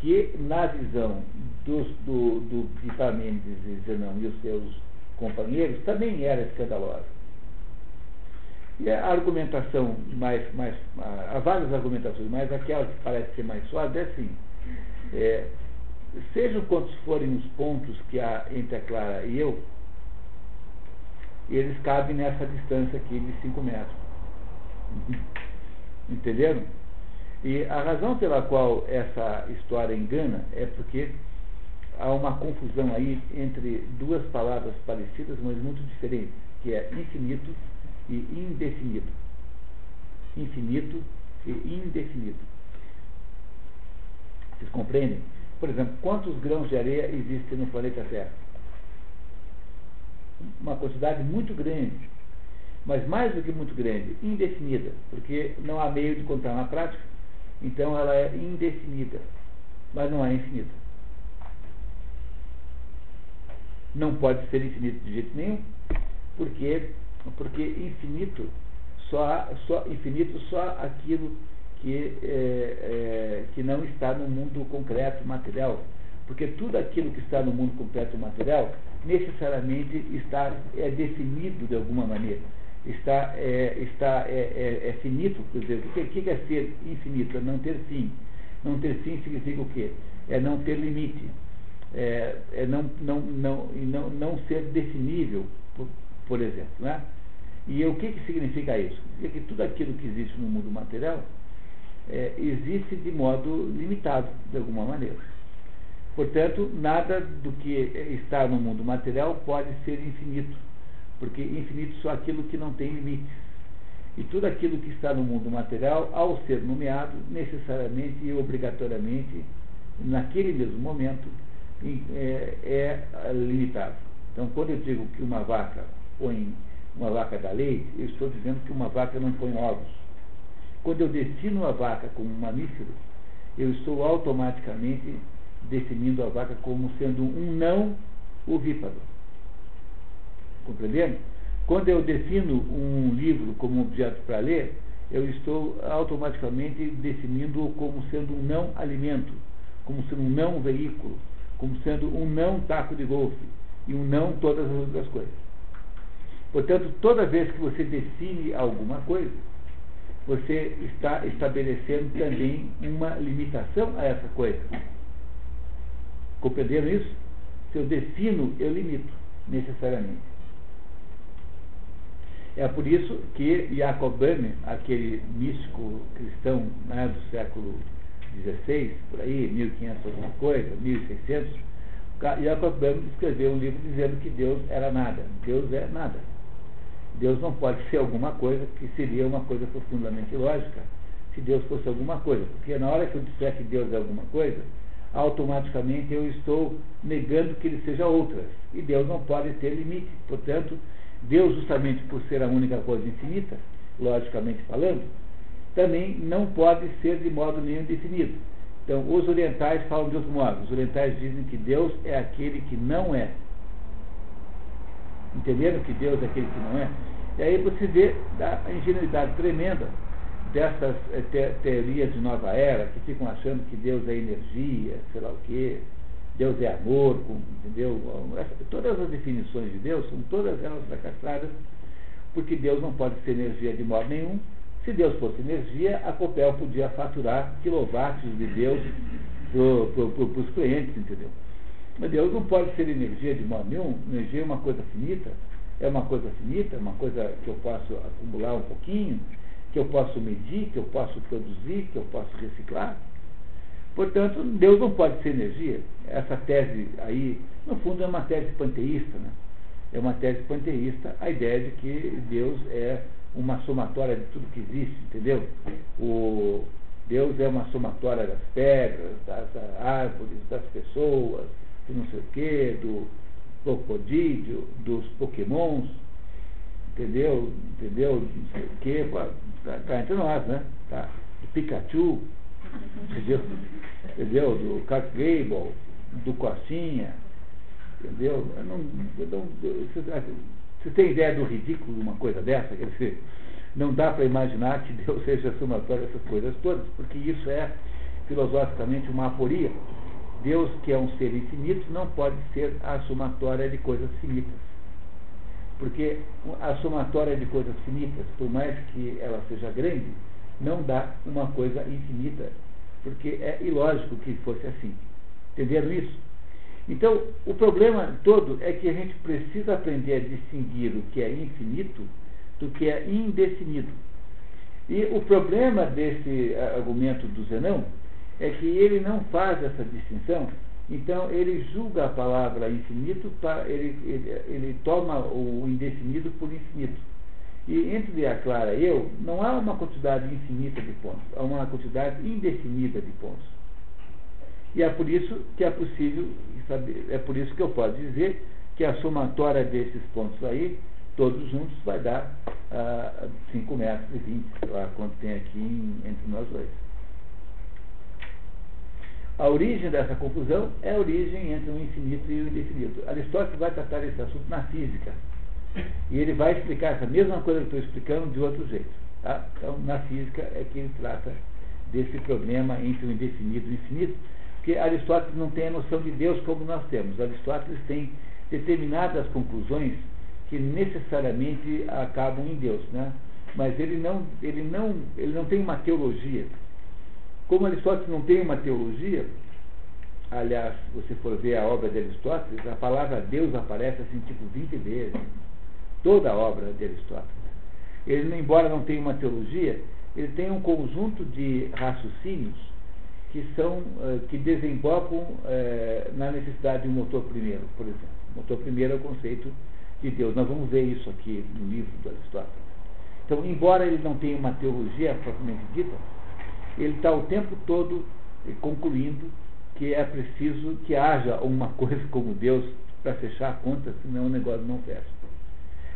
que, na visão dos, do, do Epimênides e Zenão e os seus companheiros, também era escandalosa. E a argumentação mais, mais há várias argumentações, mas aquela que parece ser mais suave é assim. É, sejam quantos forem os pontos que há entre a Clara e eu, eles cabem nessa distância aqui de 5 metros. *laughs* Entenderam? E a razão pela qual essa história engana é porque há uma confusão aí entre duas palavras parecidas, mas muito diferentes, que é infinito e indefinido. Infinito e indefinido. Vocês compreendem? Por exemplo, quantos grãos de areia existem no planeta Terra? Uma quantidade muito grande. Mas mais do que muito grande, indefinida, porque não há meio de contar na prática, então ela é indefinida, mas não é infinita. Não pode ser infinito de jeito nenhum, porque porque infinito só, só infinito só aquilo que, é, é, que não está no mundo concreto material. Porque tudo aquilo que está no mundo concreto material necessariamente está é definido de alguma maneira. Está, é, está, é, é, é finito, quer dizer, o que, é ser infinito? É não ter fim. Não ter fim significa o quê? É não ter limite. É, é não, não, não, não, não ser definível, por, por exemplo. Né? E o que, que significa isso? Significa que tudo aquilo que existe no mundo material é, existe de modo limitado, de alguma maneira. Portanto, nada do que está no mundo material pode ser infinito, porque infinito só aquilo que não tem limites. E tudo aquilo que está no mundo material, ao ser nomeado, necessariamente e obrigatoriamente, naquele mesmo momento, é, é limitado. Então, quando eu digo que uma vaca põe uma vaca da leite, eu estou dizendo que uma vaca não põe ovos. Quando eu defino a vaca como um mamífero, eu estou automaticamente definindo a vaca como sendo um não ovíparo. Compreendendo? Quando eu defino um livro como objeto para ler, eu estou automaticamente definindo-o como sendo um não alimento, como sendo um não veículo, como sendo um não taco de golfe e um não todas as outras coisas. Portanto, toda vez que você define alguma coisa, você está estabelecendo também uma limitação a essa coisa. Compreenderam isso? Se eu defino, eu limito, necessariamente. É por isso que Jacob Böhme, aquele místico cristão né, do século XVI, por aí, 1500 alguma coisa, 1600, Jacob Böhme escreveu um livro dizendo que Deus era nada. Deus é nada. Deus não pode ser alguma coisa que seria uma coisa profundamente lógica, se Deus fosse alguma coisa. Porque na hora que eu disser que Deus é alguma coisa, automaticamente eu estou negando que ele seja outras. E Deus não pode ter limite. Portanto, Deus, justamente por ser a única coisa infinita, logicamente falando, também não pode ser de modo nenhum definido. Então, os orientais falam de outro modo. Os orientais dizem que Deus é aquele que não é. Entenderam que Deus é aquele que não é? E aí você vê a ingenuidade tremenda dessas é, te, teorias de nova era que ficam achando que Deus é energia, sei lá o quê, Deus é amor, entendeu? Todas as definições de Deus são todas elas fracassadas, porque Deus não pode ser energia de modo nenhum. Se Deus fosse energia, a Copel podia faturar quilowatts de Deus para os clientes, entendeu? Mas Deus não pode ser energia de modo nenhum. Energia é uma coisa finita, é uma coisa finita, uma coisa que eu posso acumular um pouquinho, que eu posso medir, que eu posso produzir, que eu posso reciclar. Portanto, Deus não pode ser energia. Essa tese aí, no fundo, é uma tese panteísta, né? É uma tese panteísta a ideia de que Deus é uma somatória de tudo que existe, entendeu? O Deus é uma somatória das pedras, das árvores, das pessoas, do não sei o quê, do crocodílio, dos pokémons, entendeu? Entendeu? Não sei o quê, tá, tá entre nós, né? Tá? Do Pikachu, entendeu? entendeu? Do Clark Gable, do Cocinha, entendeu? Eu não, eu não, você, você tem ideia do ridículo de uma coisa dessa? Quer dizer, não dá para imaginar que Deus *laughs* seja somatório dessas coisas todas, porque isso é filosoficamente uma aporia. Deus, que é um ser infinito, não pode ser a somatória de coisas finitas. Porque a somatória de coisas finitas, por mais que ela seja grande, não dá uma coisa infinita porque é ilógico que fosse assim. Entenderam isso? Então, o problema todo é que a gente precisa aprender a distinguir o que é infinito do que é indefinido. E o problema desse argumento do Zenão é que ele não faz essa distinção, então ele julga a palavra infinito, ele, ele, ele toma o indefinido por infinito. E entre a Clara e eu, não há uma quantidade infinita de pontos, há uma quantidade indefinida de pontos. E é por isso que é possível saber, é por isso que eu posso dizer que a somatória desses pontos aí, todos juntos, vai dar ah, 5 metros e 20, lá quanto tem aqui em, entre nós dois. A origem dessa confusão é a origem entre o infinito e o indefinido. Aristóteles vai tratar esse assunto na física. E ele vai explicar essa mesma coisa que estou explicando de outro jeito. Tá? Então, na física é que ele trata desse problema entre o indefinido e o infinito, porque Aristóteles não tem a noção de Deus como nós temos. Aristóteles tem determinadas conclusões que necessariamente acabam em Deus, né? Mas ele não, ele não, ele não tem uma teologia. Como Aristóteles não tem uma teologia, aliás, você for ver a obra de Aristóteles, a palavra Deus aparece assim tipo 20 vezes toda a obra de Aristóteles. Ele, embora não tenha uma teologia, ele tem um conjunto de raciocínios que são uh, que desembocam uh, na necessidade de um motor primeiro, por exemplo. Motor primeiro é o conceito de Deus. Nós vamos ver isso aqui no livro do Aristóteles. Então, embora ele não tenha uma teologia propriamente dita, ele está o tempo todo concluindo que é preciso que haja uma coisa como Deus para fechar a conta, senão o negócio não fecha.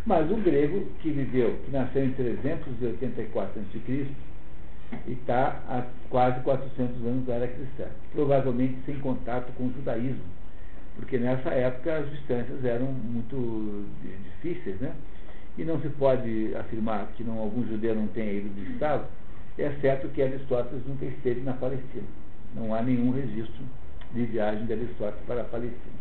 Mas o grego que viveu, que nasceu em 384 a.C. e está há quase 400 anos da era cristã, provavelmente sem contato com o judaísmo, porque nessa época as distâncias eram muito difíceis, né? E não se pode afirmar que não, algum judeu não tenha ido visitá-lo, é certo que Aristóteles nunca esteve na Palestina. Não há nenhum registro de viagem de Aristóteles para a Palestina.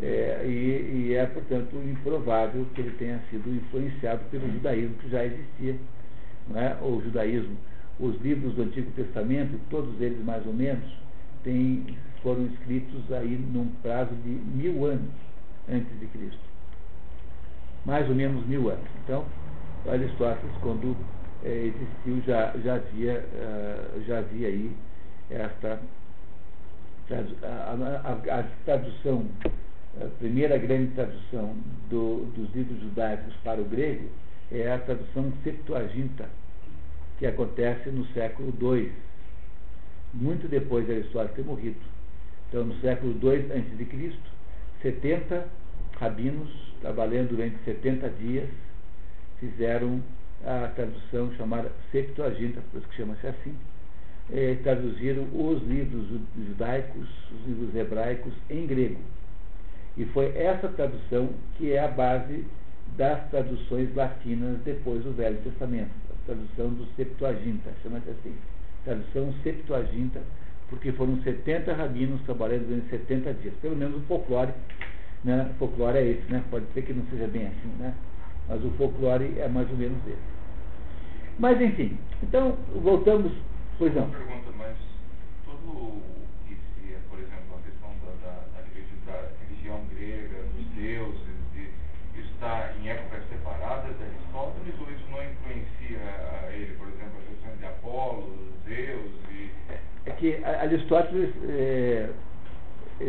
É, e, e, é, portanto, improvável que ele tenha sido influenciado pelo judaísmo que já existia. É? O judaísmo, os livros do Antigo Testamento, todos eles mais ou menos, têm, foram escritos aí num prazo de mil anos antes de Cristo. Mais ou menos mil anos. Então, Aristóteles, quando é, existiu, já, já, havia, uh, já havia aí esta a, a, a tradução a primeira grande tradução do, dos livros judaicos para o grego é a tradução Septuaginta, que acontece no século II, muito depois de Aristóteles ter morrido. Então, no século II a.C., 70 rabinos, trabalhando durante 70 dias, fizeram a tradução chamada Septuaginta, por isso que chama-se assim, é, traduziram os livros judaicos, os livros hebraicos em grego. E foi essa tradução que é a base das traduções latinas depois do Velho Testamento. tradução do Septuaginta, chama-se assim, tradução Septuaginta, porque foram 70 rabinos trabalhando durante 70 dias, pelo menos o folclore, né? O folclore é esse, né? Pode ser que não seja bem assim, né? Mas o folclore é mais ou menos esse. Mas enfim, então voltamos, pois não. Uma pergunta, mas todo o que se, por exemplo, a questão da, da, da, religião grega, dos deuses, e, isso está em épocas separadas de Aristóteles ou isso não influencia a ele, por exemplo, a questão de Apolo, Zeus e... É que Aristóteles, é,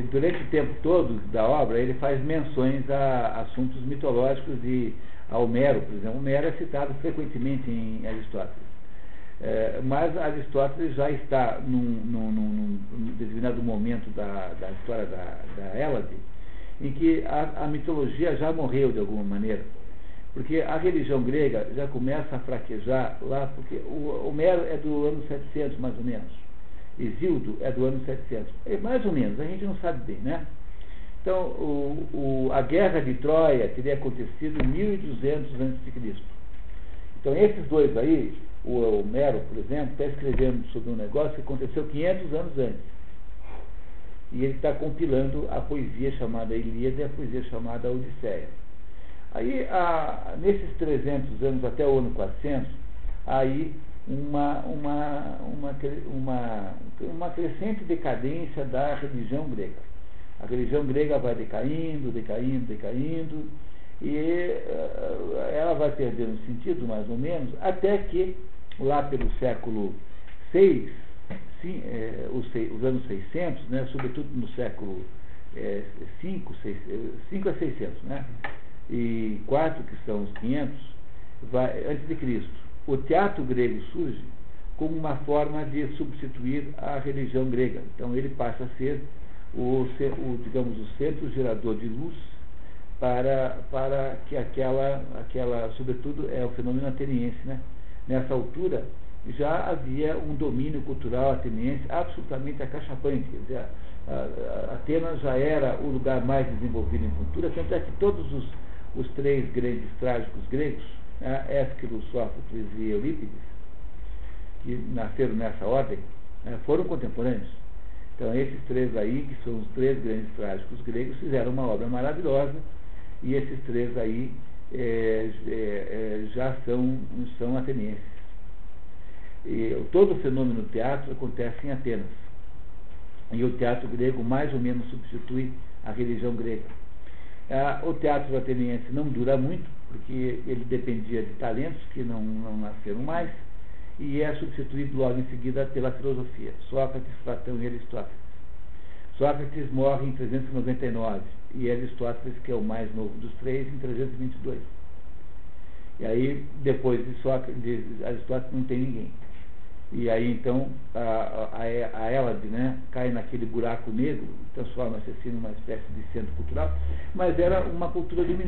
durante o tempo todo da obra, ele faz menções a assuntos mitológicos e a Homero, por exemplo. Homero é citado frequentemente em Aristóteles. É, mas Aristóteles já está num, num, num, num determinado momento da, da história da, da Hélade, em que a, a, mitologia já morreu de alguma maneira. Porque a religião grega já começa a fraquejar lá, porque o Homero é do ano 700 mais ou menos. Exildo é do ano 700. É mais ou menos, a gente não sabe bem, né? Então, o, o, a guerra de Troia teria acontecido em 1200 a.C. Então, esses dois aí, o Homero, por exemplo, está escrevendo sobre um negócio que aconteceu 500 anos antes. E ele está compilando a poesia chamada Ilíada e a poesia chamada Odisseia. Aí, a, nesses 300 anos, até o ano 400, aí uma, uma, uma, uma, uma crescente decadência da religião grega. A religião grega vai decaindo, decaindo, decaindo, e uh, ela vai perdendo sentido, mais ou menos, até que, lá pelo século VI, sim, é, os, os, anos 600, né, sobretudo no século é, 5, 6, 5 a 600, né, e 4, que são os 500, vai, antes de Cristo, o teatro grego surge como uma forma de substituir a religião grega. Então ele passa a ser o, o, digamos, o centro gerador de luz para, para que aquela, aquela, sobretudo, é o fenômeno ateniense, né? Nessa altura, já havia um domínio cultural ateniense absolutamente acachapante. Quer dizer, a, Atenas já era o lugar mais desenvolvido em cultura, tanto é que todos os, os três grandes trágicos gregos, né, Ésquilo, Sófocles e Eurípides, que nasceram nessa ordem, né, foram contemporâneos. Então, esses três aí, que são os três grandes trágicos gregos, fizeram uma obra maravilhosa, e esses três aí é, é, é, já são, são atenienses. E, todo o fenômeno do teatro acontece em Atenas. E o teatro grego mais ou menos substitui a religião grega. O teatro ateniense não dura muito, porque ele dependia de talentos que não, não nasceram mais e é substituído logo em seguida pela filosofia, Sócrates, Platão e Aristóteles. Sócrates morre em 399 e Aristóteles, que é o mais novo dos três, em 322. E aí, depois de, Sócrates, de Aristóteles, não tem ninguém. E aí, então, a, a, a Hélade né, cai naquele buraco negro, transforma-se assim numa espécie de centro cultural, mas era uma cultura dominante.